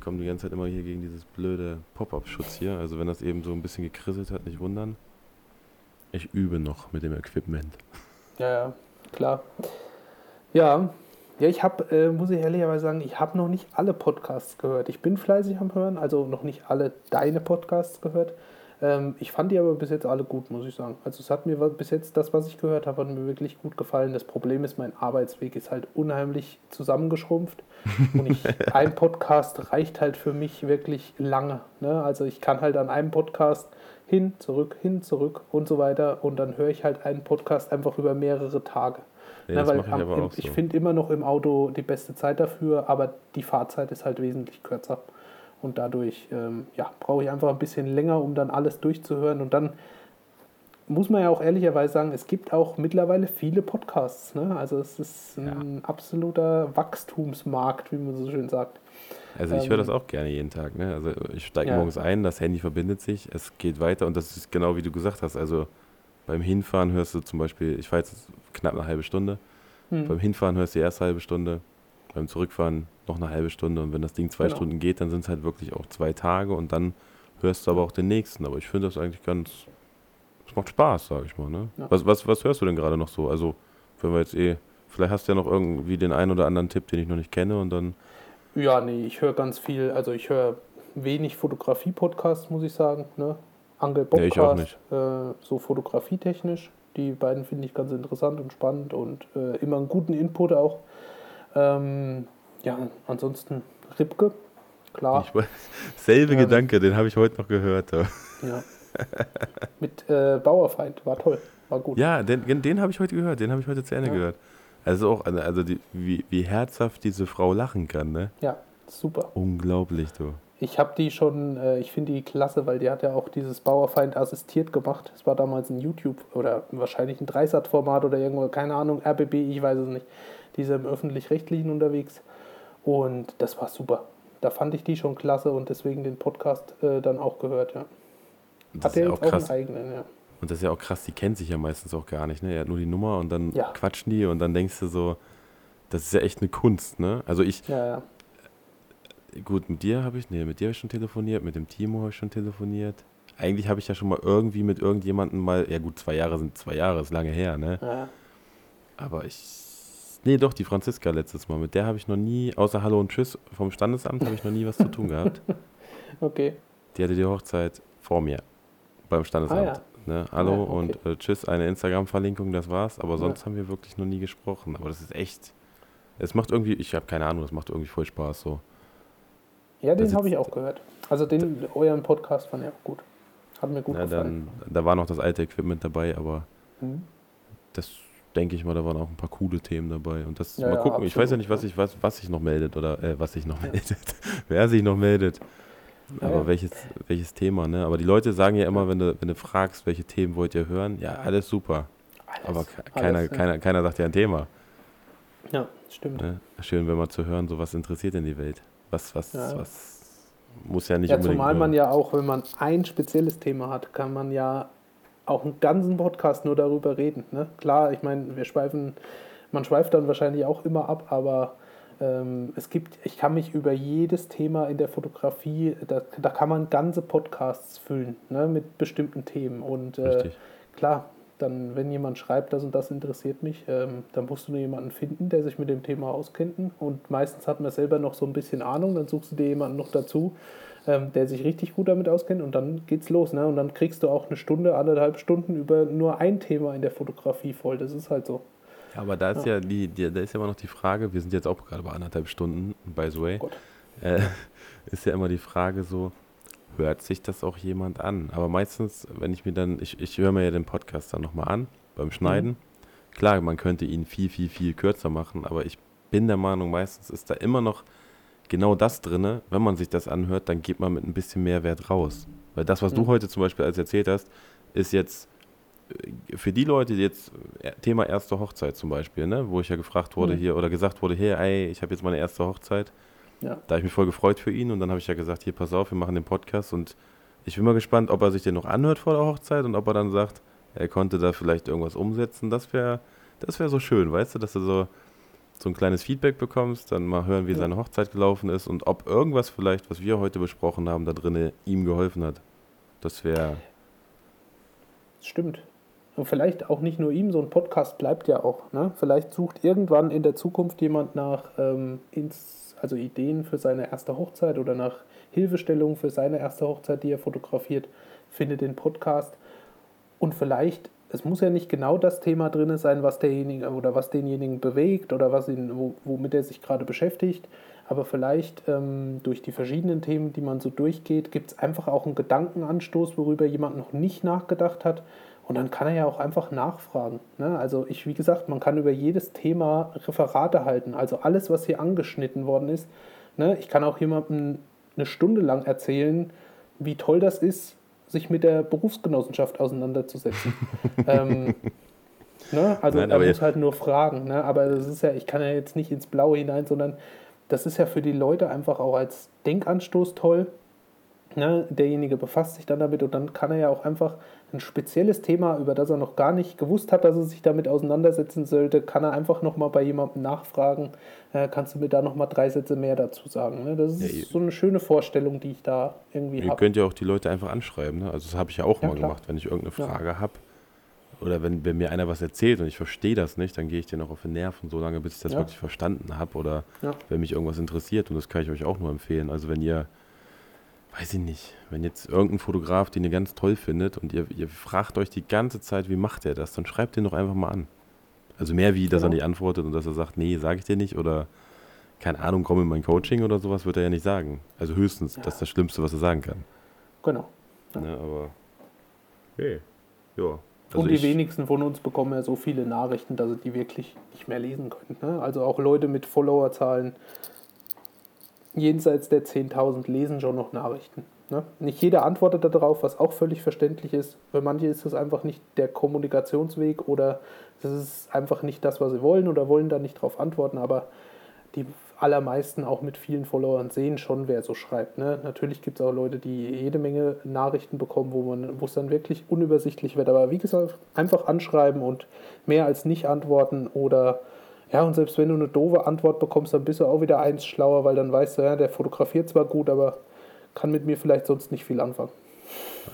ich komme die ganze Zeit immer hier gegen dieses blöde Pop-Up-Schutz hier. Also wenn das eben so ein bisschen gekrisselt hat, nicht wundern. Ich übe noch mit dem Equipment. Ja, ja, klar. Ja, ja, ich habe, äh, muss ich ehrlicherweise sagen, ich habe noch nicht alle Podcasts gehört. Ich bin fleißig am Hören, also noch nicht alle deine Podcasts gehört. Ähm, ich fand die aber bis jetzt alle gut, muss ich sagen. Also es hat mir bis jetzt das, was ich gehört habe, hat mir wirklich gut gefallen. Das Problem ist, mein Arbeitsweg ist halt unheimlich zusammengeschrumpft. Und ich, ein Podcast reicht halt für mich wirklich lange. Ne? Also ich kann halt an einem Podcast hin, zurück, hin, zurück und so weiter. Und dann höre ich halt einen Podcast einfach über mehrere Tage. Ja, ne, weil ich, am, ich so. finde immer noch im Auto die beste Zeit dafür, aber die Fahrzeit ist halt wesentlich kürzer. Und dadurch ähm, ja, brauche ich einfach ein bisschen länger, um dann alles durchzuhören. Und dann muss man ja auch ehrlicherweise sagen, es gibt auch mittlerweile viele Podcasts. Ne? Also es ist ein ja. absoluter Wachstumsmarkt, wie man so schön sagt. Also ich höre das ähm, auch gerne jeden Tag. Ne? Also ich steige ja. morgens ein, das Handy verbindet sich, es geht weiter und das ist genau wie du gesagt hast. Also beim Hinfahren hörst du zum Beispiel, ich fahre jetzt knapp eine halbe Stunde. Hm. Beim Hinfahren hörst du die erste halbe Stunde, beim Zurückfahren noch eine halbe Stunde und wenn das Ding zwei genau. Stunden geht, dann sind es halt wirklich auch zwei Tage und dann hörst du aber auch den nächsten. Aber ich finde das eigentlich ganz, es macht Spaß, sage ich mal. Ne? Ja. Was, was, was hörst du denn gerade noch so? Also, wenn wir jetzt eh, vielleicht hast du ja noch irgendwie den einen oder anderen Tipp, den ich noch nicht kenne und dann. Ja, nee, ich höre ganz viel, also ich höre wenig Fotografie-Podcasts, muss ich sagen. Ne? Angel Bobcast, nee, ich auch nicht. Äh, so fotografietechnisch. Die beiden finde ich ganz interessant und spannend und äh, immer einen guten Input auch. Ähm, ja, ansonsten Ripke, klar. Ich, selbe ähm, Gedanke, den habe ich heute noch gehört. Ja. Mit äh, Bauerfeind, war toll, war gut. Ja, den, den habe ich heute gehört, den habe ich heute zu Ende ja. gehört. Also auch, also, also die, wie, wie herzhaft diese Frau lachen kann, ne? Ja, super. Unglaublich, du. Ich habe die schon, äh, ich finde die klasse, weil die hat ja auch dieses Bauerfeind assistiert gemacht. Das war damals ein YouTube oder wahrscheinlich ein Dreisat-Format oder irgendwo, keine Ahnung, RBB, ich weiß es nicht. Die ist im Öffentlich-Rechtlichen unterwegs. Und das war super. Da fand ich die schon klasse und deswegen den Podcast äh, dann auch gehört, ja. Hat er ja auch, krass. einen eigenen, ja. Und das ist ja auch krass, die kennt sich ja meistens auch gar nicht, ne? Er hat nur die Nummer und dann ja. quatschen die und dann denkst du so, das ist ja echt eine Kunst, ne? Also ich, ja, ja. gut, mit dir habe ich, nee, mit dir habe ich schon telefoniert, mit dem Timo habe ich schon telefoniert. Eigentlich habe ich ja schon mal irgendwie mit irgendjemandem mal, ja gut, zwei Jahre sind zwei Jahre, ist lange her, ne? Ja. Aber ich Nee, doch, die Franziska letztes Mal. Mit der habe ich noch nie, außer Hallo und Tschüss vom Standesamt, habe ich noch nie was zu tun gehabt. Okay. Die hatte die Hochzeit vor mir beim Standesamt. Ah, ja. ne? Hallo ah, okay. und äh, Tschüss, eine Instagram-Verlinkung, das war's. Aber sonst ja. haben wir wirklich noch nie gesprochen. Aber das ist echt, es macht irgendwie, ich habe keine Ahnung, das macht irgendwie voll Spaß so. Ja, den habe ich auch gehört. Also den, euren Podcast fand ich auch gut. Hat mir gut na, gefallen. Dann, da war noch das alte Equipment dabei, aber mhm. das denke ich mal, da waren auch ein paar coole Themen dabei. Und das, ja, mal gucken, ja, ich weiß ja nicht, was sich was, was noch meldet oder äh, was sich noch meldet, wer sich noch meldet. Aber welches, welches Thema, ne? Aber die Leute sagen ja immer, wenn du, wenn du fragst, welche Themen wollt ihr hören, ja, alles super. Alles, Aber keiner, alles, keiner, keiner sagt ja ein Thema. Ja, stimmt. Ne? Schön, wenn man zu hören, so was interessiert in die Welt. Was, was, was muss ja nicht ja, unbedingt. Zumal man ja auch, wenn man ein spezielles Thema hat, kann man ja auch einen ganzen Podcast nur darüber reden. Ne? Klar, ich meine, wir schweifen, man schweift dann wahrscheinlich auch immer ab, aber ähm, es gibt, ich kann mich über jedes Thema in der Fotografie, da, da kann man ganze Podcasts füllen ne, mit bestimmten Themen. Und äh, klar, dann, wenn jemand schreibt, das und das interessiert mich, ähm, dann musst du nur jemanden finden, der sich mit dem Thema auskennt. Und meistens hat man selber noch so ein bisschen Ahnung, dann suchst du dir jemanden noch dazu, ähm, der sich richtig gut damit auskennt und dann geht's los. Ne? Und dann kriegst du auch eine Stunde, anderthalb Stunden über nur ein Thema in der Fotografie voll. Das ist halt so. Ja, aber da ist ja, ja die, die, da ist ja immer noch die Frage, wir sind jetzt auch gerade bei anderthalb Stunden, by the way, oh äh, ist ja immer die Frage so, hört sich das auch jemand an? Aber meistens, wenn ich mir dann, ich, ich höre mir ja den Podcast dann nochmal an, beim Schneiden. Mhm. Klar, man könnte ihn viel, viel, viel kürzer machen, aber ich bin der Meinung, meistens ist da immer noch genau das drin, wenn man sich das anhört, dann geht man mit ein bisschen mehr Wert raus. Weil das, was mhm. du heute zum Beispiel als erzählt hast, ist jetzt für die Leute, die jetzt äh, Thema erste Hochzeit zum Beispiel, ne, wo ich ja gefragt wurde Mhm. hier oder gesagt wurde, hey, ey, ich habe jetzt meine erste Hochzeit. Ja. Da habe ich mich voll gefreut für ihn und dann habe ich ja gesagt, hier, pass auf, wir machen den Podcast und ich bin mal gespannt, ob er sich den noch anhört vor der Hochzeit und ob er dann sagt, er konnte da vielleicht irgendwas umsetzen. Das wäre das wär so schön, weißt du, dass du so, so ein kleines Feedback bekommst, dann mal hören, wie Ja. seine Hochzeit gelaufen ist und ob irgendwas vielleicht, was wir heute besprochen haben, da drinnen ihm geholfen hat. Das wäre, Stimmt. Und vielleicht auch nicht nur ihm, so ein Podcast bleibt ja auch. Ne? Vielleicht sucht irgendwann in der Zukunft jemand nach ähm, ins, also Ideen für seine erste Hochzeit oder nach Hilfestellungen für seine erste Hochzeit, die er fotografiert, findet den Podcast. Und vielleicht, es muss ja nicht genau das Thema drin sein, was derjenige oder was denjenigen bewegt oder was ihn, wo, womit er sich gerade beschäftigt. Aber vielleicht ähm, durch die verschiedenen Themen, die man so durchgeht, gibt es einfach auch einen Gedankenanstoß, worüber jemand noch nicht nachgedacht hat. Und dann kann er ja auch einfach nachfragen. Ne? Also ich, wie gesagt, man kann über jedes Thema Referate halten. Also alles, was hier angeschnitten worden ist. Ne? Ich kann auch jemandem eine Stunde lang erzählen, wie toll das ist, sich mit der Berufsgenossenschaft auseinanderzusetzen. ähm, ne? Also Nein, er muss halt nur fragen. Ne? Aber das ist ja, ich kann ja jetzt nicht ins Blaue hinein, sondern das ist ja für die Leute einfach auch als Denkanstoß toll. Ne? Derjenige befasst sich dann damit und dann kann er ja auch einfach ein spezielles Thema, über das er noch gar nicht gewusst hat, dass er sich damit auseinandersetzen sollte, kann er einfach nochmal bei jemandem nachfragen, äh, kannst du mir da nochmal drei Sätze mehr dazu sagen. Ne? Das ist Ja, so eine schöne Vorstellung, die ich da irgendwie Ihr habe. könnt ja auch die Leute einfach anschreiben. Ne? Also das habe ich ja auch Ja, mal klar. gemacht, wenn ich irgendeine Ja. Frage habe. Oder wenn, wenn mir einer was erzählt und ich verstehe das nicht, dann gehe ich den auch auf den Nerven, so lange, bis ich das Ja. wirklich verstanden habe. Oder Ja. wenn mich irgendwas interessiert. Und das kann ich euch auch nur empfehlen. Also wenn ihr, weiß ich nicht, wenn jetzt irgendein Fotograf den ihr ganz toll findet und ihr, ihr fragt euch die ganze Zeit, wie macht er das, dann schreibt den doch einfach mal an. Also mehr wie, dass er Genau. nicht antwortet und dass er sagt, nee, sage ich dir nicht. Oder keine Ahnung, komm in mein Coaching oder sowas, wird er ja nicht sagen. Also höchstens, Ja. das ist das Schlimmste, was er sagen kann. Genau. Ja. Ne, aber. Okay. Ja. und die ich- wenigsten von uns bekommen ja so viele Nachrichten, dass sie die wirklich nicht mehr lesen können. Ne? Also auch Leute mit Followerzahlen jenseits der 10.000 lesen schon noch Nachrichten. Ne? Nicht jeder antwortet darauf, was auch völlig verständlich ist. Für manche ist es einfach nicht der Kommunikationsweg oder das ist einfach nicht das, was sie wollen oder wollen da nicht darauf antworten. Aber die allermeisten auch mit vielen Followern sehen schon, wer so schreibt. Ne? Natürlich gibt es auch Leute, die jede Menge Nachrichten bekommen, wo man, wo es dann wirklich unübersichtlich wird. Aber wie gesagt, einfach anschreiben und mehr als nicht antworten oder ja, und selbst wenn du eine doofe Antwort bekommst, dann bist du auch wieder eins schlauer, weil dann weißt du, ja, der fotografiert zwar gut, aber kann mit mir vielleicht sonst nicht viel anfangen.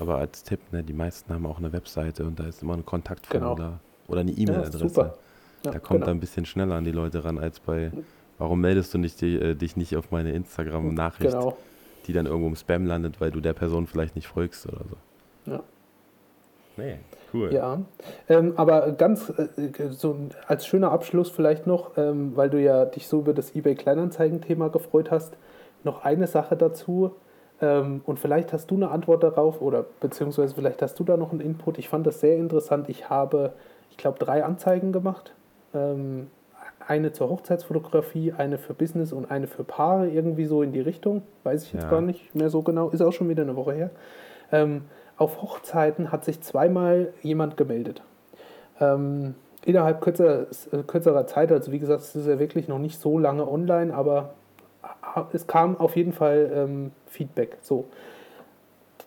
Aber als Tipp, ne, die meisten haben auch eine Webseite und da ist immer ein Kontaktformular Genau. oder eine Ja, E-Mail-Adresse. super. Ja, da kommt genau. ein bisschen schneller an die Leute ran als bei. Warum meldest du nicht die, äh, dich nicht auf meine Instagram-Nachricht, Genau. die dann irgendwo im Spam landet, weil du der Person vielleicht nicht folgst oder so? Ja. Nee, cool. Ja, ähm, aber ganz äh, so als schöner Abschluss vielleicht noch, ähm, weil du ja dich so über das eBay Kleinanzeigen-Thema gefreut hast, noch eine Sache dazu. Ähm, und vielleicht hast du eine Antwort darauf oder beziehungsweise vielleicht hast du da noch einen Input. Ich fand das sehr interessant. Ich habe, ich glaube, drei Anzeigen gemacht. Ähm, eine zur Hochzeitsfotografie, eine für Business und eine für Paare, irgendwie so in die Richtung. Weiß ich jetzt Ja. gar nicht mehr so genau. Ist auch schon wieder eine Woche her. Auf Hochzeiten hat sich zweimal jemand gemeldet. Ähm, innerhalb kürzer, äh, kürzerer Zeit, also wie gesagt, es ist ja wirklich noch nicht so lange online, aber ha- es kam auf jeden Fall ähm, Feedback. So.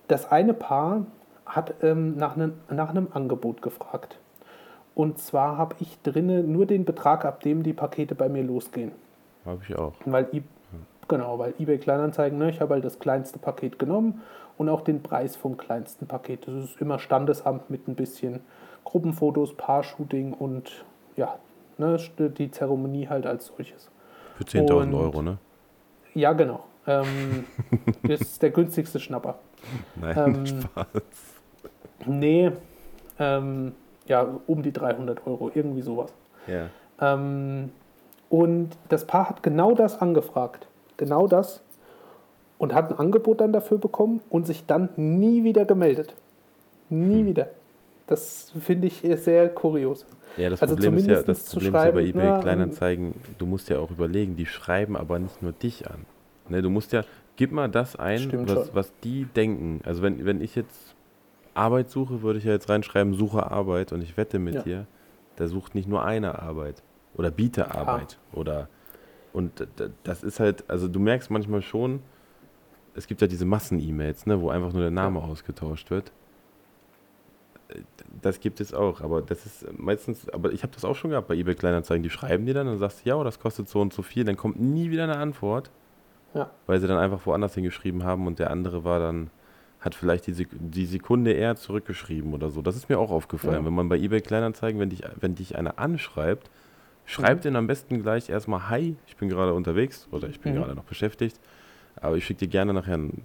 Das eine Paar hat ähm, nach, einem, nach einem Angebot gefragt. Und zwar habe ich drinnen nur den Betrag, ab dem die Pakete bei mir losgehen. Habe ich auch. Weil, genau, weil eBay Kleinanzeigen, ne, ich habe halt das kleinste Paket genommen und auch den Preis vom kleinsten Paket. Das ist immer Standesamt mit ein bisschen Gruppenfotos, Paar-Shooting und ja, ne, die Zeremonie halt als solches. Für 10.000 Und- Euro, ne? Ja, genau. Ähm, das ist der günstigste Schnapper. Nein, Ähm, Spaß. Nee, ähm, ja, um die 300 Euro, irgendwie sowas. Ja. Ähm, und das Paar hat genau das angefragt. Genau das. Und hat ein Angebot dann dafür bekommen und sich dann nie wieder gemeldet. Nie Hm. wieder. Das finde ich sehr kurios. Ja, das Also Problem ist ja, das Problem ist ja bei eBay Kleinanzeigen, du musst ja auch überlegen, die schreiben aber nicht nur dich an. Ne, du musst ja, gib mal das ein, was, was die denken. Also wenn, wenn ich jetzt Arbeit suche, würde ich ja jetzt reinschreiben, suche Arbeit und ich wette mit Ja. dir, der sucht nicht nur eine Arbeit oder biete Arbeit oder und das ist halt, also du merkst manchmal schon, es gibt ja diese Massen-E-Mails, ne, wo einfach nur der Name ausgetauscht wird. Das gibt es auch, aber das ist meistens, aber ich habe das auch schon gehabt bei eBay Kleinanzeigen, die schreiben dir dann und sagst, ja, das kostet so und so viel, dann kommt nie wieder eine Antwort, Ja. weil sie dann einfach woanders hingeschrieben haben und der andere war dann, hat vielleicht die, Sek die Sekunde eher zurückgeschrieben oder so. Das ist mir auch aufgefallen, Ja. wenn man bei eBay Kleinanzeigen, wenn dich, wenn dich einer anschreibt, schreibt den am besten gleich erstmal, hi, ich bin gerade unterwegs oder ich bin Mhm. gerade noch beschäftigt, aber ich schicke dir gerne nachher ein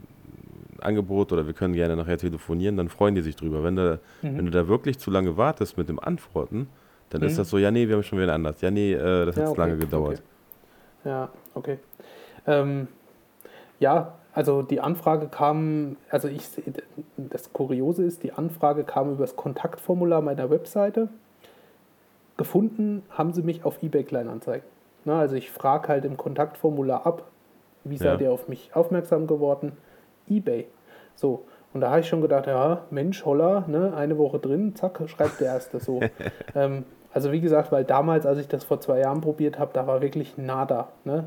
Angebot oder wir können gerne nachher telefonieren, dann freuen die sich drüber. Wenn du, Mhm. wenn du da wirklich zu lange wartest mit dem Antworten, dann ist Mhm. das so, ja, nee, wir haben schon wieder anders. Ja, nee, äh, das hat Ja, zu okay, lange gedauert. okay. Ja, okay. Ähm, ja, also die Anfrage kam, also ich das Kuriose ist, die Anfrage kam über das Kontaktformular meiner Webseite. Gefunden haben sie mich auf eBay Kleinanzeigen. Na, also ich frage halt im Kontaktformular ab, wie seid Ja. ihr auf mich aufmerksam geworden? eBay. So, und da habe ich schon gedacht, ja, Mensch, holla, ne, eine Woche drin, zack, schreibt der Erste so. ähm, also wie gesagt, weil damals, als ich das vor zwei Jahren probiert habe, da war wirklich nada, ne?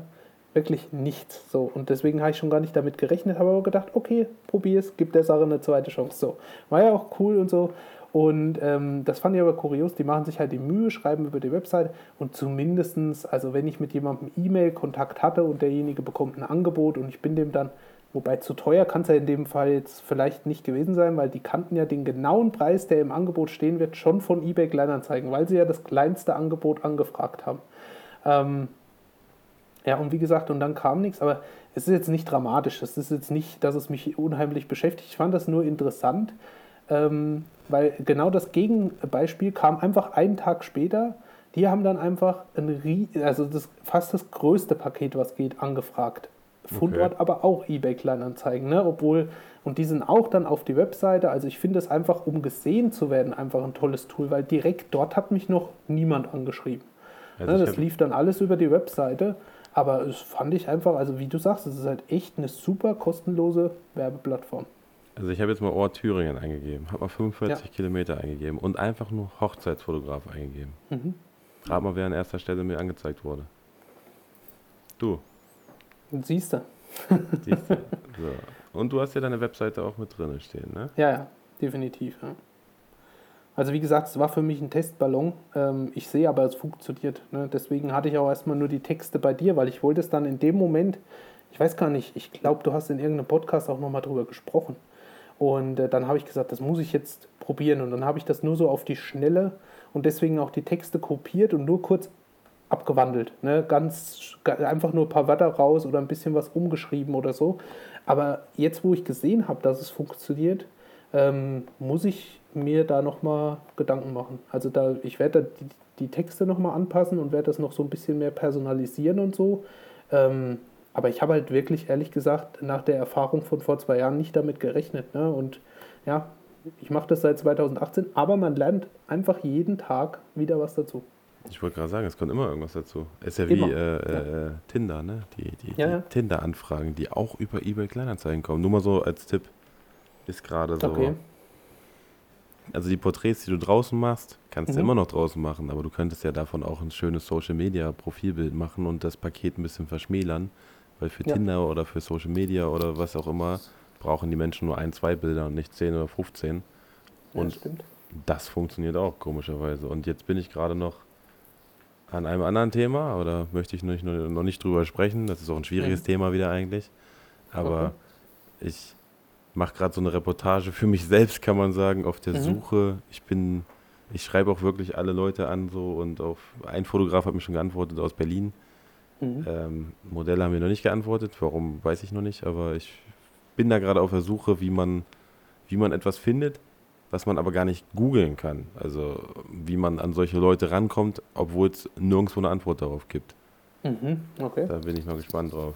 Wirklich nichts. So. Und deswegen habe ich schon gar nicht damit gerechnet, habe aber gedacht, okay, probier's, gib der Sache eine zweite Chance. So. War ja auch cool und so. Und ähm, das fand ich aber kurios, die machen sich halt die Mühe, schreiben über die Website und zumindestens, also wenn ich mit jemandem E-Mail-Kontakt hatte und derjenige bekommt ein Angebot und ich bin dem dann, wobei zu teuer kann es ja in dem Fall jetzt vielleicht nicht gewesen sein, weil die kannten ja den genauen Preis, der im Angebot stehen wird, schon von eBay Kleinanzeigen, weil sie ja das kleinste Angebot angefragt haben. Ähm, ja, und wie gesagt, und dann kam nichts, aber es ist jetzt nicht dramatisch. Es ist jetzt nicht, dass es mich unheimlich beschäftigt. Ich fand das nur interessant, ähm, weil genau das Gegenbeispiel kam einfach einen Tag später. Die haben dann einfach ein, also das, fast das größte Paket, was geht, angefragt. Fundort aber auch eBay Kleinanzeigen, ne? obwohl, und die sind auch dann auf die Webseite. Also ich finde es einfach, um gesehen zu werden, einfach ein tolles Tool, weil direkt dort hat mich noch niemand angeschrieben. Also Ne, das lief dann alles über die Webseite, aber es fand ich einfach, also wie du sagst, es ist halt echt eine super kostenlose Werbeplattform. Also ich habe jetzt mal Ort Thüringen eingegeben, habe mal 45 Kilometer eingegeben und einfach nur Hochzeitsfotograf eingegeben. Mhm. Rat mal, wer an erster Stelle mir angezeigt wurde. Du, Und siehst du? siehst du. So. Und du hast ja deine Webseite auch mit drin stehen, ne? Ja, ja, definitiv. Ja. Also wie gesagt, es war für mich ein Testballon. Ähm, ich sehe aber, es funktioniert. Ne? Deswegen hatte ich auch erstmal nur die Texte bei dir, weil ich wollte es dann in dem Moment, ich weiß gar nicht, ich glaube, du hast in irgendeinem Podcast auch nochmal drüber gesprochen. Und äh, dann habe ich gesagt, das muss ich jetzt probieren. Und dann habe ich das nur so auf die Schnelle und deswegen auch die Texte kopiert und nur kurz abgewandelt. Ne? Ganz ga- einfach nur ein paar Wörter raus oder ein bisschen was umgeschrieben oder so. Aber jetzt, wo ich gesehen habe, dass es funktioniert, ähm, muss ich mir da nochmal Gedanken machen. Also da, ich werde da die, die Texte nochmal anpassen und werde das noch so ein bisschen mehr personalisieren und so. Ähm, aber ich habe halt wirklich, ehrlich gesagt, nach der Erfahrung von vor zwei Jahren nicht damit gerechnet. Ne? Und ja, ich mache das seit 2018, aber man lernt einfach jeden Tag wieder was dazu. Ich wollte gerade sagen, es kommt immer irgendwas dazu. Ist ja wie Immer. äh, äh, Tinder, ne? Die, die, Ja, die ja. Tinder-Anfragen, die auch über eBay Kleinanzeigen kommen. Nur mal so als Tipp. Ist gerade so. Okay. Also die Porträts, die du draußen machst, kannst du Mhm. immer noch draußen machen, aber du könntest ja davon auch ein schönes Social Media Profilbild machen und das Paket ein bisschen verschmälern, weil für Ja. Tinder oder für Social Media oder was auch immer brauchen die Menschen nur ein, zwei Bilder und nicht 10 oder 15. Ja, Und stimmt. das funktioniert auch komischerweise. Und jetzt bin ich gerade noch an einem anderen Thema oder möchte ich noch, noch nicht drüber sprechen. Das ist auch ein schwieriges Mhm. Thema wieder eigentlich. Aber Okay. ich mache gerade so eine Reportage für mich selbst, kann man sagen, auf der Mhm. Suche. Ich bin, ich schreibe auch wirklich alle Leute an so und auf ein Fotograf hat mir schon geantwortet aus Berlin. Mhm. Ähm, Modelle haben mir noch nicht geantwortet, warum weiß ich noch nicht, aber ich bin da gerade auf der Suche, wie man, wie man etwas findet, was man aber gar nicht googeln kann. Also wie man an solche Leute rankommt, obwohl es nirgendwo eine Antwort darauf gibt. Mhm. Okay. Da bin ich mal gespannt drauf.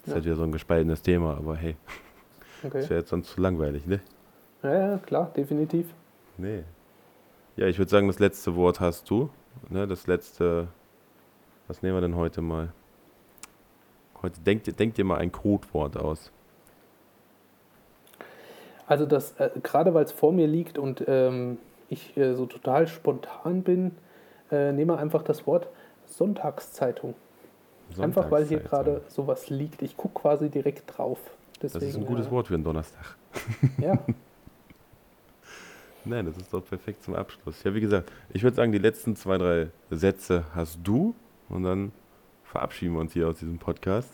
Ist Ja. halt wieder so ein gespaltenes Thema, aber hey, das okay. wäre jetzt sonst zu langweilig, ne? Ja, ja, klar, definitiv. Nee. Ja, ich würde sagen, das letzte Wort hast du. Ne, das letzte. Was nehmen wir denn heute mal? Heute denk, dir- denk dir mal ein Codewort aus. Also das, äh, gerade weil es vor mir liegt und ähm, ich äh, so total spontan bin, äh, nehme einfach das Wort Sonntagszeitung. Einfach weil hier gerade sowas liegt. Ich gucke quasi direkt drauf. Deswegen, das ist ein gutes äh, Wort für einen Donnerstag. Ja. Nein, das ist doch perfekt zum Abschluss. Ja, wie gesagt, ich würde sagen, die letzten zwei, drei Sätze hast du und dann verabschieden wir uns hier aus diesem Podcast.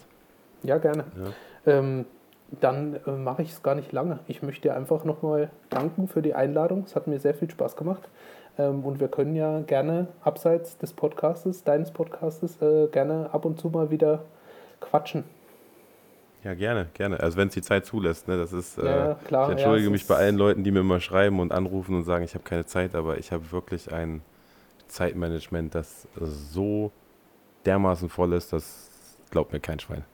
Ja, gerne. Ja. Ähm, dann äh, mache ich es gar nicht lange. Ich möchte dir einfach nochmal danken für die Einladung. Es hat mir sehr viel Spaß gemacht. Ähm, und wir können ja gerne abseits des Podcastes, deines Podcastes, äh, gerne ab und zu mal wieder quatschen. Ja, gerne, gerne. Also wenn es die Zeit zulässt. Ne? Das ist, ja, äh, klar. Ich entschuldige ja, mich bei allen Leuten, die mir immer schreiben und anrufen und sagen, ich habe keine Zeit, aber ich habe wirklich ein Zeitmanagement, das so dermaßen voll ist, das glaubt mir kein Schwein.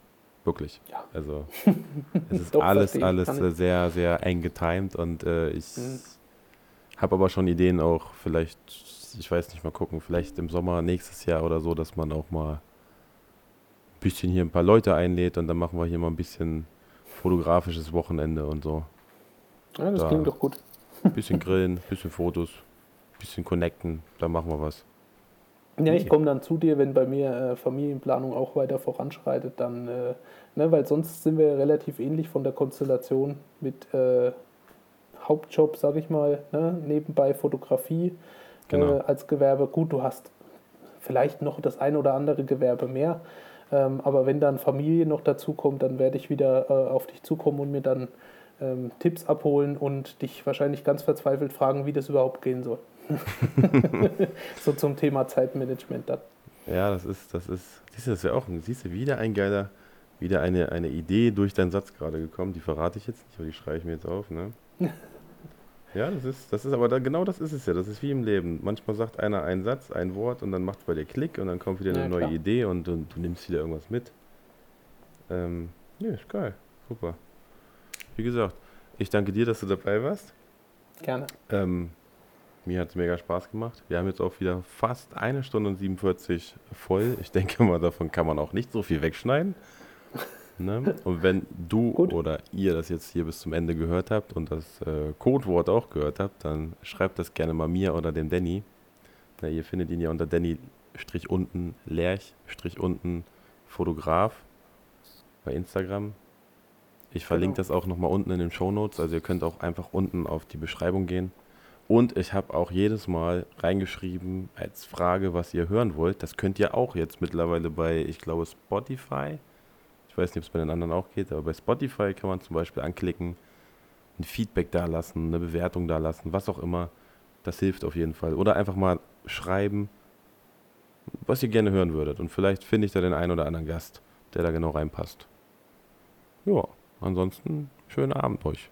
Wirklich. Ja. Also es ist alles, alles sehr, sehr eng getimt und äh, ich mhm. habe aber schon Ideen auch vielleicht, ich weiß nicht mal gucken, vielleicht im Sommer nächstes Jahr oder so, dass man auch mal ein bisschen hier ein paar Leute einlädt und dann machen wir hier mal ein bisschen fotografisches Wochenende und so. Ja, das da klingt doch gut. Ein bisschen grillen, ein bisschen Fotos, ein bisschen connecten, da machen wir was. Ja, ich komme dann zu dir, wenn bei mir äh, Familienplanung auch weiter voranschreitet, dann, äh, ne, weil sonst sind wir relativ ähnlich von der Konstellation mit äh, Hauptjob, sage ich mal, ne, nebenbei Fotografie genau. Äh, als Gewerbe. Gut, du hast vielleicht noch das ein oder andere Gewerbe mehr, ähm, aber wenn dann Familie noch dazu kommt, dann werde ich wieder äh, auf dich zukommen und mir dann ähm, Tipps abholen und dich wahrscheinlich ganz verzweifelt fragen, wie das überhaupt gehen soll. so zum Thema Zeitmanagement dann. Ja, das ist, das ist, siehst du, das wäre auch, siehst du, wieder ein geiler, wieder eine, eine Idee durch deinen Satz gerade gekommen, die verrate ich jetzt nicht, aber die schreibe ich mir jetzt auf, ne? ja, das ist, das ist aber da, genau das ist es ja, das ist wie im Leben. Manchmal sagt einer einen Satz, ein Wort und dann macht es bei dir Klick und dann kommt wieder eine ja, neue klar. Idee und, und, du nimmst wieder irgendwas mit. Ähm, ja, ist geil, super. Wie gesagt, ich danke dir, dass du dabei warst. Gerne. Ähm, mir hat es mega Spaß gemacht. Wir haben jetzt auch wieder fast eine Stunde und 47 voll. Ich denke mal, davon kann man auch nicht so viel wegschneiden. Ne? Und wenn du Gut. oder ihr das jetzt hier bis zum Ende gehört habt und das äh, Codewort auch gehört habt, dann schreibt das gerne mal mir oder dem Danny. Na, ihr findet ihn ja unter Danny-unten, Lerch-unten, Fotograf bei Instagram. Ich verlinke genau. das auch nochmal unten in den Show Notes. Also ihr könnt auch einfach unten auf die Beschreibung gehen. Und ich habe auch jedes Mal reingeschrieben als Frage, was ihr hören wollt. Das könnt ihr auch jetzt mittlerweile bei, ich glaube, Spotify. Ich weiß nicht, ob es bei den anderen auch geht, aber bei Spotify kann man zum Beispiel anklicken, ein Feedback da lassen, eine Bewertung da lassen, was auch immer. Das hilft auf jeden Fall. Oder einfach mal schreiben, was ihr gerne hören würdet. Und vielleicht finde ich da den einen oder anderen Gast, der da genau reinpasst. Ja, ansonsten schönen Abend euch.